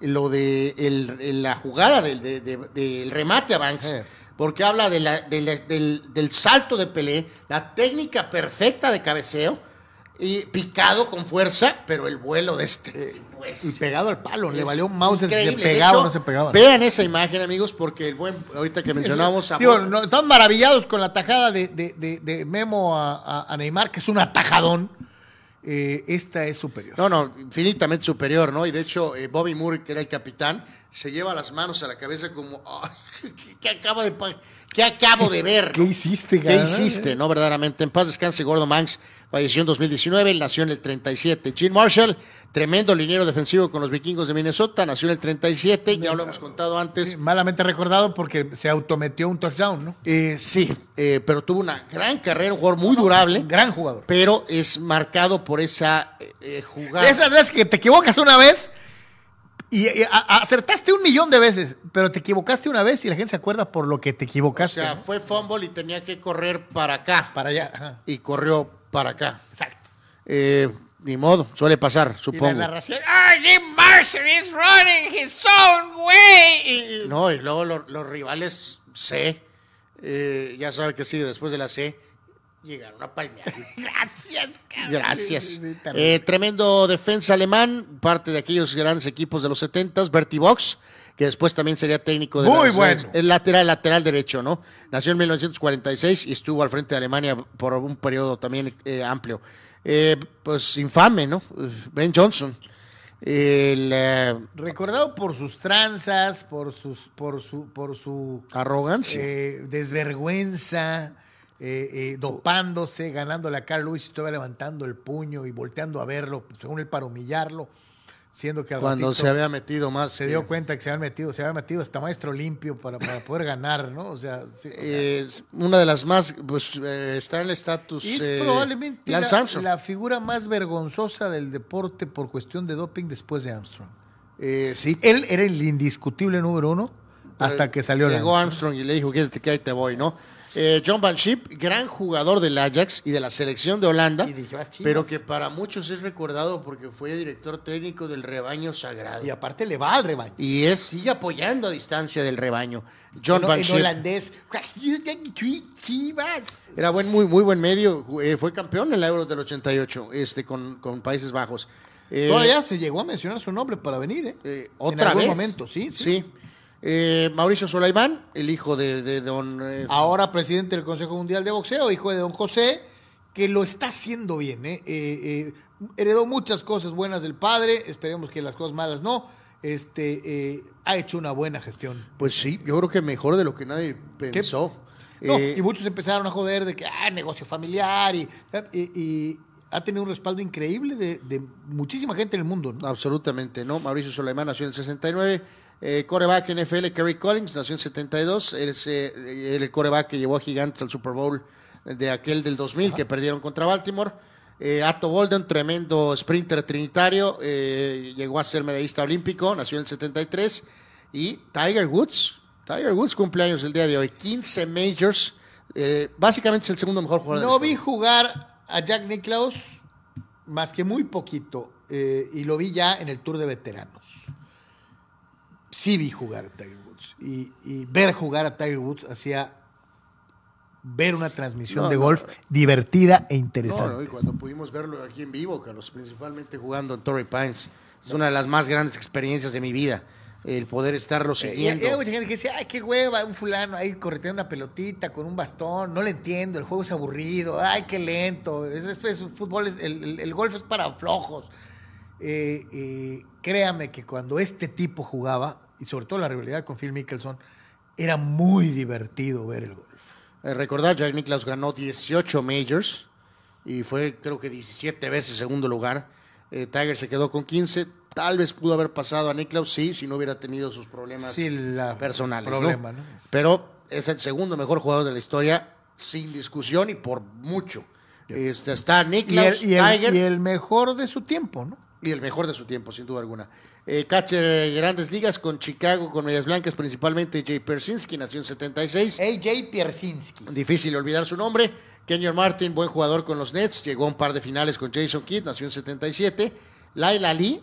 lo de el- la jugada del de- de- del remate a Banks.
Eh.
porque habla de la- de la- del, del salto de Pelé, la técnica perfecta de cabeceo, y picado con fuerza, pero el vuelo de este pues,
Y pegado al palo, le valió un mouse si se pegaba o
hecho,
no se pegaba.
Vean esa imagen, amigos, porque el buen, ahorita que mencionamos a
Digo, no, estamos maravillados con la tajada de, Memo a, a- a Neymar, que es un atajadón. Eh, esta es superior.
No, no, infinitamente superior, ¿no? Y de hecho, eh, Bobby Moore, que era el capitán, se lleva las manos a la cabeza como, "Ay, ¿qué, qué acabo de, qué acabo de ver?
¿Qué hiciste,
¿Qué
cara?
hiciste, no? Verdaderamente. En paz descanse, Gordo Manx falleció en 2019, él nació en el 37. Gene Marshall, tremendo liniero defensivo con los vikingos de Minnesota, nació en el 37, ya lo hemos contado antes.
Sí, malamente recordado porque se autometió un touchdown, ¿no?
Eh, sí, eh, pero tuvo una gran carrera, un jugador muy durable,
Gran jugador.
pero es marcado por esa eh, eh, jugada.
Esas veces que te equivocas una vez y, y a- a- acertaste un millón de veces, pero te equivocaste una vez y la gente se acuerda por lo que te
O
equivocaste.
sea,
¿no?
fue fumble y tenía que correr para acá.
Para allá. ajá.
Y corrió para acá.
Exacto.
Eh, ni modo, suele pasar,
Y la
supongo.
narración, ¡Ah, Jim Marshall is running his own way! Y-
No, y luego lo- los rivales C, eh, ya sabe que sí, después de la C, llegaron a palmear. [laughs]
Gracias, cabrón.
Gracias.
Sí, sí.
Eh, tremendo defensa alemán, parte de aquellos grandes equipos de los 70s, Bertie Box, que después también sería técnico de
Muy bueno.
El lateral, lateral derecho, ¿no? Nació en 1946 y estuvo al frente de Alemania por un periodo también eh, amplio. Eh, pues infame, ¿no? Ben Johnson. El eh,
Recordado por sus tranzas, por sus, por su, por su
arrogancia.
eh, desvergüenza, eh, eh, dopándose, ganándole a Carl Lewis y todavía levantando el puño y volteando a verlo, según él, para humillarlo, siendo que
cuando se había metido más.
se dio cuenta que se habían metido, se había metido hasta maestro limpio para, para poder ganar, ¿no? O sea, sí, o sea,
Eh, es una de las más, pues eh, está en el estatus.
es
eh,
probablemente
Lance
la,
Armstrong.
la figura más vergonzosa del deporte por cuestión de doping después de Armstrong.
Eh, sí,
Él era el indiscutible número uno hasta que salió
Llegó. Armstrong y le dijo, que ahí te voy, ¿no? Eh, John Van Schip, gran jugador del Ajax y de la selección de Holanda,
las Chivas.
pero que para muchos es recordado porque fue director técnico del rebaño sagrado.
Y aparte le va al rebaño.
Y es, sigue apoyando a distancia del rebaño. John
en,
Van
en
Schip
holandés.
Era buen, muy, muy buen medio, eh, fue campeón en la Euro del 88 este, con, con Países Bajos. Eh,
Todavía se llegó a mencionar su nombre para venir, ¿eh?
Eh,
en
otra
algún
vez.
momento, sí, sí.
Eh, Mauricio Sulaimán, el hijo de, de don. eh,
Ahora presidente del Consejo Mundial de Boxeo, hijo de don José, que lo está haciendo bien, ¿eh? Eh, eh, heredó muchas cosas buenas del padre, esperemos que las cosas malas no. Este, eh, ha hecho una buena gestión.
pues sí, yo creo que mejor de lo que nadie pensó.
No,
Eh,
y muchos empezaron a joder de que, ah, negocio familiar, y, y- y ha tenido un respaldo increíble de, de muchísima gente en el mundo, ¿no?
Absolutamente, ¿no? Mauricio Sulaimán nació en el 69. Eh, coreback NFL, Kerry Collins, nació en 72. Es eh, el coreback que llevó a Gigantes al Super Bowl de aquel del 2000 que perdieron contra Baltimore. Eh, Atto Bolden, tremendo sprinter trinitario, eh, llegó a ser medallista olímpico, nació en el 73. Y Tiger Woods, Tiger Woods cumpleaños el día de hoy, 15 majors. eh, básicamente es el segundo mejor jugador
No vi jugar a Jack Nicklaus más que muy poquito eh, y lo vi ya en el Tour de Veteranos. Sí vi jugar a Tiger Woods y, y ver jugar a Tiger Woods hacía ver una transmisión
No,
de
no.
golf divertida e interesante.
no, y cuando pudimos verlo aquí en vivo, Carlos, principalmente jugando en Torrey Pines, es una de las más grandes experiencias de mi vida, el poder estarlo
Eh, y-
siguiendo.
hay mucha gente que dice, ay, qué hueva, un fulano ahí correteando una pelotita con un bastón, no le entiendo, el juego es aburrido, ay, qué lento, es, es- fútbol, es- el, el- el golf es para flojos. Eh, eh, créame que cuando este tipo jugaba, y sobre todo la rivalidad con Phil Mickelson, era muy divertido ver el golf.
Eh, recordar, Jack Nicklaus ganó 18 majors y fue creo que 17 veces segundo lugar. Eh, Tiger se quedó con 15. Tal vez pudo haber pasado a Nicklaus, sí, si no hubiera tenido sus problemas
Sí, la-
personales.
problema,
¿no?
¿no?
Pero es el segundo mejor jugador de la historia, sin discusión y por mucho. Este, está
Y el,
Nicklaus,
y el-
Tiger
y el mejor de su tiempo, ¿no?
y el mejor de su tiempo, sin duda alguna. Eh, catcher eh, grandes ligas con Chicago, con Medias Blancas, principalmente Jay Persinski, nació en 76.
AJ Piersinski.
Difícil olvidar su nombre. Kenyon Martin, buen jugador con los Nets, llegó a un par de finales con Jason Kidd, nació en 77. Laila Lee,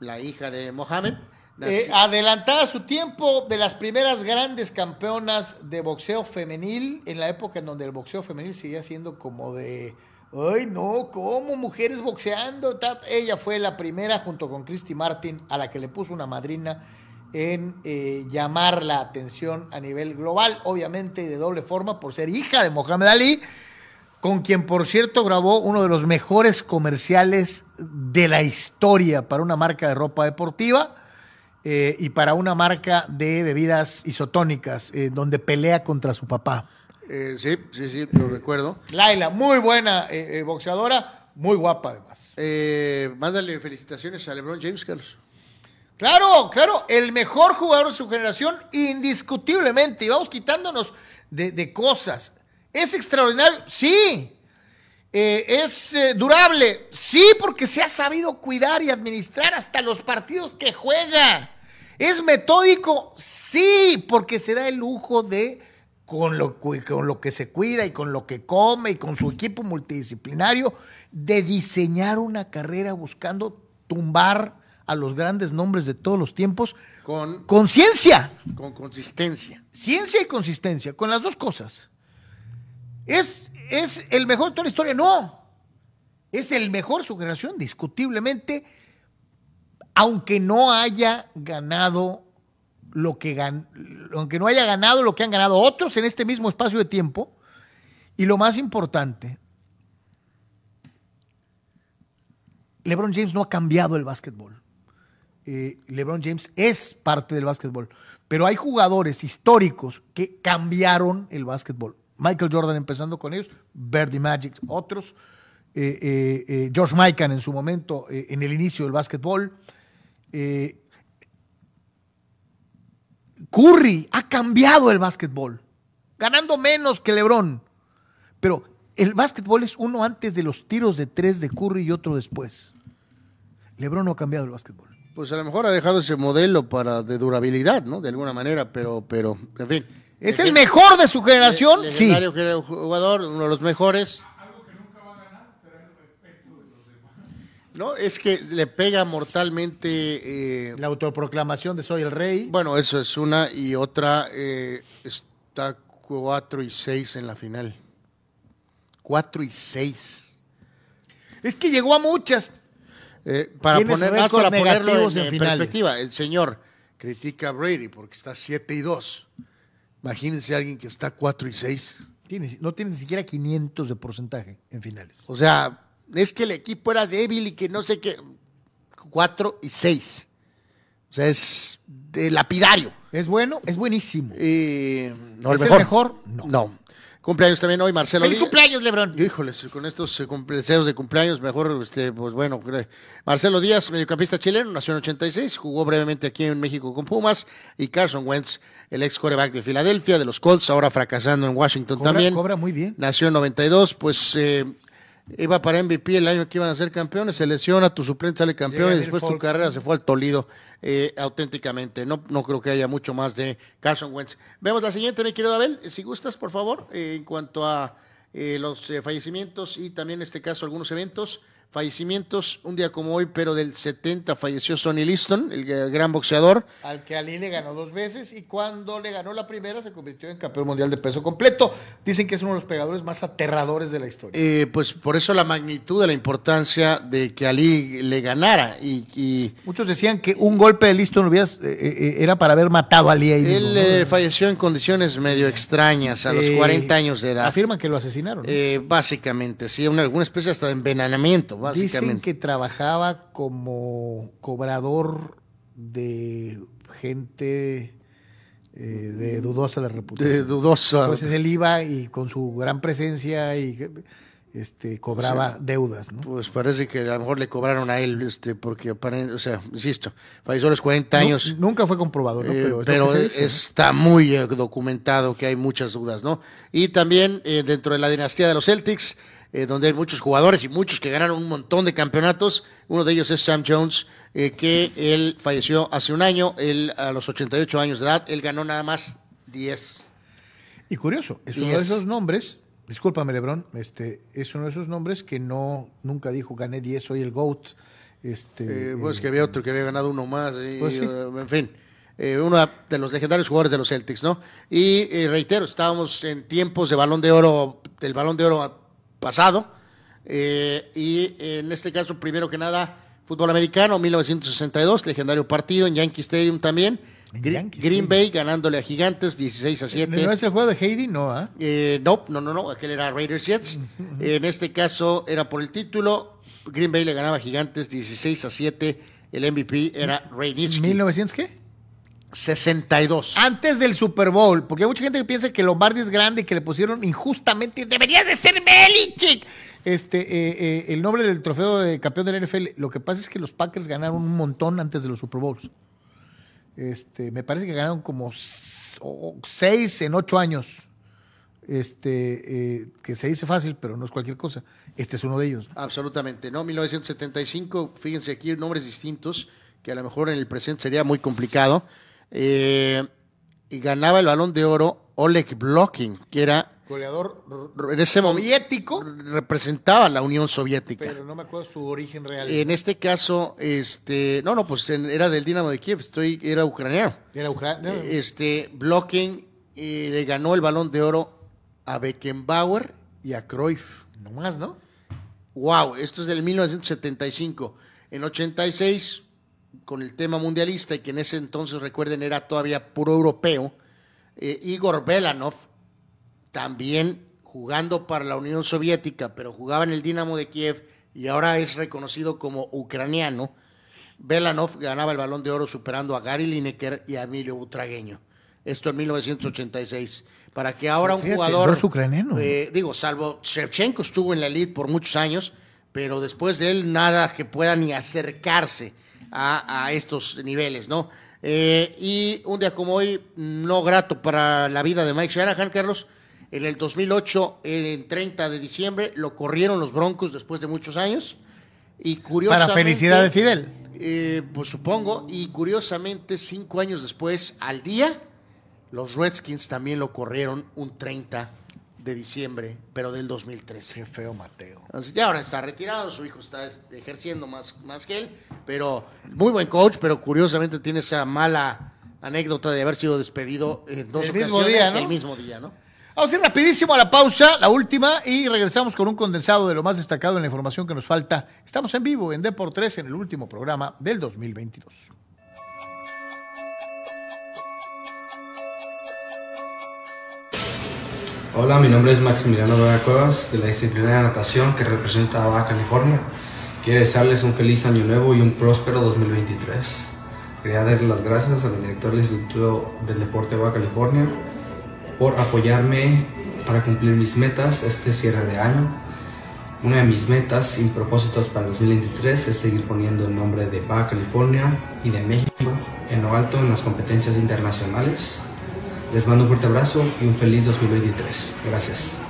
la hija de Mohamed,
Eh, adelantada a su tiempo de las primeras grandes campeonas de boxeo femenil, en la época en donde el boxeo femenil seguía siendo como de, ay no, ¿cómo mujeres boxeando? Ta- Ella fue la primera junto con Christy Martin a la que le puso una madrina en eh, llamar la atención a nivel global, obviamente de doble forma por ser hija de Mohamed Ali, con quien por cierto grabó uno de los mejores comerciales de la historia para una marca de ropa deportiva eh, y para una marca de bebidas isotónicas, eh, donde pelea contra su papá.
Eh, sí, sí, sí, lo recuerdo.
Laila, muy buena eh, eh, boxeadora, muy guapa además.
Eh, mándale felicitaciones a LeBron James, Carlos.
Claro, claro, el mejor jugador de su generación, indiscutiblemente. Y vamos quitándonos de, de cosas. ¿Es extraordinario? Sí. Eh, ¿Es eh, durable? Sí, porque se ha sabido cuidar y administrar hasta los partidos que juega. ¿Es metódico? Sí, porque se da el lujo de, con lo, con lo que se cuida y con lo que come y con su equipo multidisciplinario, de diseñar una carrera buscando tumbar a los grandes nombres de todos los tiempos
Con,
con ciencia.
con consistencia.
Ciencia y consistencia, con las dos cosas. ¿Es, ¿Es el mejor de toda la historia? No. Es el mejor su generación, discutiblemente, aunque no haya ganado lo que gan- aunque no haya ganado lo que han ganado otros en este mismo espacio de tiempo. Y lo más importante, LeBron James no ha cambiado el básquetbol. Eh, LeBron James es parte del básquetbol, pero hay jugadores históricos que cambiaron el básquetbol. Michael Jordan empezando con ellos, Verdi Magic, otros, eh, eh, George Mikan en su momento, en el inicio del básquetbol. Curry ha cambiado el básquetbol, ganando menos que LeBron, pero el básquetbol es uno antes de los tiros de tres de Curry y otro después. LeBron no ha cambiado el básquetbol.
Pues a lo mejor ha dejado ese modelo para de durabilidad, ¿no? De alguna manera, pero, pero, en fin.
¿Es el mejor de su generación? Sí.
Jugador, uno de los mejores. No, es que le pega mortalmente. eh,
La autoproclamación de Soy el Rey.
bueno, eso es una y otra eh, está 4 y 6 en la final. 4 y 6.
Es que llegó a muchas.
Eh, para poner, más para ponerlo en,
en
perspectiva, el señor critica a Brady porque está 7 y 2. Imagínense a alguien que está 4 y 6.
Tiene- no tiene ni siquiera 500 de porcentaje en finales.
O sea, es que el equipo era débil y que no sé qué. 4 y 6. O sea, es de lapidario.
¿Es bueno? Es buenísimo.
Eh, no,
¿Es
el
el
mejor.
mejor?
No. Cumpleaños también hoy, Marcelo
¡Feliz
Díaz.
cumpleaños, Lebron!
Híjoles, con estos eh, deseos de cumpleaños, mejor, este, pues bueno, cre- Marcelo Díaz, mediocampista chileno, nació en 86, jugó brevemente aquí en México con Pumas, y Carson Wentz, el ex coreback de Filadelfia, de los Colts, ahora fracasando en Washington
Cobra-
también.
cobra muy bien.
Nació en 92, pues eh, iba para MVP el año que iban a ser campeones, se lesiona, tu suplente sale campeón y después tu carrera se fue al Tolido eh, auténticamente. No, no creo que haya mucho más de Carson Wentz. Vemos la siguiente, mi querido Abel, si gustas, por favor, eh, en cuanto a eh, los eh, fallecimientos y también en este caso algunos eventos. Fallecimientos, un día como hoy, pero del 70 falleció Sonny Liston, el gran boxeador.
Al que Ali le ganó dos veces y cuando le ganó la primera se convirtió en campeón mundial de peso completo. Dicen que es uno de los pegadores más aterradores de la historia.
Eh, pues por eso la magnitud de la importancia de que Ali le ganara y- y
Muchos decían que un golpe de listo no hubieras- eh, eh, era para haber matado a Ali ahí mismo,
Él
¿no?
eh, falleció en condiciones medio extrañas a los
Eh,
40 años de edad.
Afirman que lo asesinaron.
Eh, básicamente, sí, una, alguna especie hasta de envenenamiento,
Dicen que trabajaba como cobrador de gente eh, de dudosa de reputación.
De dudosa.
Entonces él iba y con su gran presencia y este cobraba deudas, ¿no?
Pues parece que a lo mejor le cobraron a él, este, porque aparentemente, o sea, insisto, falleció a los 40 años.
Nu- nunca fue comprobado, ¿no?
Eh,
Pero,
está muy eh, documentado que hay muchas dudas, ¿no? Y también eh, dentro de la dinastía de los Celtics, eh, donde hay muchos jugadores y muchos que ganaron un montón de campeonatos, uno de ellos es Sam Jones, eh, que él falleció hace un año, él a los 88 años de edad, él ganó nada más 10.
Y curioso, es uno de esos nombres, discúlpame Lebron, este, es uno de esos nombres que no, nunca dijo gané 10, soy el GOAT. Este,
Eh, pues que había otro que había ganado uno más. y,
Pues sí.
en fin, eh, uno de los legendarios jugadores de los Celtics, ¿no? Y eh, reitero, estábamos en tiempos de balón de oro, del balón de oro pasado. eh, y en este caso, primero que nada, fútbol americano, 1962, legendario partido en Yankee Stadium también.
Yankee
Green
Stadium.
Bay ganándole a Gigantes 16 a 7.
¿No es el juego de Heidi? No, ¿ah?
Eh, no, no, no, no, aquel era Raiders Jets. en este caso era por el título. Green Bay le ganaba a Gigantes 16 a 7. El MVP era Ray Nitschke.
¿1900 qué?
62.
Antes del Super Bowl, porque hay mucha gente que piensa que Lombardi es grande y que le pusieron injustamente, debería de ser Belichick. Este, eh, eh, el nombre del trofeo de campeón del NFL. Lo que pasa es que los Packers ganaron un montón antes de los Super Bowls. Este, me parece que ganaron como seis en ocho años. Este, eh, que se dice fácil, pero no es cualquier cosa. Este es uno de ellos.
Absolutamente, ¿no? 1975, fíjense aquí nombres distintos, que a lo mejor en el presente sería muy complicado. Eh, y ganaba el balón de oro Oleg Blocking, que era
Goleador
en ese momento
soviético,
representaba la Unión Soviética.
pero no me acuerdo su origen real.
En este caso, este, no, no, pues era del Dinamo de Kiev, estoy, era ucraniano.
Era Ucrania.
Este, Blocking eh, le ganó el balón de oro a Beckenbauer y a Cruyff.
No más, ¿no?
Wow, esto es del 1975. En 86, con el tema mundialista, y que en ese entonces, recuerden, era todavía puro europeo, eh, Igor Belanov, también jugando para la Unión Soviética, pero jugaba en el Dinamo de Kiev y ahora es reconocido como ucraniano. Belanov ganaba el balón de oro superando a Gary Lineker y a Emilio Butragueño. Esto en 1986. Para que ahora un
Fíjate,
jugador.
dos ucranianos.
eh, digo, salvo Shevchenko estuvo en la elite por muchos años, pero después de él nada que pueda ni acercarse a, a estos niveles, ¿no? Eh, y un día como hoy, no grato para la vida de Mike Shanahan, Carlos. En el 2008, en 30 de diciembre, lo corrieron los Broncos después de muchos años. Y curiosamente,
Para felicidad de Fidel.
eh, pues supongo, y curiosamente, cinco años después, al día, los Redskins también lo corrieron un 30 de diciembre, pero del 2013.
Qué feo, Mateo.
Así que ahora está retirado, su hijo está este, ejerciendo más, más que él, pero muy buen coach, pero curiosamente tiene esa mala anécdota de haber sido despedido en dos
El mismo día, ¿no?
el mismo día, ¿no?
Vamos a ir rapidísimo a la pausa, la última, y regresamos con un condensado de lo más destacado en la información que nos falta. Estamos en vivo en Deport 3 en el último programa del 2022.
Hola, mi nombre es Maximiliano Vega Cuevas de la disciplina de natación que representa a Baja California. Quiero desearles un feliz año nuevo y un próspero 2023. Quería darle las gracias al director del Instituto del Deporte de Baja California por apoyarme para cumplir mis metas este cierre de año. Una de mis metas y propósitos para el 2023 es seguir poniendo el nombre de Baja California y de México en lo alto en las competencias internacionales. Les mando un fuerte abrazo y un feliz 2023. Gracias.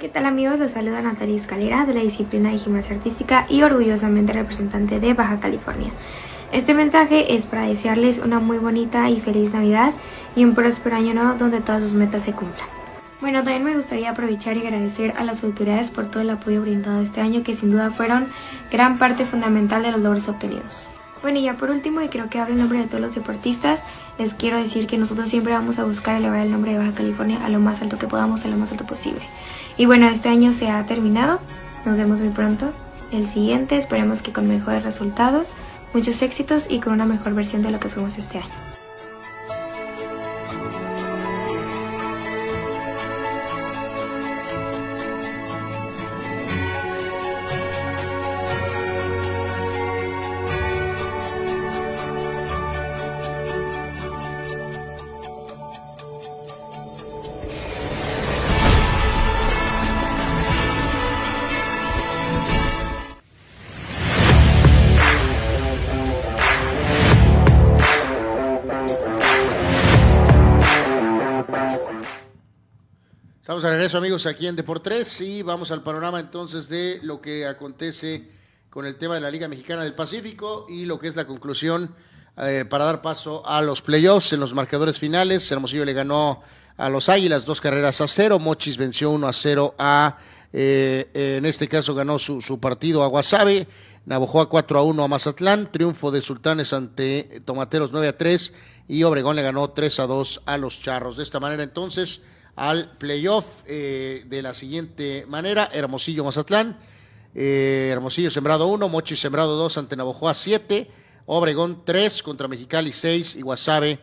¿Qué tal amigos? Los saluda Natalia Escalera de la disciplina de gimnasia artística y orgullosamente representante de Baja California. Este mensaje es para desearles una muy bonita y feliz Navidad y un próspero año nuevo donde todas sus metas se cumplan. Bueno, también me gustaría aprovechar y agradecer a las autoridades por todo el apoyo brindado este año que sin duda fueron gran parte fundamental de los logros obtenidos. Bueno, y ya por último, y creo que hablo en nombre de todos los deportistas, les quiero decir que nosotros siempre vamos a buscar elevar el nombre de Baja California a lo más alto que podamos, a lo más alto posible. Y bueno, este año se ha terminado, nos vemos muy pronto. El siguiente, esperemos que con mejores resultados, muchos éxitos y con una mejor versión de lo que fuimos este año.
Estamos regreso, amigos, aquí en Deportes y vamos al panorama entonces de lo que acontece con el tema de la Liga Mexicana del Pacífico y lo que es la conclusión eh, para dar paso a los playoffs en los marcadores finales. Hermosillo le ganó a los Águilas dos carreras a cero, Mochis venció 1 a 0 a, eh, en este caso ganó su, su partido a Guasave, Navojoa 4 a 1 a Mazatlán, triunfo de Sultanes ante Tomateros 9 a 3 y Obregón le ganó 3 a 2 a los Charros. De esta manera entonces al playoff eh, de la siguiente manera, Hermosillo Mazatlán, eh, Hermosillo sembrado 1, Mochi sembrado 2 ante Navojoa 7, Obregón 3 contra Mexicali 6 y Guasave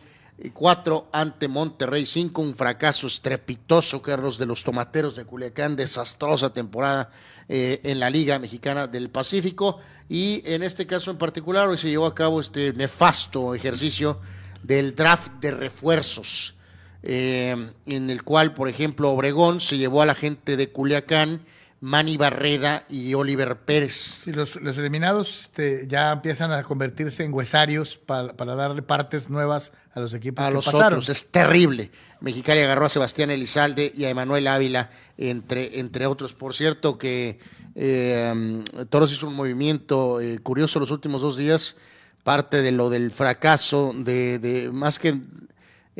4 ante Monterrey 5, un fracaso estrepitoso, Carlos, de los tomateros de Culiacán, desastrosa temporada eh, en la Liga Mexicana del Pacífico. Y en este caso en particular hoy se llevó a cabo este nefasto ejercicio del draft de refuerzos eh, en el cual, por ejemplo, Obregón se llevó a la gente de Culiacán, Manny Barreda y Oliver Pérez.
Sí, los, los eliminados este, ya empiezan a convertirse en huesarios para, para darle partes nuevas a los equipos
a
que
los
pasaron.
otros. Es terrible. Mexicali agarró a Sebastián Elizalde y a Emanuel Ávila, entre, entre otros. Por cierto, que eh, Toros hizo un movimiento eh, curioso los últimos dos días, parte de lo del fracaso, de, de más que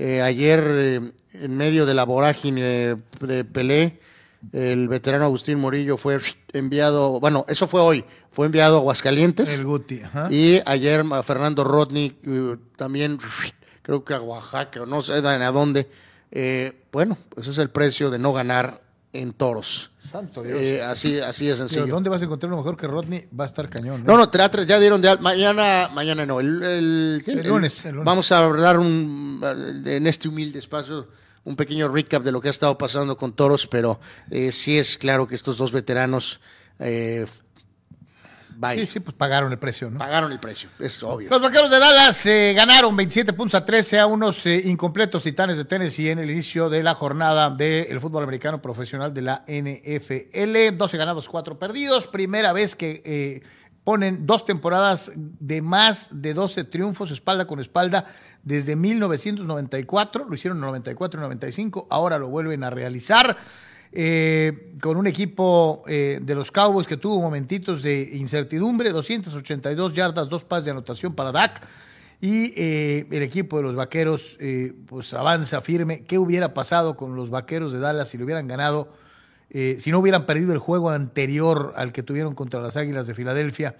eh, ayer, eh, en medio de la vorágine de Pelé, el veterano Agustín Morillo fue enviado, bueno, eso fue hoy, fue enviado a Aguascalientes.
El Guti, ajá.
Y ayer a Fernando Rodney eh, también, creo que a Oaxaca, no sé a dónde. Eh, bueno, pues ese es el precio de no ganar en toros.
Santo Dios.
Eh, así, así de
Digo,
sencillo.
¿Dónde vas a encontrar uno mejor que Rodney? Va a estar cañón. ¿eh?
No, no, teatros ya dieron de mañana, mañana no, el, el-
lunes, el lunes.
Vamos a dar un, en este humilde espacio un pequeño recap de lo que ha estado pasando con Toros, pero eh, sí es claro que estos dos veteranos eh, vaya,
Sí, sí, pues pagaron el precio, ¿no?
pagaron el precio, es obvio.
Los vaqueros de Dallas eh, ganaron 27 puntos a 13 a unos eh, incompletos titanes de Tennessee en el inicio de la jornada del fútbol americano profesional de la NFL. 12 ganados, 4 perdidos. Primera vez que eh, ponen dos temporadas de más de 12 triunfos espalda con espalda desde 1994. Lo hicieron en 94 y 95. Ahora lo vuelven a realizar eh, con un equipo eh, de los Cowboys que tuvo momentitos de incertidumbre, 282 yardas, dos pases de anotación para Dak Y eh, el equipo de los vaqueros pues avanza firme. ¿Qué hubiera pasado con los vaqueros de Dallas si lo hubieran ganado? si no hubieran perdido el juego anterior al que tuvieron contra las Águilas de Filadelfia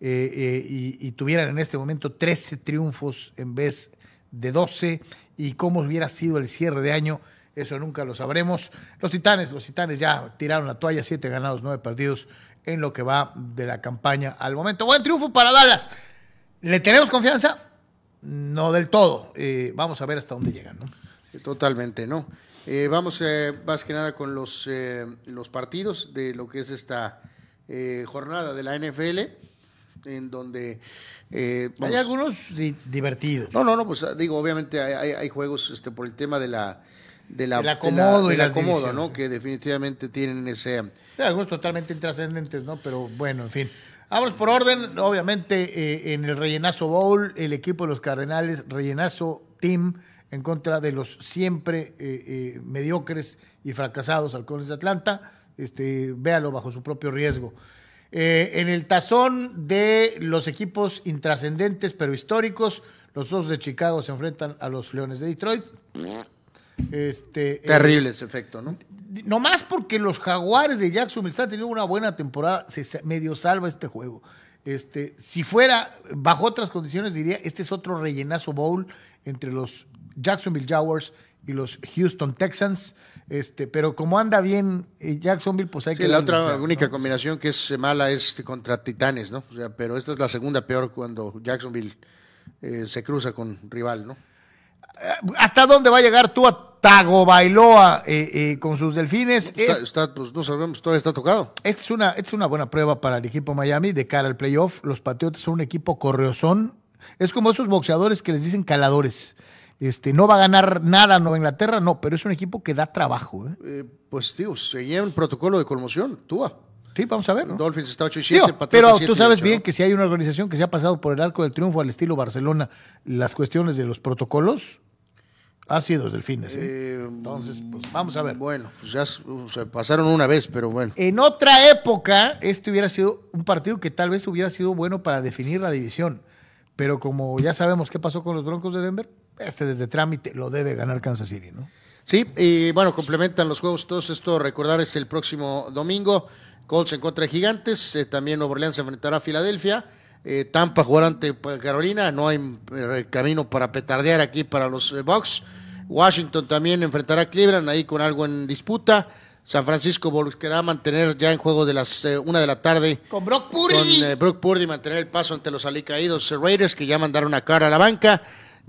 y, y tuvieran en este momento 13 triunfos en vez de 12 y cómo hubiera sido el cierre de año, eso nunca lo sabremos. Los Titanes, los Titanes ya tiraron la toalla, 7 ganados, 9 perdidos en lo que va de la campaña al momento. Buen triunfo para Dallas. ¿Le tenemos confianza? No del todo. Eh, vamos a ver hasta dónde llegan, ¿no?
Totalmente, ¿no? Eh, vamos eh, más que nada con los, eh, los partidos de lo que es esta eh, jornada de la NFL, en donde... eh,
Hay algunos di- divertidos.
No, no, no, pues digo, obviamente hay, hay- hay juegos este, por el tema de la... De la,
El acomodo
de
y
la-
las
del acomodo, ¿no?
sí.
Que definitivamente tienen ese...
Algunos totalmente intrascendentes, ¿no? Pero bueno, en fin. Vamos por orden. Obviamente, eh, en el Rellenazo Bowl, el equipo de los Cardenales, Rellenazo Team, en contra de los siempre eh, eh, mediocres y fracasados halcones de Atlanta. Este, véalo bajo su propio riesgo. En el tazón de los equipos intrascendentes pero históricos, los Osos de Chicago se enfrentan a los Leones de Detroit. Este, eh,
Terrible ese efecto, ¿no?
no más porque los jaguares de Jacksonville están teniendo una buena temporada, se medio salva este juego. Este, si fuera bajo otras condiciones, diría, este es otro rellenazo bowl entre los Jacksonville Jaguars y los Houston Texans. Este, pero como anda bien eh, Jacksonville, pues hay
Sí,
que
la otra única
¿no?
combinación que es mala es contra Titanes, ¿no? O sea, pero esta es la segunda peor cuando Jacksonville eh, se cruza con rival, ¿no?
¿Hasta dónde va a llegar tú a Tagovailoa eh, eh, con sus delfines?
Está,
Es-
está, pues no sabemos, todavía está tocado.
Es, una, es una buena prueba para el equipo Miami de cara al playoff. Los Patriotas son un equipo correozón. Es como esos boxeadores que les dicen caladores. Este, no va a ganar nada Nueva Inglaterra, no, pero es un equipo que da trabajo. ¿eh?
Eh, pues, digo, seguía un protocolo de conmoción, Túa.
Sí, vamos a ver. ¿no?
Dolphins está 8 y
Digo,
7,
pero tú sabes bien que si hay una organización que se ha pasado por el arco del triunfo al estilo Barcelona, las cuestiones de los protocolos, ha sido delfines. ¿eh? Entonces, pues vamos a ver.
Bueno, pues ya se pasaron una vez, pero bueno.
En otra época, este hubiera sido un partido que tal vez hubiera sido bueno para definir la división. Pero como ya sabemos qué pasó con los Broncos de Denver, este desde trámite lo debe ganar Kansas City, ¿no?
Sí, y bueno, complementan los juegos todos esto. Recordar es el próximo domingo. Colts en contra de Gigantes. eh, también Nuevo Orleans se enfrentará a Filadelfia. eh, Tampa jugará ante pues, Carolina. No hay eh, camino para petardear aquí para los eh, Bucks. Washington también enfrentará a Cleveland ahí con algo en disputa. San Francisco buscará mantener ya en juego de las eh, una de la tarde
Con Brock
con eh, Brock Purdy mantener el paso ante los alicaídos eh, Raiders que ya mandaron a cara a la banca.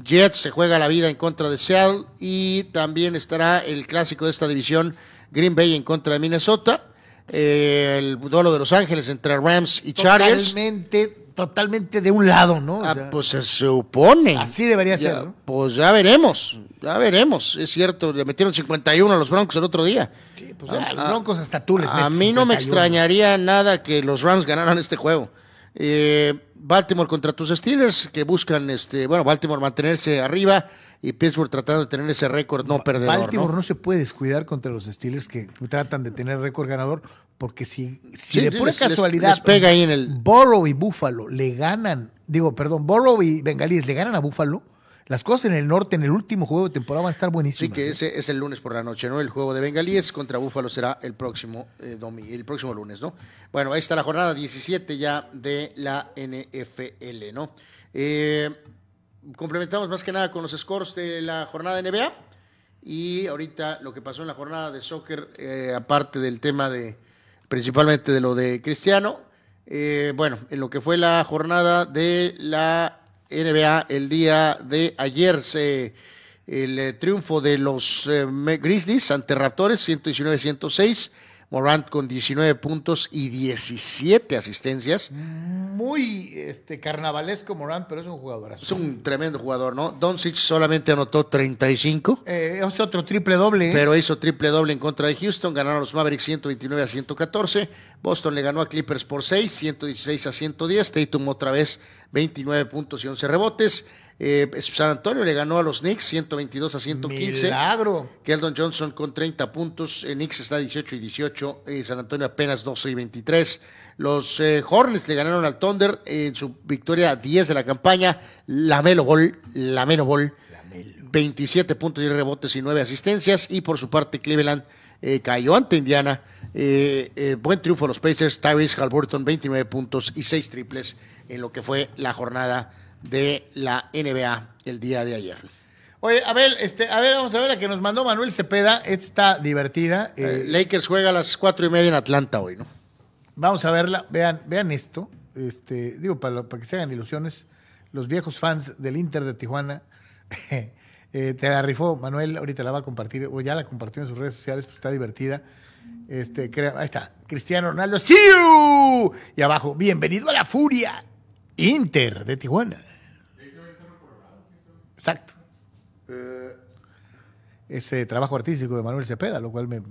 Jets se juega la vida en contra de Seattle y también estará el clásico de esta división Green Bay en contra de Minnesota. Eh, el duelo de Los Ángeles entre Rams y Chargers.
Totalmente, totalmente de un lado, ¿no? O
Ah,
sea,
pues se supone.
Así debería
Ya,
ser, ¿no?
Pues ya veremos, ya veremos. Es cierto, le metieron 51 a los Broncos el otro día.
sí, pues ya, los Broncos hasta tú les
A mí no me
51.
extrañaría nada que los Rams ganaran este juego. Eh, Baltimore contra tus Steelers, que buscan, este, bueno, Baltimore mantenerse arriba y Pittsburgh tratando de tener ese récord no perdedor.
Baltimore
¿no?
¿no? se puede descuidar contra los Steelers que tratan de tener récord ganador, porque si, si
Sí,
de
sí,
pura
les-
casualidad
les pega ahí en el-
Burrow y Buffalo le ganan, digo, perdón, Burrow y Bengalíes le ganan a Buffalo, las cosas en el norte en el último juego de temporada van a estar
Sí,
buenísimas.
que
¿eh?
ese es el lunes por la noche, ¿no? El juego de Bengalíes contra Búfalo será el próximo, eh, domi- el próximo lunes, ¿no? Bueno, ahí está la jornada 17 ya de la NFL, ¿no? Eh, complementamos más que nada con los scores de la jornada de NBA y ahorita lo que pasó en la jornada de soccer, eh, aparte del tema de, principalmente de lo de Cristiano, eh, bueno, en lo que fue la jornada de la NBA el día de ayer se el eh, triunfo de los eh, Grizzlies ante Raptors 119-106, Morant con 19 puntos y 17 asistencias.
Muy este, carnavalesco Morant, pero es un jugador.
Es un tremendo jugador, ¿no? Doncic solamente anotó 35.
Eh, es otro triple doble. ¿eh?
Pero hizo triple doble en contra de Houston, ganaron los Mavericks 129 a 114, Boston le ganó a Clippers por 6, 116 a 110, Tatum otra vez 29 puntos y 11 rebotes, Eh, San Antonio le ganó a los Knicks 122 a 115.
Milagro.
Keldon Johnson con 30 puntos. Eh, Knicks está 18 y 18. eh, San Antonio apenas 12 y 23. Los eh, Hornets le ganaron al Thunder en su victoria 10 de la campaña. Lamelo Ball. Lamelo Ball. 27 puntos y rebotes y 9 asistencias. Y por su parte, Cleveland cayó ante Indiana. Buen triunfo de los Pacers. Tyrese Halliburton, 29 puntos y 6 triples en lo que fue la jornada de la NBA el día de ayer.
Oye, a ver, este, a ver, vamos a ver la que nos mandó Manuel Cepeda. Esta está divertida.
Eh,
Eh,
Lakers juega a las 4 y media en Atlanta hoy, ¿no?
Vamos a verla. Vean, vean esto. Este, digo, para, lo- para que se hagan ilusiones, los viejos fans del Inter de Tijuana. [laughs] eh, te la rifó Manuel, ahorita la va a compartir, o ya la compartió en sus redes sociales, pues está divertida. Este, crea- ahí está, Cristiano Ronaldo, ¡sí! Y abajo, bienvenido a la furia, Inter de Tijuana. Exacto. Ese trabajo artístico de Manuel Cepeda, lo cual me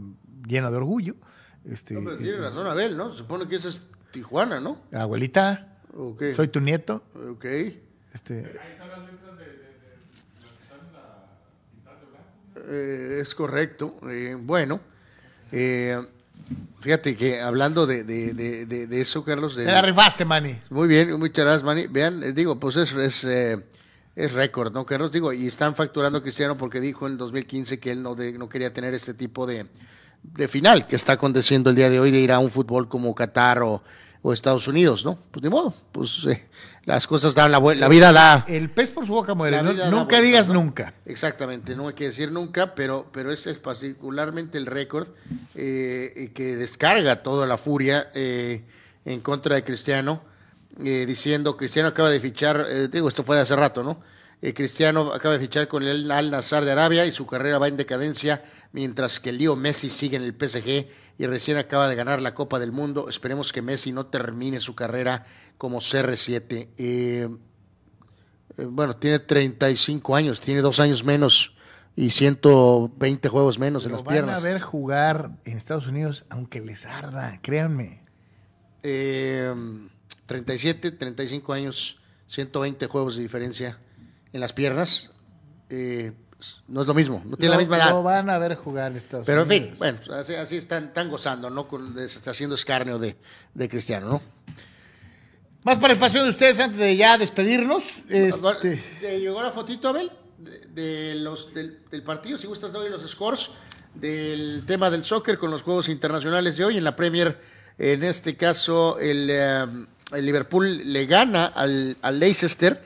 llena de orgullo. Este,
No, pero tiene razón Abel, ¿no? Se supone que esa es Tijuana, ¿no?
Abuelita,
Ok.
soy tu nieto.
Ok.
Este,
Eh, es correcto. Eh, bueno, eh, fíjate que hablando de, de- de- de- de eso, Carlos. de-
te la rifaste, Manny.
Muy bien, muchas gracias, Manny. Vean, eh, digo, pues es, es, eh, es récord, ¿no, Carlos? Digo, y están facturando a Cristiano porque dijo en 2015 que él no, de- no quería tener este tipo de, de final que está aconteciendo el día de hoy de ir a un fútbol como Qatar o, o Estados Unidos, ¿no? Pues ni modo, pues eh, las cosas dan la vuelta, la vida da.
El pez por su boca muere. No- nunca digas
¿no?
nunca.
Exactamente, no hay que decir nunca, pero, pero ese es particularmente el récord eh, que descarga toda la furia eh, en contra de Cristiano, eh, diciendo, Cristiano acaba de fichar, eh, digo, esto fue de hace rato, ¿no? Eh, Cristiano acaba de fichar con el Al Nazar de Arabia y su carrera va en decadencia, mientras que lío Messi sigue en el PSG y recién acaba de ganar la Copa del Mundo. Esperemos que Messi no termine su carrera como CR7. Eh, eh, bueno, tiene 35 años, tiene dos años menos y 120 juegos menos en las
van
piernas.
a ver jugar en Estados Unidos, aunque les arda, créanme.
Eh, 37, 35 años, 120 juegos de diferencia en las piernas. Eh, no es lo mismo, no tiene la misma edad.
Lo van a ver jugar en Estados
Pero en
Unidos.
fin, bueno, así, así están, están gozando, ¿no? Con, se está haciendo escarnio de, de Cristiano, ¿no?
Más para el pasión de ustedes antes de ya despedirnos. Este,
¿Te llegó la fotito, Abel? De, de los, del, del partido, si gustas, doy los scores del tema del soccer con los juegos internacionales de hoy. En la Premier, en este caso, el, eh, el Liverpool le gana al, al Leicester,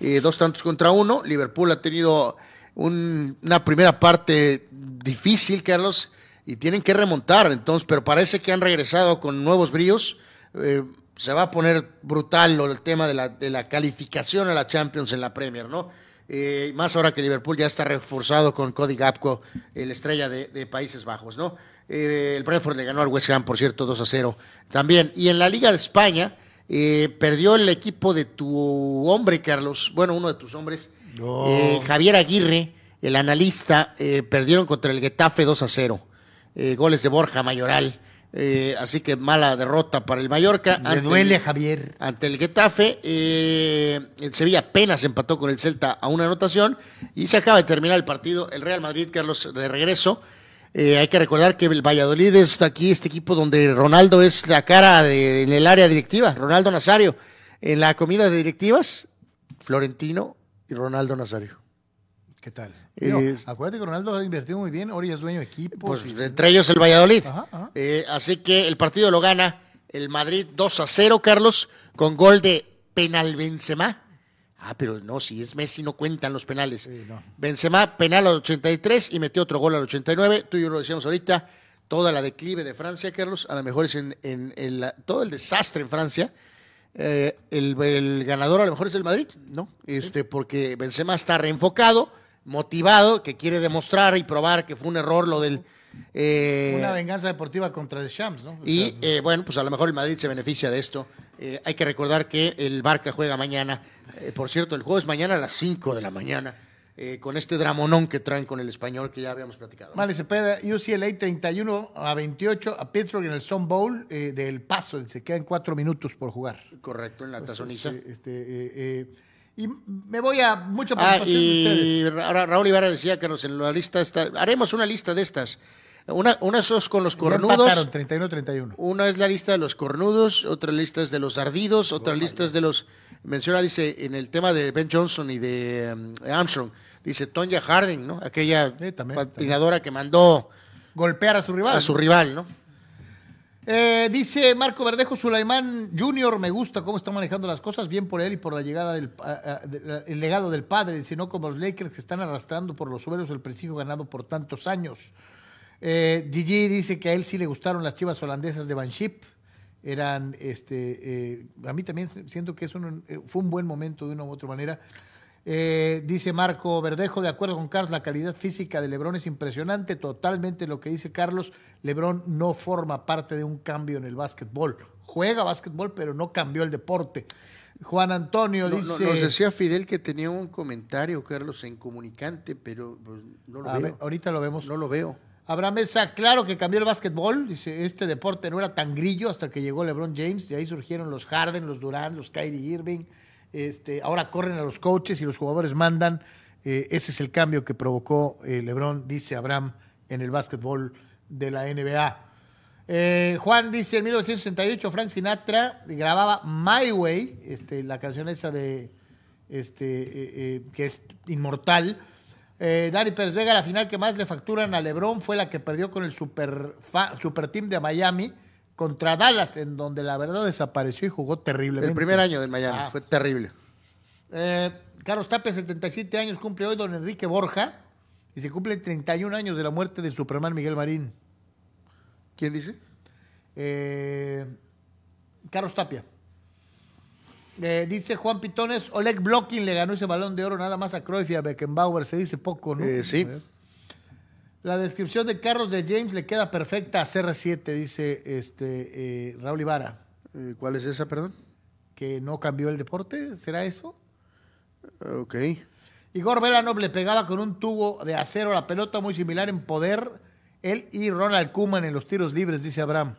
eh, dos tantos contra uno. Liverpool ha tenido un- una primera parte difícil, Carlos, y tienen que remontar. Entonces, pero parece que han regresado con nuevos bríos. Eh, se va a poner brutal el tema de la, de la calificación a la Champions en la Premier, ¿no? Eh, más ahora que Liverpool ya está reforzado con Cody Gapco, el estrella de, Países Bajos, ¿no? El Brentford le ganó al West Ham, por cierto, 2 a 0 también. Y en la Liga de España eh, perdió el equipo de tu hombre, Carlos, bueno, uno de tus hombres, eh, Javier Aguirre, el analista, eh, perdieron contra el Getafe 2 a 0. Eh, goles de Borja Mayoral. Eh, así que mala derrota para el Mallorca.
le
ante
duele
el-
Javier.
ante el Getafe. eh, el Sevilla apenas empató con el Celta a una anotación y se acaba de terminar el partido. El Real Madrid, Carlos, de regreso. Eh, hay que recordar que el Valladolid es aquí este equipo donde Ronaldo es la cara de- en el área directiva. Ronaldo Nazario. En la comida de directivas, Florentino y Ronaldo Nazario.
¿Qué tal?
Eh,
acuérdate que Ronaldo ha invertido muy bien, ahora ya es dueño de equipos.
Pues
y-
entre ellos el Valladolid.
Ajá, ajá.
Eh, así que el partido lo gana el Madrid 2 a 0, Carlos, con gol de penal Benzema. Ah, pero no, si es Messi no cuentan los penales.
no.
Benzema penal al 83 y metió otro gol al 89. Tú y yo lo decíamos ahorita, toda la declive de Francia, Carlos, a lo mejor es en, en- en la- todo el desastre en Francia. Eh, el, el ganador a lo mejor es el Madrid, ¿no? Este, porque Benzema está reenfocado, motivado, que quiere demostrar y probar que fue un error lo del eh,
Una venganza deportiva contra el Shams, ¿no? O
y eh, bueno, pues a lo mejor el Madrid se beneficia de esto. Eh, hay que recordar que el Barca juega mañana. Eh, por cierto, el juego es mañana a las 5 de la mañana. eh, con este dramonón que traen con el español que ya habíamos platicado.
Vale, Cepeda, UCLA 31 a 28 a Pittsburgh en el Sun Bowl eh, del Paso. Se quedan cuatro minutos por jugar.
Correcto, en la
Pues,
tazoniza.
este, este, eh, Y me voy a mucha
Ah,
preocupación de ustedes.
Ra- Raúl Ibarra decía que nos en la lista está, haremos una lista de estas. Una, una sos con los cornudos.
empataron 31-31.
Una es la lista de los cornudos, otra lista es de los ardidos, otra lista es de los. Menciona, dice, en el tema de Ben Johnson y de um, Armstrong, dice Tonya Harding, ¿no? Aquella
Sí, también,
patinadora que mandó
Golpear a su rival.
a su rival, ¿no?
Eh, dice Marco Verdejo Sulaimán Jr. Me gusta cómo está manejando las cosas, bien por él y por la llegada del de- la- el legado del padre, dice no como los Lakers que están arrastrando por los suelos el prestigio ganado por tantos años. Eh, Gigi dice que a él sí le gustaron las chivas holandesas de Banship. Eran, este, eh, a mí también siento que es un- eh, fue un buen momento de una u otra manera. Eh, dice Marco Verdejo, de acuerdo con Carlos, la calidad física de Lebron es impresionante. Totalmente lo que dice Carlos, Lebron no forma parte de un cambio en el básquetbol. Juega básquetbol, pero no cambió el deporte. Juan Antonio
No, no,
dice...
nos decía Fidel que tenía un comentario, Carlos, en comunicante, pero pues, no lo
A
veo.
ver, ahorita lo vemos.
No lo veo.
Abraham Mesa, claro que cambió el básquetbol. Dice, este deporte no era tan grillo hasta que llegó LeBron James. De ahí surgieron los Harden, los Durant, los Kyrie Irving. Este, ahora corren a los coaches y los jugadores mandan. Eh, ese es el cambio que provocó eh, LeBron, dice Abraham, en el básquetbol de la NBA. Eh, Juan dice, en 1968 Frank Sinatra grababa My Way, este, la canción esa de, este, que es inmortal. Eh, Dani Pérez Vega, la final que más le facturan a LeBron fue la que perdió con el super, fa- super team de Miami contra Dallas, en donde la verdad desapareció y jugó terriblemente.
El primer año del Miami,
Ah.
fue terrible.
Eh, Carlos Tapia, 77 años, cumple hoy don Enrique Borja y se cumplen 31 años de la muerte del Superman Miguel Marín.
¿Quién dice?
Eh, Carlos Tapia. Eh, dice Juan Pitones, Oleg Blocking le ganó ese balón de oro nada más a Cruyff y a Beckenbauer, se dice poco, ¿no?
Eh, sí.
La descripción de Carlos de James le queda perfecta a CR7, dice este eh, Raúl Ibarra,
Eh, ¿Cuál es esa, perdón?
que no cambió el deporte, ¿será eso?
Ok.
Igor Velanov le pegaba con un tubo de acero a la pelota muy similar en poder, él y Ronald Koeman en los tiros libres, dice Abraham.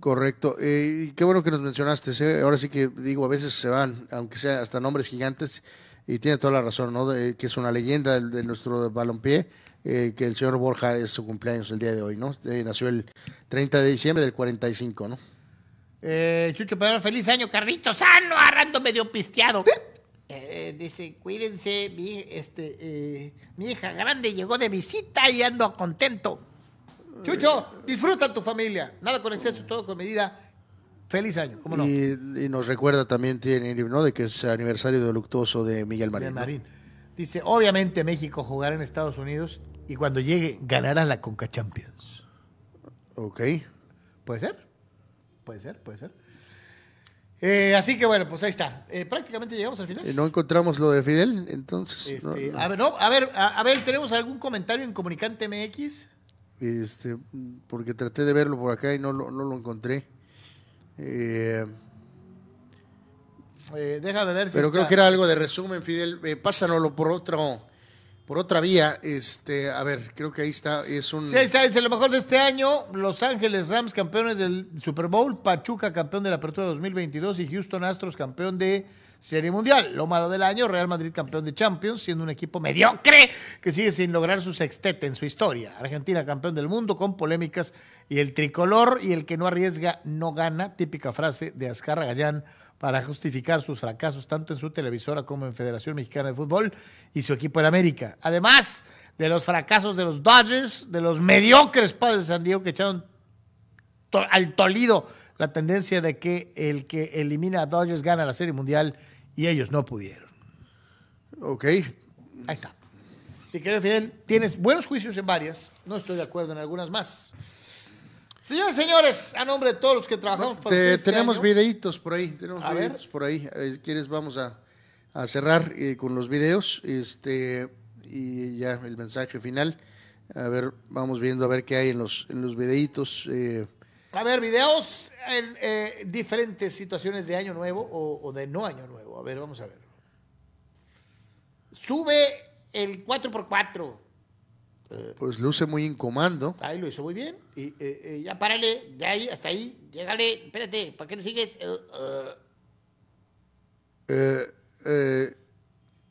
Correcto. Eh, y qué bueno que nos mencionaste. ¿eh? Ahora sí que digo, a veces se van, aunque sea hasta nombres gigantes, y tiene toda la razón, ¿no? De- que es una leyenda de, de nuestro balompié, eh, que el señor Borja es su cumpleaños el día de hoy, ¿no? Eh, nació el 30 de diciembre del 45, ¿no?
Eh, Chucho Pedro, feliz año, carrito sano, agarrando medio pisteado. Eh, dice, cuídense, mi, este, eh, mi hija grande llegó de visita y ando contento. Chucho, disfruta tu familia. Nada con exceso, todo con medida. Feliz año, ¿cómo no?
Y, y nos recuerda también, ¿no? De que es aniversario de luctuoso de Miguel Marín. ¿no?
Marín. Dice, obviamente México jugará en Estados Unidos y cuando llegue ganará la Conca Champions.
Ok.
¿Puede ser? Puede ser, puede ser. Eh, así que bueno, pues ahí está. Eh, prácticamente llegamos al final.
Eh, ¿No encontramos lo de Fidel? Entonces, no,
Este,
no.
A ver, no, a ver, a, a ver, ¿tenemos algún comentario en Comunicante MX?
Este, porque traté de verlo por acá y no lo, no lo encontré. Eh,
Eh, déjame ver si
pero
está-
creo que era algo de resumen, Fidel. Eh, pásanoslo por otro, por otra vía. Este, a ver, creo que ahí está. Es un.
Sí, ahí está, dice lo mejor de este año, Los Ángeles Rams campeones del Super Bowl, Pachuca campeón de la Apertura 2022 y Houston Astros campeón de Serie Mundial. Lo malo del año, Real Madrid campeón de Champions, siendo un equipo mediocre que sigue sin lograr su sextete en su historia. Argentina campeón del mundo con polémicas y el tricolor y el que no arriesga no gana, típica frase de Azcarra Gallán para justificar sus fracasos tanto en su televisora como en Federación Mexicana de Fútbol y su equipo en América. Además de los fracasos de los Dodgers, de los mediocres padres de San Diego que echaron al Tolido la tendencia de que el que elimina a Dodgers gana la Serie Mundial y ellos no pudieron.
Ok.
Ahí está. Y querido Fidel, tienes buenos juicios en varias, no estoy de acuerdo en algunas más. Señores, señores, a nombre de todos los que trabajamos para
Te-
este
tenemos
año,
videitos por ahí. Tenemos
A ver.
videitos por ahí. Eh, ¿Quieres? Vamos a, a cerrar eh, con los videos. Este, y ya el mensaje final. A ver, vamos viendo a ver qué hay en los, en los videitos. eh,
A ver, videos en eh, diferentes situaciones de año nuevo o, o de no año nuevo. A ver, vamos a ver. Sube el 4x4.
pues luce muy en comando.
Ahí lo hizo muy bien. Y eh, eh, ya párale, de ahí hasta ahí. Llégale, espérate, ¿para qué le sigues? Eh, eh,
Eh, eh,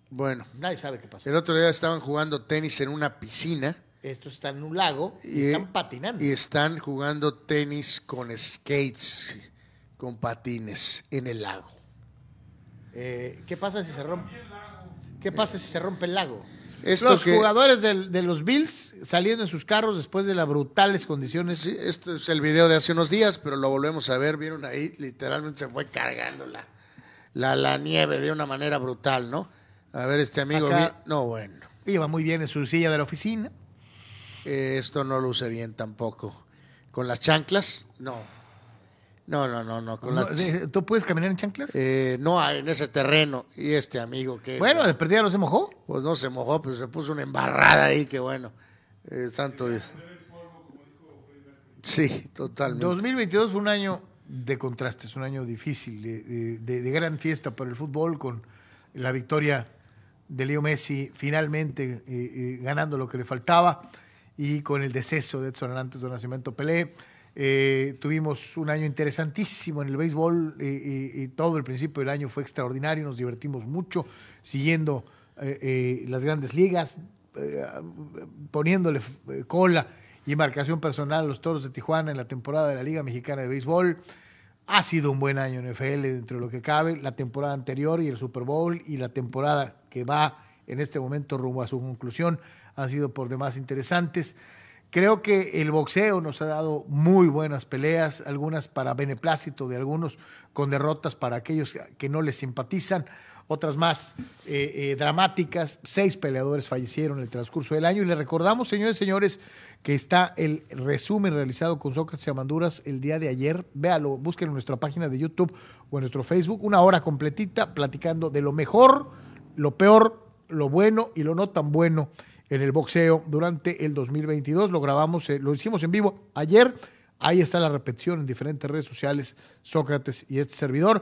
Bueno,
Nadie sabe qué pasó.
el otro día estaban jugando tenis en una piscina
Estos están en un lago y,
Y-
están patinando.
y están jugando tenis con skates, con patines en el lago.
Eh, ¿Qué pasa si se rompe? ¿Qué pasa si se rompe el lago?
Esto
los
que-
jugadores de los Bills saliendo en sus carros después de las brutales condiciones.
Sí, esto es el video de hace unos días, pero lo volvemos a ver. Vieron ahí, literalmente se fue cargando la, la, la nieve de una manera brutal, ¿no? A ver, este amigo.
Acá-
vi- No, bueno.
Iba muy bien en su silla de la oficina.
Eh, esto no luce bien tampoco. ¿Con las chanclas? No. No, no, no, no. Con
No,
las,
¿Tú puedes caminar en chanclas?
eh, no hay en ese terreno. Y este amigo que.
bueno, de perdida no se mojó.
Pues no se mojó, pero se puso una embarrada ahí, que bueno. Eh, santo Dios. Sí, totalmente.
2022 fue un año de contrastes, un año difícil, de, de- de gran fiesta para el fútbol con la victoria de Leo Messi finalmente eh, eh, ganando lo que le faltaba y con el deceso de Edson Arantes de Nacimiento Pelé. Eh, tuvimos un año interesantísimo en el béisbol y todo el principio del año fue extraordinario, nos divertimos mucho siguiendo eh, eh, las grandes ligas, poniéndole cola y marcación personal a los Toros de Tijuana en la temporada de la Liga Mexicana de Béisbol. Ha sido un buen año en NFL dentro de lo que cabe. La temporada anterior y el Super Bowl y la temporada que va en este momento rumbo a su conclusión han sido por demás interesantes. Creo que el boxeo nos ha dado muy buenas peleas, algunas para beneplácito de algunos, con derrotas para aquellos que no les simpatizan, otras más eh, eh, dramáticas. Seis peleadores fallecieron en el transcurso del año y le recordamos, señores y señores, que está el resumen realizado con Sócrates y Amanduras el día de ayer. Véalo, búsquenlo en nuestra página de YouTube o en nuestro Facebook, una hora completita platicando de lo mejor, lo peor, lo bueno y lo no tan bueno en el boxeo durante el 2022. Lo grabamos, eh, lo hicimos en vivo ayer. Ahí está la repetición en diferentes redes sociales, Sócrates y este servidor.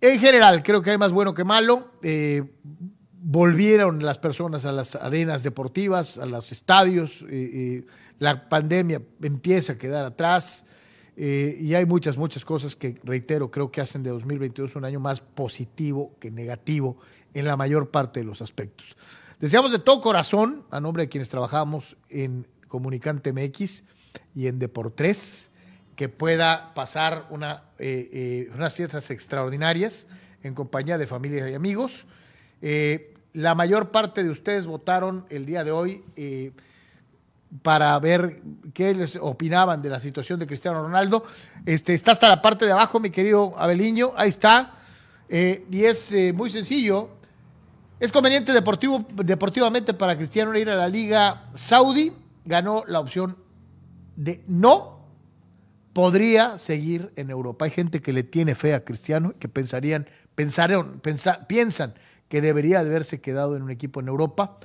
En general, creo que hay más bueno que malo. Eh, volvieron las personas a las arenas deportivas, a los estadios. la pandemia empieza a quedar atrás. eh, y hay muchas, muchas cosas que, reitero, creo que hacen de 2022 un año más positivo que negativo en la mayor parte de los aspectos. Deseamos de todo corazón, a nombre de quienes trabajamos en Comunicante MX y en Deportes, que pueda pasar una, eh, eh, unas fiestas extraordinarias en compañía de familia y amigos. Eh, la mayor parte de ustedes votaron el día de hoy para ver qué les opinaban de la situación de Cristiano Ronaldo. Este, está hasta la parte de abajo, mi querido Abeliño, ahí está. Y es muy sencillo. Es conveniente deportivo, deportivamente para Cristiano ir a la Liga Saudí. Ganó la opción de no. Podría seguir en Europa. Hay gente que le tiene fe a Cristiano, que pensarían, pensaron, pensa- piensan que debería de haberse quedado en un equipo en Europa.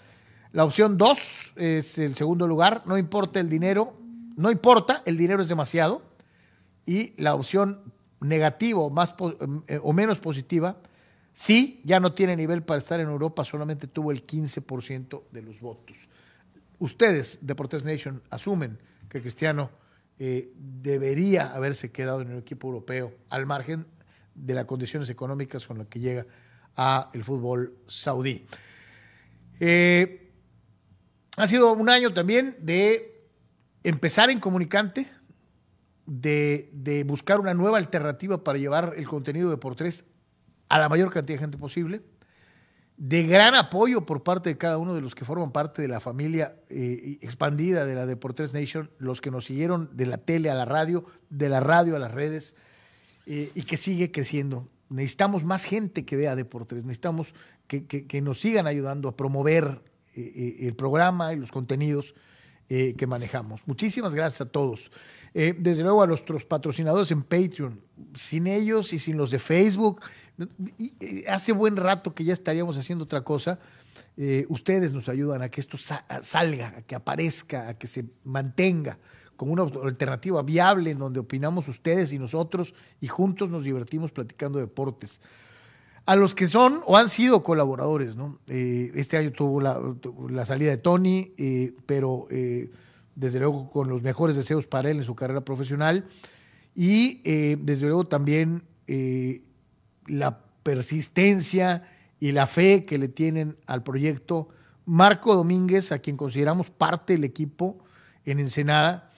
La opción dos es el segundo lugar. No importa el dinero, no importa, el dinero es demasiado. Y la opción negativa más, eh, o menos positiva, sí, ya no tiene nivel para estar en Europa, solamente tuvo el 15% de los votos. Ustedes, Deportes Nation, asumen que Cristiano eh, debería haberse quedado en el equipo europeo, al margen de las condiciones económicas con las que llega a el fútbol saudí. Eh, ha sido un año también de empezar en comunicante, de, de buscar una nueva alternativa para llevar el contenido de por tres a la mayor cantidad de gente posible, de gran apoyo por parte de cada uno de los que forman parte de la familia eh, expandida de la Deportes Nation, los que nos siguieron de la tele a la radio, de la radio a las redes, eh, y que sigue creciendo. Necesitamos más gente que vea Deportes, necesitamos que, nos sigan ayudando a promover eh, el programa y los contenidos que manejamos. Muchísimas gracias a todos. Desde luego a nuestros patrocinadores en Patreon. Sin ellos y sin los de Facebook, y, eh, hace buen rato que ya estaríamos haciendo otra cosa. Eh, ustedes nos ayudan a que esto sa- salga, a que aparezca, a que se mantenga como una alternativa viable en donde opinamos ustedes y nosotros y juntos nos divertimos platicando deportes. A los que son o han sido colaboradores, ¿no? Eh, este año tuvo la, salida de Tony, eh, pero desde luego con los mejores deseos para él en su carrera profesional y desde luego también la persistencia y la fe que le tienen al proyecto. Marco Domínguez, a quien consideramos parte del equipo en Ensenada,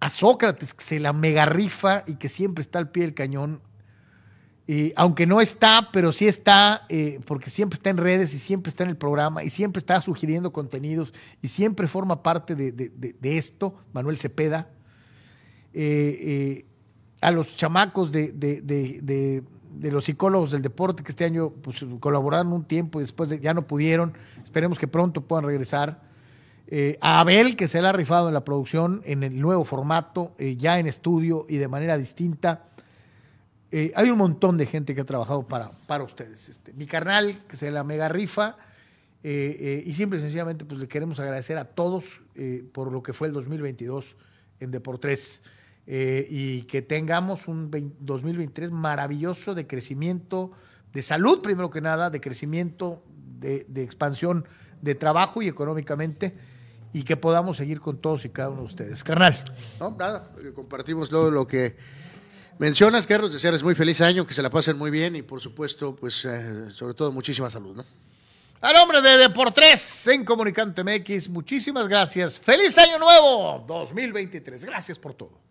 a Sócrates, que se la mega rifa y que siempre está al pie del cañón, aunque no está, pero sí está, eh, porque siempre está en redes y siempre está en el programa y siempre está sugiriendo contenidos y siempre forma parte de esto, Manuel Cepeda. Eh, eh, a los chamacos de, de- los psicólogos del deporte que este año pues, colaboraron un tiempo y después de- ya no pudieron, esperemos que pronto puedan regresar. Eh, a Abel, que se le ha rifado en la producción en el nuevo formato, eh, ya en estudio y de manera distinta. Eh, hay un montón de gente que ha trabajado para, para ustedes. Este, mi carnal, que se la mega rifa, y simple y sencillamente pues le queremos agradecer a todos por lo que fue el 2022 en Deportes eh, y que tengamos un 20 2023 maravilloso de crecimiento, de salud primero que nada, de crecimiento, de, de expansión de trabajo y económicamente y que podamos seguir con todos y cada uno de ustedes. Carnal.
No, nada, eh, compartimos todo lo que mencionas, Carlos, desearles muy feliz año, que se la pasen muy bien y por supuesto, pues eh, sobre todo muchísima salud, ¿no?
A nombre de Deportes en Comunicante MX, muchísimas gracias. ¡Feliz Año Nuevo 2023! Gracias por todo.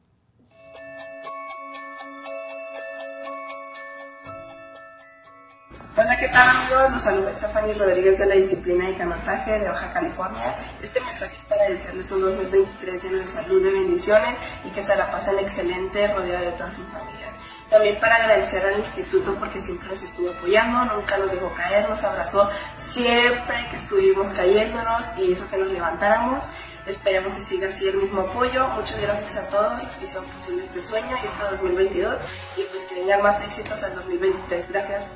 Hola, ¿qué tal amigos? Los saluda Stephanie Rodríguez de la disciplina de canotaje de Baja California. Este mensaje es para desearles un 2023 lleno de salud, de bendiciones y que se la pasen excelente rodeado de todas sus familias. También para agradecer al instituto porque siempre nos estuvo apoyando, nunca nos dejó caer, nos abrazó siempre que estuvimos cayéndonos y hizo que nos levantáramos. Esperemos que siga así el mismo apoyo. Muchas gracias a todos los que hicieron posible este sueño y este 2022 y pues que vengan más éxitos al 2023. Gracias.